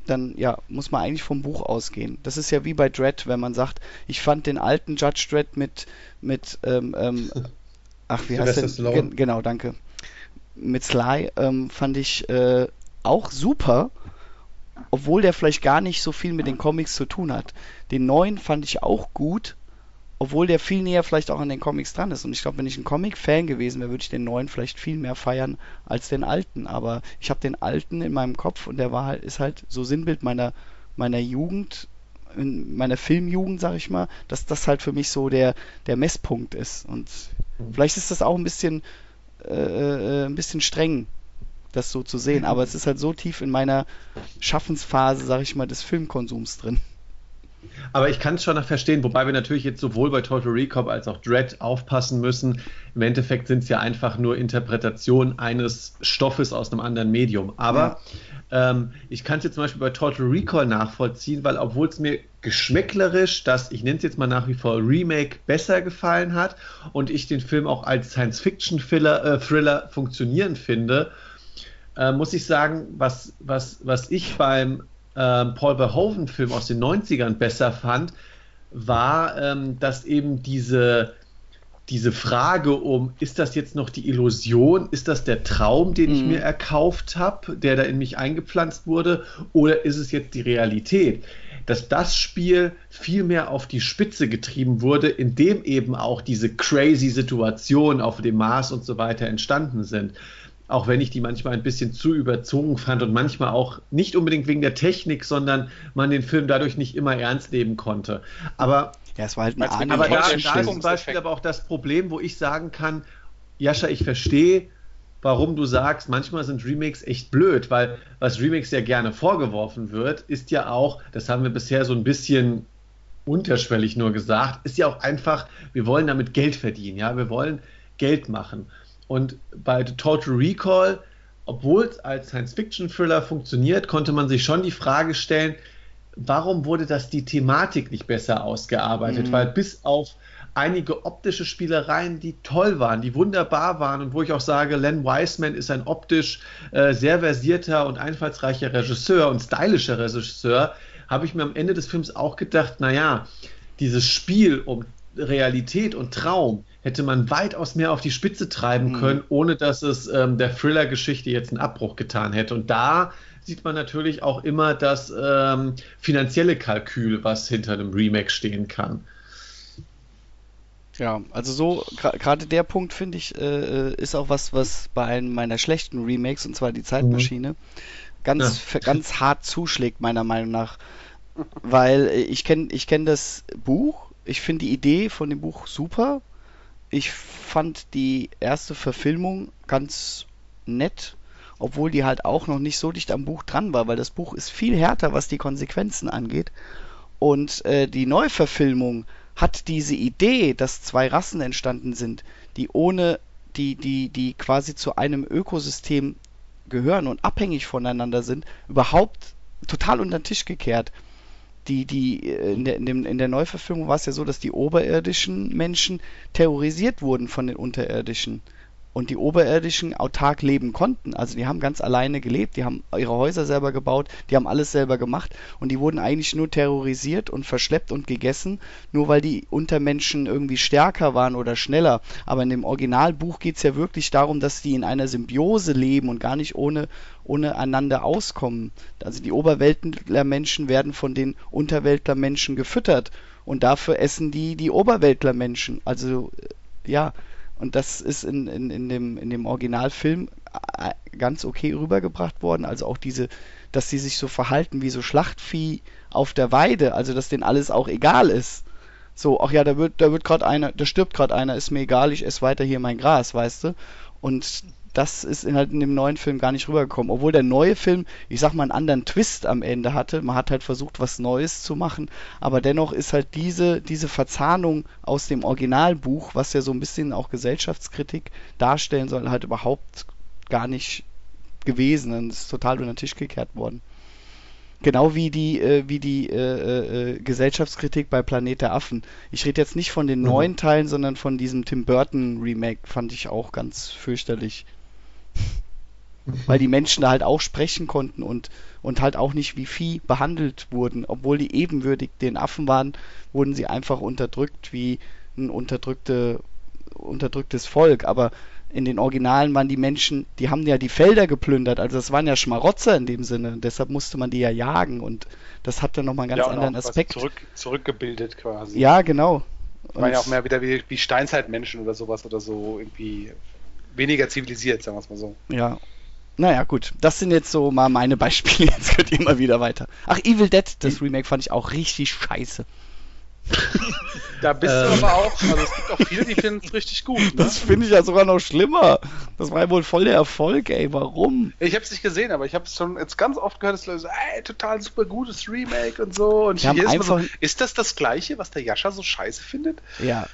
dann ja, muss man eigentlich vom Buch ausgehen. Das ist ja wie bei Dread, wenn man sagt, ich fand den alten Judge Dread mit, mit ähm, ähm, (laughs) ach, wie heißt der? Gen genau, danke. Mit Sly ähm, fand ich äh, auch super obwohl der vielleicht gar nicht so viel mit den Comics zu tun hat. Den neuen fand ich auch gut, obwohl der viel näher vielleicht auch an den Comics dran ist. Und ich glaube, wenn ich ein Comic-Fan gewesen wäre, würde ich den neuen vielleicht viel mehr feiern als den alten. Aber ich habe den alten in meinem Kopf und der war halt, ist halt so Sinnbild meiner, meiner Jugend, in meiner Filmjugend, sag ich mal, dass das halt für mich so der, der Messpunkt ist. Und mhm. vielleicht ist das auch ein bisschen, äh, äh ein bisschen streng, das so zu sehen. Aber es ist halt so tief in meiner Schaffensphase, sag ich mal, des Filmkonsums drin. Aber ich kann es schon noch verstehen, wobei wir natürlich jetzt sowohl bei Total Recall als auch Dread aufpassen müssen. Im Endeffekt sind es ja einfach nur Interpretationen eines Stoffes aus einem anderen Medium. Aber ja. ähm, ich kann es jetzt zum Beispiel bei Total Recall nachvollziehen, weil obwohl es mir geschmäcklerisch, das, ich nenne es jetzt mal nach wie vor Remake, besser gefallen hat und ich den Film auch als Science-Fiction-Thriller äh, funktionieren finde, äh, muss ich sagen, was, was, was ich beim äh, Paul Verhoeven-Film aus den 90ern besser fand, war, ähm, dass eben diese, diese Frage um, ist das jetzt noch die Illusion, ist das der Traum, den mhm. ich mir erkauft habe, der da in mich eingepflanzt wurde, oder ist es jetzt die Realität? Dass das Spiel viel mehr auf die Spitze getrieben wurde, indem eben auch diese crazy Situationen auf dem Mars und so weiter entstanden sind auch wenn ich die manchmal ein bisschen zu überzogen fand und manchmal auch nicht unbedingt wegen der Technik, sondern man den Film dadurch nicht immer ernst nehmen konnte. Aber, ja, es war halt ein aber da, da ist zum Beispiel aber auch das Problem, wo ich sagen kann, Jascha, ich verstehe, warum du sagst, manchmal sind Remakes echt blöd, weil was Remakes ja gerne vorgeworfen wird, ist ja auch, das haben wir bisher so ein bisschen unterschwellig nur gesagt, ist ja auch einfach, wir wollen damit Geld verdienen, ja, wir wollen Geld machen. Und bei Total Recall, obwohl es als Science-Fiction-Thriller funktioniert, konnte man sich schon die Frage stellen, warum wurde das die Thematik nicht besser ausgearbeitet? Mhm. Weil bis auf einige optische Spielereien, die toll waren, die wunderbar waren und wo ich auch sage, Len Wiseman ist ein optisch äh, sehr versierter und einfallsreicher Regisseur und stylischer Regisseur, habe ich mir am Ende des Films auch gedacht, naja, dieses Spiel um Realität und Traum hätte man weitaus mehr auf die Spitze treiben mhm. können, ohne dass es ähm, der Thriller-Geschichte jetzt einen Abbruch getan hätte. Und da sieht man natürlich auch immer das ähm, finanzielle Kalkül, was hinter einem Remake stehen kann. Ja, also so, gerade der Punkt finde ich, äh, äh, ist auch was, was bei einem meiner schlechten Remakes, und zwar die Zeitmaschine, mhm. ganz, ja. ganz hart zuschlägt, meiner Meinung nach. Weil äh, ich kenne ich kenn das Buch, ich finde die Idee von dem Buch super. Ich fand die erste Verfilmung ganz nett, obwohl die halt auch noch nicht so dicht am Buch dran war, weil das Buch ist viel härter, was die Konsequenzen angeht. Und äh, die Neuverfilmung hat diese Idee, dass zwei Rassen entstanden sind, die ohne die, die, die quasi zu einem Ökosystem gehören und abhängig voneinander sind, überhaupt total unter den Tisch gekehrt die, die, äh, in der, in, dem, in der Neuverfilmung war es ja so, dass die oberirdischen Menschen terrorisiert wurden von den unterirdischen und die Oberirdischen autark leben konnten. Also die haben ganz alleine gelebt, die haben ihre Häuser selber gebaut, die haben alles selber gemacht und die wurden eigentlich nur terrorisiert und verschleppt und gegessen, nur weil die Untermenschen irgendwie stärker waren oder schneller. Aber in dem Originalbuch geht es ja wirklich darum, dass die in einer Symbiose leben und gar nicht ohne, ohne einander auskommen. Also die Oberweltlermenschen werden von den Unterweltlermenschen gefüttert und dafür essen die die Oberweltlermenschen. Also ja, und das ist in, in, in, dem, in dem Originalfilm äh, ganz okay rübergebracht worden. Also auch diese, dass sie sich so verhalten wie so Schlachtvieh auf der Weide, also dass denen alles auch egal ist. So, ach ja, da wird, da wird gerade einer, da stirbt gerade einer, ist mir egal, ich esse weiter hier mein Gras, weißt du? Und das ist in, halt in dem neuen Film gar nicht rübergekommen. Obwohl der neue Film, ich sag mal, einen anderen Twist am Ende hatte. Man hat halt versucht, was Neues zu machen. Aber dennoch ist halt diese, diese Verzahnung aus dem Originalbuch, was ja so ein bisschen auch Gesellschaftskritik darstellen soll, halt überhaupt gar nicht gewesen. Und ist total unter den Tisch gekehrt worden. Genau wie die, äh, wie die äh, äh, äh, Gesellschaftskritik bei Planet der Affen. Ich rede jetzt nicht von den mhm. neuen Teilen, sondern von diesem Tim Burton Remake, fand ich auch ganz fürchterlich. (laughs) Weil die Menschen da halt auch sprechen konnten und, und halt auch nicht wie Vieh behandelt wurden. Obwohl die ebenwürdig den Affen waren, wurden sie einfach unterdrückt wie ein unterdrückte, unterdrücktes Volk. Aber in den Originalen waren die Menschen, die haben ja die Felder geplündert, also das waren ja Schmarotzer in dem Sinne, deshalb musste man die ja jagen und das hat dann nochmal einen ganz ja, anderen Aspekt. Zurück, zurückgebildet quasi. Ja, genau. Waren ja auch mehr wieder wie, wie Steinzeitmenschen oder sowas oder so irgendwie weniger zivilisiert, sagen wir es mal so. Ja. Naja, gut. Das sind jetzt so mal meine Beispiele. (laughs) Jetzt könnt ihr immer wieder weiter. Ach, Evil Dead, das Remake fand ich auch richtig scheiße. (laughs) da bist du ähm. aber auch, also es gibt auch viele, die finden es richtig gut. Ne? Das finde ich ja sogar noch schlimmer. Das war ja wohl voll der Erfolg, ey. Warum? Ich habe es nicht gesehen, aber ich habe es schon jetzt ganz oft gehört, dass Leute sagen, ey, total super gutes Remake und so. Und ist, so, ist das das Gleiche, was der Jascha so scheiße findet? Ja,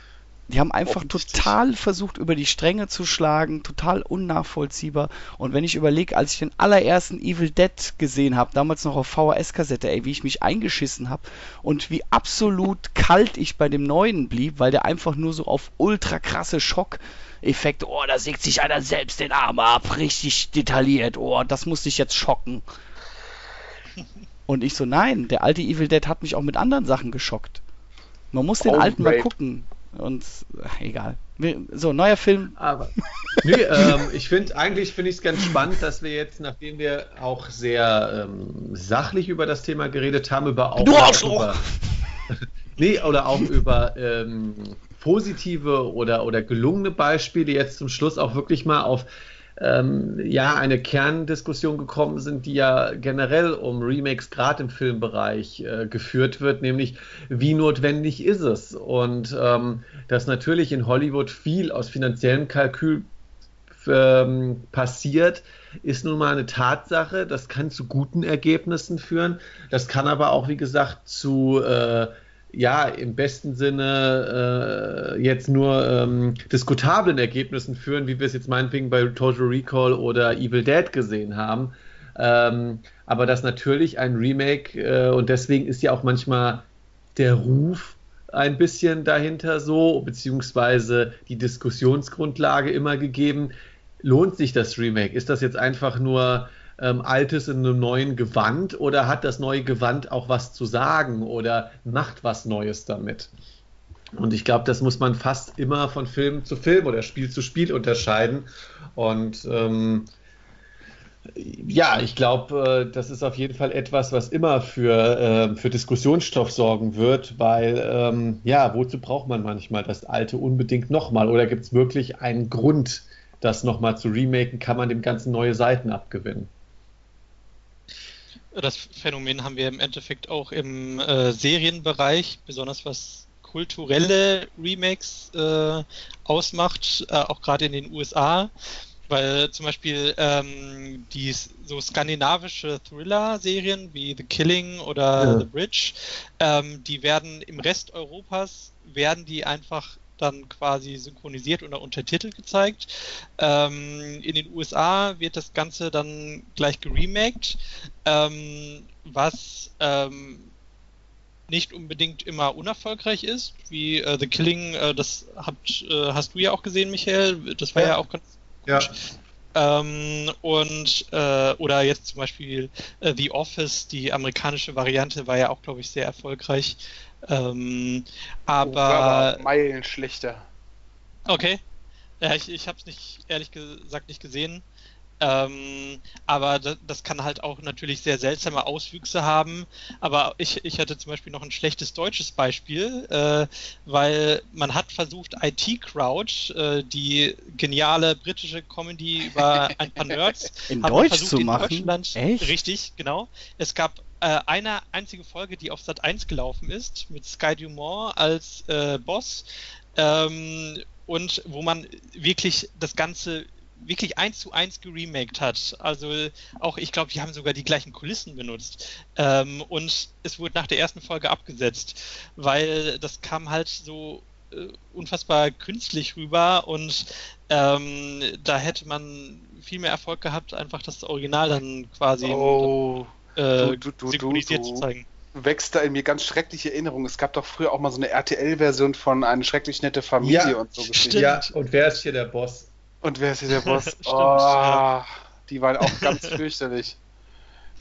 die haben einfach total versucht, über die Stränge zu schlagen, total unnachvollziehbar. Und wenn ich überlege, als ich den allerersten Evil Dead gesehen habe, damals noch auf VHS-Kassette, ey, wie ich mich eingeschissen habe und wie absolut kalt ich bei dem neuen blieb, weil der einfach nur so auf ultra krasse Schockeffekte, oh, da sägt sich einer selbst den Arm ab, richtig detailliert, oh, das muss dich jetzt schocken. Und ich so, nein, der alte Evil Dead hat mich auch mit anderen Sachen geschockt. Man muss den oh, alten great. mal gucken. Und ach, egal. So, neuer Film. Aber nee, (laughs) ähm, ich finde, eigentlich finde ich es ganz spannend, dass wir jetzt, nachdem wir auch sehr ähm, sachlich über das Thema geredet haben, über auch, du auch über, (laughs) nee, oder auch über ähm, positive oder, oder gelungene Beispiele jetzt zum Schluss auch wirklich mal auf ähm, ja, eine Kerndiskussion gekommen sind, die ja generell um Remakes gerade im Filmbereich äh, geführt wird, nämlich wie notwendig ist es? Und ähm, dass natürlich in Hollywood viel aus finanziellem Kalkül ähm, passiert, ist nun mal eine Tatsache. Das kann zu guten Ergebnissen führen. Das kann aber auch, wie gesagt, zu äh, ja, im besten Sinne äh, jetzt nur ähm, diskutablen Ergebnissen führen, wie wir es jetzt meinetwegen bei Total Recall oder Evil Dead gesehen haben. Ähm, aber das natürlich ein Remake äh, und deswegen ist ja auch manchmal der Ruf ein bisschen dahinter so, beziehungsweise die Diskussionsgrundlage immer gegeben. Lohnt sich das Remake? Ist das jetzt einfach nur ähm, Altes in einem neuen Gewand oder hat das neue Gewand auch was zu sagen oder macht was Neues damit? Und ich glaube, das muss man fast immer von Film zu Film oder Spiel zu Spiel unterscheiden. Und ähm, ja, ich glaube, äh, das ist auf jeden Fall etwas, was immer für, äh, für Diskussionsstoff sorgen wird, weil, ähm, ja, wozu braucht man manchmal das Alte unbedingt nochmal? Oder gibt es wirklich einen Grund, das nochmal zu remaken? Kann man dem Ganzen neue Seiten abgewinnen? Das Phänomen haben wir im Endeffekt auch im äh, Serienbereich, besonders was kulturelle Remakes äh, ausmacht, äh, auch gerade in den USA, weil zum Beispiel ähm, die so skandinavische Thriller-Serien wie The Killing oder ja. The Bridge, ähm, die werden im Rest Europas werden die einfach dann quasi synchronisiert oder untertitelt gezeigt. Ähm, in den USA wird das Ganze dann gleich geremaked, ähm, was ähm, nicht unbedingt immer unerfolgreich ist, wie äh, The Killing, äh, das habt, äh, hast du ja auch gesehen, Michael. Das war ja, ja auch ganz ja. Ähm, und äh, oder jetzt zum Beispiel äh, The Office, die amerikanische Variante, war ja auch, glaube ich, sehr erfolgreich. Ähm, aber, aber Meilen schlechter. Okay. Ja, ich, ich habe es nicht, ehrlich gesagt, nicht gesehen. Ähm, aber das, das, kann halt auch natürlich sehr seltsame Auswüchse haben. Aber ich, ich hatte zum Beispiel noch ein schlechtes deutsches Beispiel, äh, weil man hat versucht, IT Crowd, äh, die geniale britische Comedy über ein paar (laughs) Nerds, in Deutsch versucht, zu machen. In Deutschland, Echt? Richtig, genau. Es gab äh, eine einzige Folge, die auf Sat 1 gelaufen ist, mit Sky Dumont als äh, Boss. Ähm, und wo man wirklich das Ganze wirklich eins zu eins geremaked hat. Also auch, ich glaube, die haben sogar die gleichen Kulissen benutzt. Ähm, und es wurde nach der ersten Folge abgesetzt, weil das kam halt so äh, unfassbar künstlich rüber und ähm, da hätte man viel mehr Erfolg gehabt, einfach das Original dann quasi oh, äh, du, du, synchronisiert zu zeigen wächst da in mir ganz schreckliche Erinnerungen. Es gab doch früher auch mal so eine RTL-Version von Eine schrecklich nette Familie ja, und so. Ja, und wer ist hier der Boss? Und wer ist hier der (laughs) Boss? Stimmt, oh, die waren auch ganz (laughs) fürchterlich.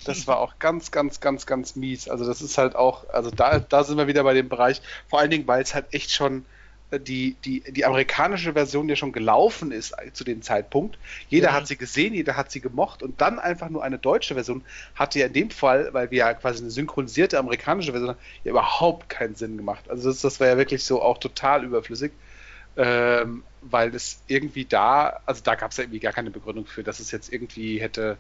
Das war auch ganz, ganz, ganz, ganz mies. Also das ist halt auch, also da, da sind wir wieder bei dem Bereich, vor allen Dingen, weil es halt echt schon äh, die, die, die amerikanische Version ja schon gelaufen ist zu dem Zeitpunkt. Jeder ja. hat sie gesehen, jeder hat sie gemocht und dann einfach nur eine deutsche Version hatte ja in dem Fall, weil wir ja quasi eine synchronisierte amerikanische Version haben, ja überhaupt keinen Sinn gemacht. Also das, das war ja wirklich so auch total überflüssig ähm, weil es irgendwie da, also da gab es ja irgendwie gar keine Begründung für, dass es jetzt irgendwie hätte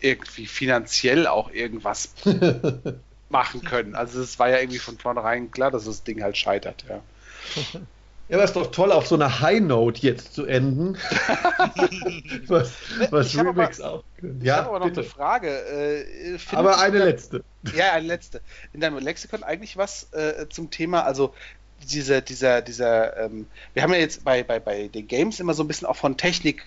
irgendwie finanziell auch irgendwas (laughs) machen können. Also es war ja irgendwie von vornherein klar, dass das Ding halt scheitert, ja. Ja, aber ist doch toll, auf so einer High Note jetzt zu enden. (laughs) was was ich Remix auch. Ich ja, habe aber noch bitte. eine Frage. Äh, aber eine letzte. Ja, eine letzte. In deinem Lexikon eigentlich was äh, zum Thema, also dieser, dieser, dieser, ähm, wir haben ja jetzt bei, bei, bei den Games immer so ein bisschen auch von Technikwechseln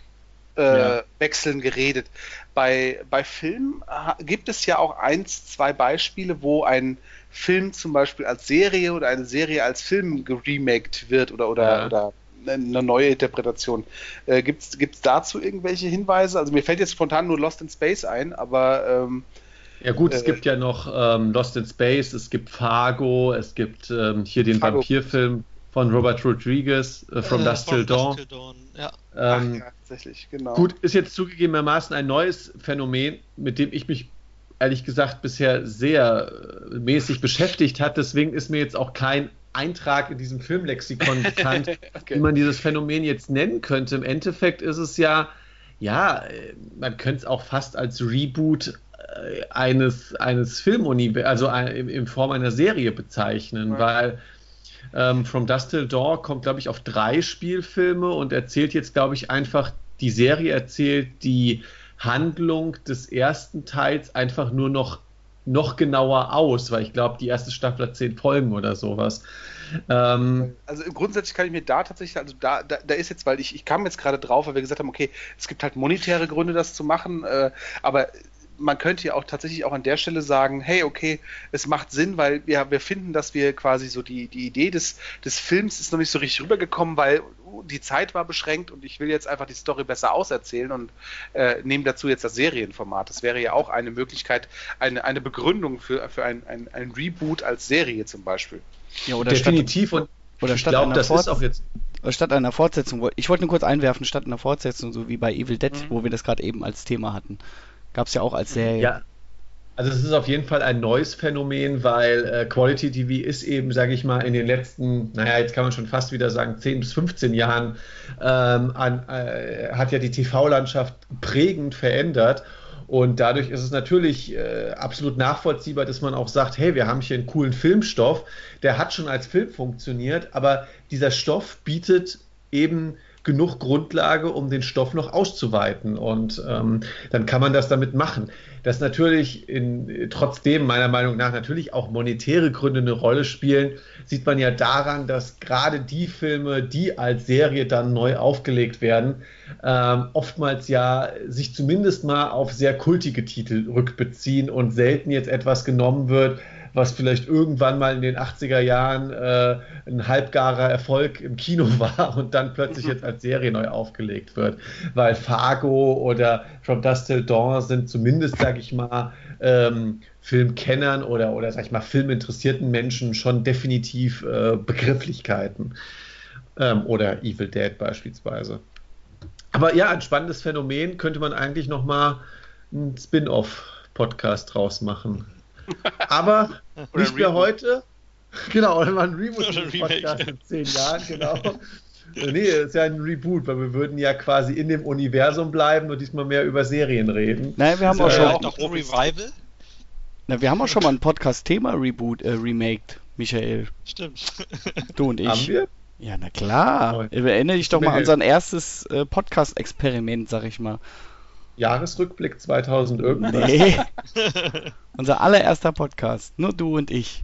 äh, ja. geredet. Bei, bei Filmen gibt es ja auch eins, zwei Beispiele, wo ein Film zum Beispiel als Serie oder eine Serie als Film geremaked wird oder, oder, ja. oder eine neue Interpretation. Äh, Gibt es dazu irgendwelche Hinweise? Also mir fällt jetzt spontan nur Lost in Space ein, aber ähm, Ja gut, es äh, gibt ja noch ähm, Lost in Space, es gibt Fargo, es gibt ähm, hier den Fargo. Vampirfilm von Robert Rodriguez, äh, From, äh, Dust Till Dawn. Dawn. Ja. Ähm, Ach, ja, tatsächlich, genau. Gut, ist jetzt zugegebenermaßen ein neues Phänomen, mit dem ich mich ehrlich gesagt bisher sehr äh, mäßig beschäftigt hat. Deswegen ist mir jetzt auch kein Eintrag in diesem Filmlexikon (laughs) bekannt, okay. wie man dieses Phänomen jetzt nennen könnte. Im Endeffekt ist es ja, ja, äh, man könnte es auch fast als Reboot äh, eines, eines Filmuniversums, also in, in, Form einer Serie bezeichnen, ja. weil ähm, From Dust Till Dawn kommt, glaube ich, auf drei Spielfilme und erzählt jetzt, glaube ich, einfach, die Serie erzählt die Handlung des ersten Teils einfach nur noch noch genauer aus, weil ich glaube, die erste Staffel hat zehn Folgen oder sowas. Ähm, also grundsätzlich kann ich mir da tatsächlich, also da, da, da ist jetzt, weil ich, ich kam jetzt gerade drauf, weil wir gesagt haben, okay, es gibt halt monetäre Gründe, das zu machen, äh, aber man könnte ja auch tatsächlich auch an der Stelle sagen, hey, okay, es macht Sinn, weil wir, wir finden, dass wir quasi so die, die Idee des, des Films ist noch nicht so richtig rübergekommen, weil die Zeit war beschränkt und ich will jetzt einfach die Story besser auserzählen und äh, nehme dazu jetzt das Serienformat. Das wäre ja auch eine Möglichkeit, eine, eine Begründung für, für ein, ein, ein Reboot als Serie zum Beispiel. Ja, oder Definitiv statt, und oder statt glaub, einer das ist auch jetzt statt einer Fortsetzung, ich wollte nur kurz einwerfen, statt einer Fortsetzung, so wie bei Evil Dead, mhm. wo wir das gerade eben als Thema hatten. Gab es ja auch als Serie. Ja. Also es ist auf jeden Fall ein neues Phänomen, weil äh, Quality TV ist eben, sage ich mal, in den letzten, naja, jetzt kann man schon fast wieder sagen, 10 bis 15 Jahren, ähm, an, äh, hat ja die TV-Landschaft prägend verändert. Und dadurch ist es natürlich äh, absolut nachvollziehbar, dass man auch sagt, hey, wir haben hier einen coolen Filmstoff, der hat schon als Film funktioniert, aber dieser Stoff bietet eben genug Grundlage, um den Stoff noch auszuweiten. Und ähm, dann kann man das damit machen. Dass natürlich in, trotzdem meiner Meinung nach natürlich auch monetäre Gründe eine Rolle spielen, sieht man ja daran, dass gerade die Filme, die als Serie dann neu aufgelegt werden, ähm, oftmals ja sich zumindest mal auf sehr kultige Titel rückbeziehen und selten jetzt etwas genommen wird, was vielleicht irgendwann mal in den 80er Jahren äh, ein halbgarer Erfolg im Kino (laughs) war und dann plötzlich jetzt als Serie neu aufgelegt wird. Weil Fargo oder From Dust Till Dawn sind zumindest, sag ich mal, ähm, Filmkennern oder, oder sag ich mal, filminteressierten Menschen schon definitiv äh, Begrifflichkeiten. Ähm, oder Evil Dead beispielsweise. Aber ja, ein spannendes Phänomen könnte man eigentlich nochmal einen Spin-off-Podcast draus machen. Aber nicht mehr heute. Genau, oder mal ein Reboot-Podcast in zehn Jahren, genau. (laughs) nee, ist ja ein Reboot, weil wir würden ja quasi in dem Universum bleiben und diesmal mehr über Serien reden. Nein, wir haben auch schon auch noch ein Revival. Na, wir haben auch schon mal ein Podcast-Thema Reboot äh, remaked, Michael. Stimmt. (laughs) Du und ich. Haben wir? Ja, na klar. Erinnere dich doch mal an unser erstes äh, Podcast-Experiment, sag ich mal. Jahresrückblick 2000 irgendwas? Nee. (laughs) Unser allererster Podcast. Nur du und ich.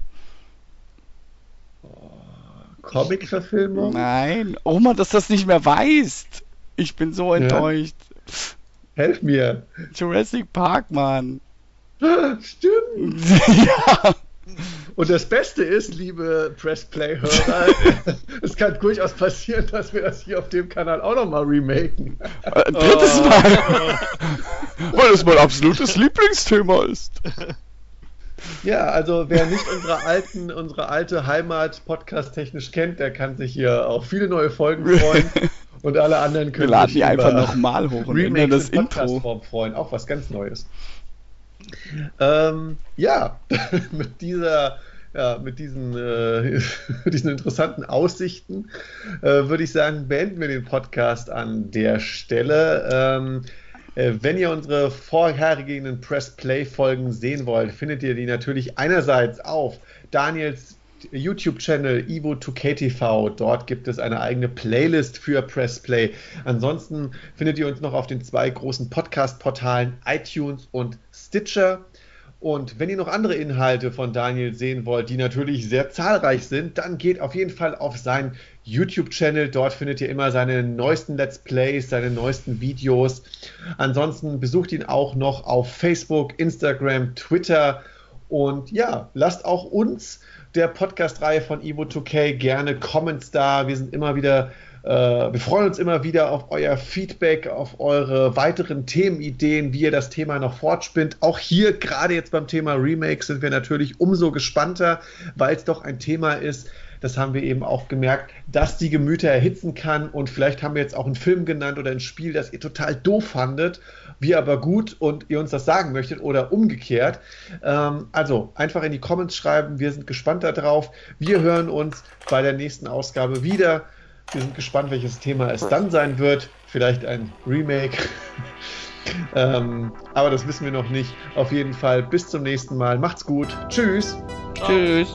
Comic-Verfilmung? Nein. Oma, dass das nicht mehr weißt. Ich bin so enttäuscht. Ja. Helf mir. Jurassic Park, Mann. (gasps) Stimmt. (laughs) ja. Und das Beste ist, liebe Press-Play-Hörer, (laughs) es kann durchaus passieren, dass wir das hier auf dem Kanal auch nochmal remaken. Ein drittes oh. Mal. (laughs) Weil es mein absolutes Lieblingsthema ist. Ja, also wer nicht unsere alten, unsere alte Heimat podcast-technisch kennt, der kann sich hier auf viele neue Folgen freuen. (laughs) Und alle anderen können wir laden sich die einfach nochmal hoch und ändern das Intro freuen. Auch was ganz Neues. Ähm, ja, (laughs) mit dieser ja, mit diesen, äh, (laughs) diesen interessanten Aussichten äh, würde ich sagen, beenden wir den Podcast an der Stelle. Ähm, äh, wenn ihr unsere vorhergehenden Press Play Folgen sehen wollt, findet ihr die natürlich einerseits auf Daniels YouTube-Channel Evo2KTV. Dort gibt es eine eigene Playlist für Press Play. Ansonsten findet ihr uns noch auf den zwei großen Podcast-Portalen iTunes und Stitcher. Und wenn ihr noch andere Inhalte von Daniel sehen wollt, die natürlich sehr zahlreich sind, dann geht auf jeden Fall auf seinen YouTube-Channel. Dort findet ihr immer seine neuesten Let's Plays, seine neuesten Videos. Ansonsten besucht ihn auch noch auf Facebook, Instagram, Twitter. Und ja, lasst auch uns der Podcast-Reihe von Evo2K gerne Comments da. Wir sind immer wieder Äh, wir freuen uns immer wieder auf euer Feedback, auf eure weiteren Themenideen, wie ihr das Thema noch fortspinnt. Auch hier, gerade jetzt beim Thema Remake, sind wir natürlich umso gespannter, weil es doch ein Thema ist, das haben wir eben auch gemerkt, dass die Gemüter erhitzen kann. Und vielleicht haben wir jetzt auch einen Film genannt oder ein Spiel, das ihr total doof fandet, wir aber gut und ihr uns das sagen möchtet oder umgekehrt. Ähm, also einfach in die Comments schreiben. Wir sind gespannt darauf. Wir hören uns bei der nächsten Ausgabe wieder. Wir sind gespannt, welches Thema es dann sein wird. Vielleicht ein Remake. (laughs) ähm, aber das wissen wir noch nicht. Auf jeden Fall bis zum nächsten Mal. Macht's gut. Tschüss. Ciao. Tschüss.